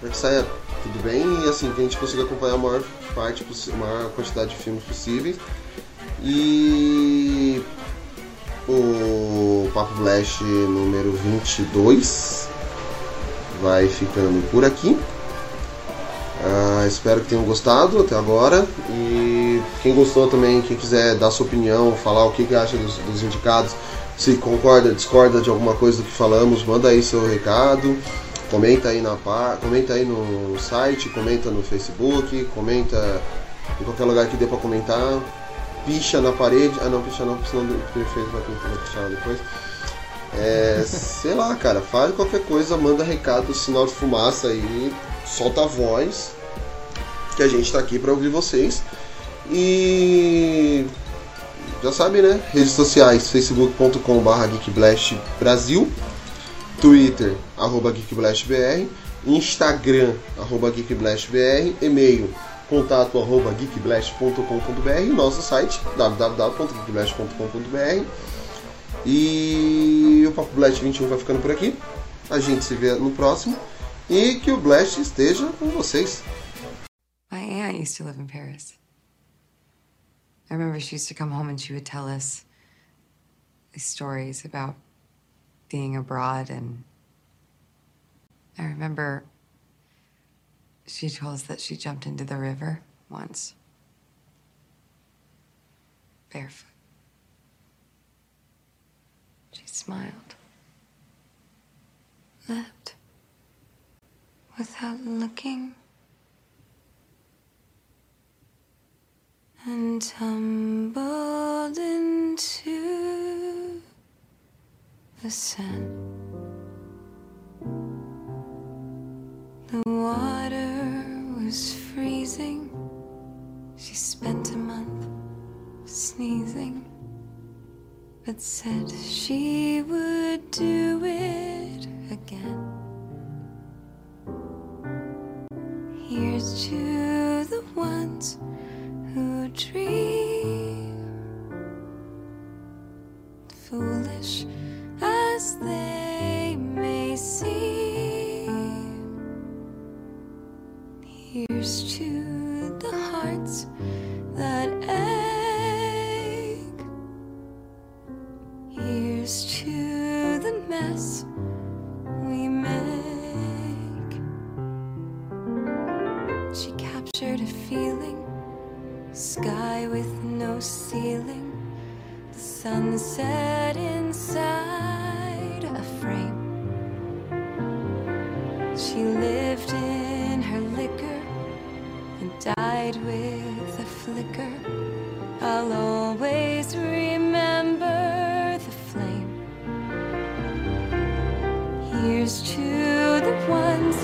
para que saia tudo bem e assim, que a gente consiga acompanhar a maior parte, a maior quantidade de filmes possíveis. E o Papo Blast número 22 vai ficando por aqui. Ah, espero que tenham gostado até agora. E quem gostou também, quem quiser dar sua opinião, falar o que, que acha dos, dos indicados, se concorda, discorda de alguma coisa do que falamos, manda aí seu recado. Comenta aí na comenta aí no site, comenta no Facebook, comenta em qualquer lugar que dê pra comentar. Picha na parede. Ah não, picha não, senão o prefeito vai pichar depois. É, sei lá, cara, faz qualquer coisa, manda recado, sinal de fumaça aí, solta a voz, que a gente tá aqui pra ouvir vocês. E já sabe, né? Redes sociais, facebook.com.br geekblast Brasil, Twitter, arroba geekblastbr, Instagram, arroba geekblastbr, e-mail, contato arroba geekblast.com.br nosso site, www.geekblast.com.br. E o Papo Blast 21 vai ficando por aqui. A gente se vê no próximo. E que o Blast esteja com vocês. My aunt used to live in Paris. I remember she used to come home and she would tell us stories about being abroad. And I remember she told us that she jumped into the river once, barefoot. Smiled, left without looking. and tumbled into the sand. The water was freezing. She spent a month sneezing, but said she would do it again. Here's to the ones who dream, foolish as they may seem. Here's to the hearts that mess we make. She captured a feeling sky with no ceiling, the sunset inside a frame. She lived in her liquor and died with a flicker. I'll always Here's to the ones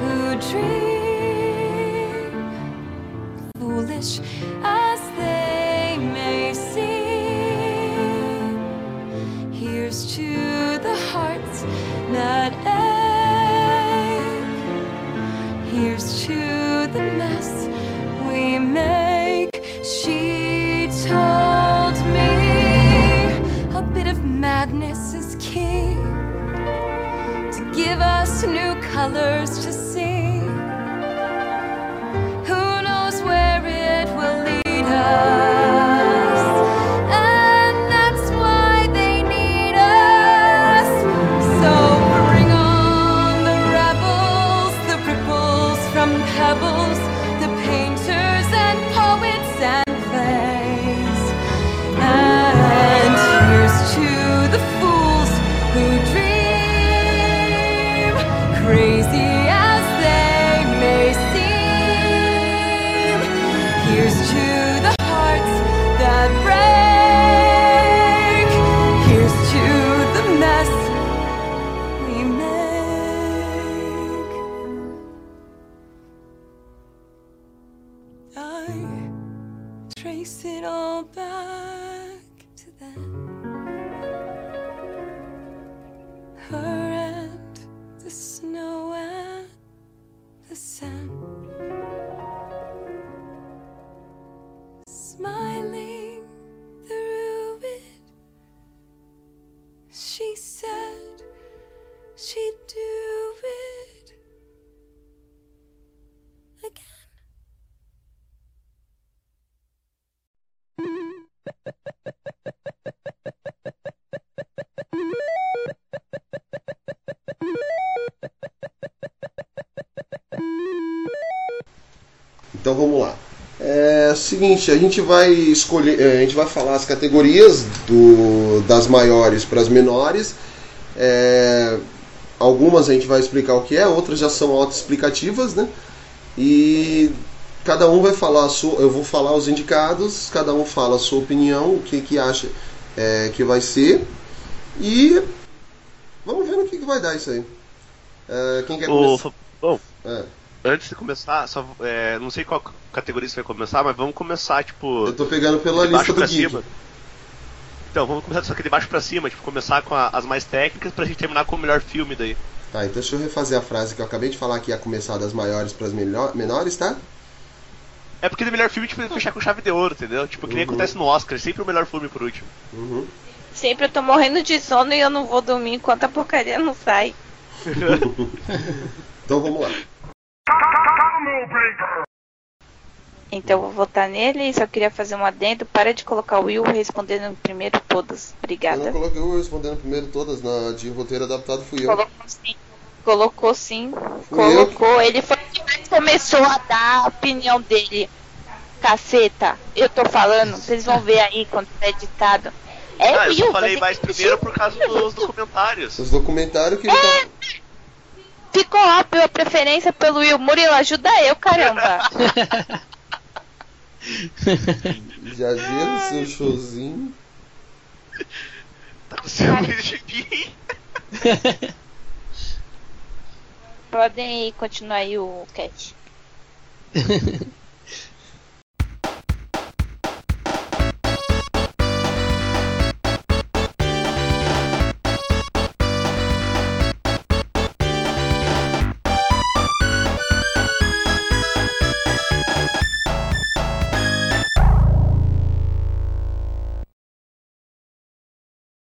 who dream. Foolish as give us new colors to see. Seguinte, a gente vai escolher, é, a gente vai falar as categorias do, das maiores para as menores. É, algumas a gente vai explicar o que é, outras já são autoexplicativas, né? E cada um vai falar a sua, eu vou falar os indicados, cada um fala a sua opinião, o que que acha é, que vai ser e vamos ver no que, que vai dar isso aí. É, quem quer começar? Bom, É. antes de começar, só, é, não sei qual categoria você vai começar, mas vamos começar, tipo. Eu tô pegando pela de baixo lista do cima. Então, vamos começar só que de baixo pra cima, tipo, começar com a- as mais técnicas pra gente terminar com o melhor filme daí. Tá, então deixa eu refazer a frase que eu acabei de falar que ia começar das maiores para as menores, tá? É porque do melhor filme precisa fechar com chave de ouro, entendeu? Tipo, que nem Uhum. acontece no Oscar, sempre o melhor filme por último. Uhum. Sempre eu tô morrendo de sono e eu não vou dormir enquanto a porcaria não sai. Então vamos lá. Então eu vou votar nele e só queria fazer um adendo. Para de colocar o Will respondendo primeiro todas. Eu Obrigada. não coloquei eu respondendo primeiro todas na de roteiro adaptado fui eu. Colocou sim. Colocou sim. Fui eu Colocou. Ele foi que mais começou a dar a opinião dele. Caceta, eu tô falando, vocês vão ver aí quando tá editado. É ah, eu Will, só falei mais primeiro por causa dos documentários. Os documentários que ele tá... Ficou óbvio a preferência pelo Will. Murilo, ajuda eu, caramba. Já viram seu showzinho? Tá com ciúme de mim. Podem aí continuar aí o cast.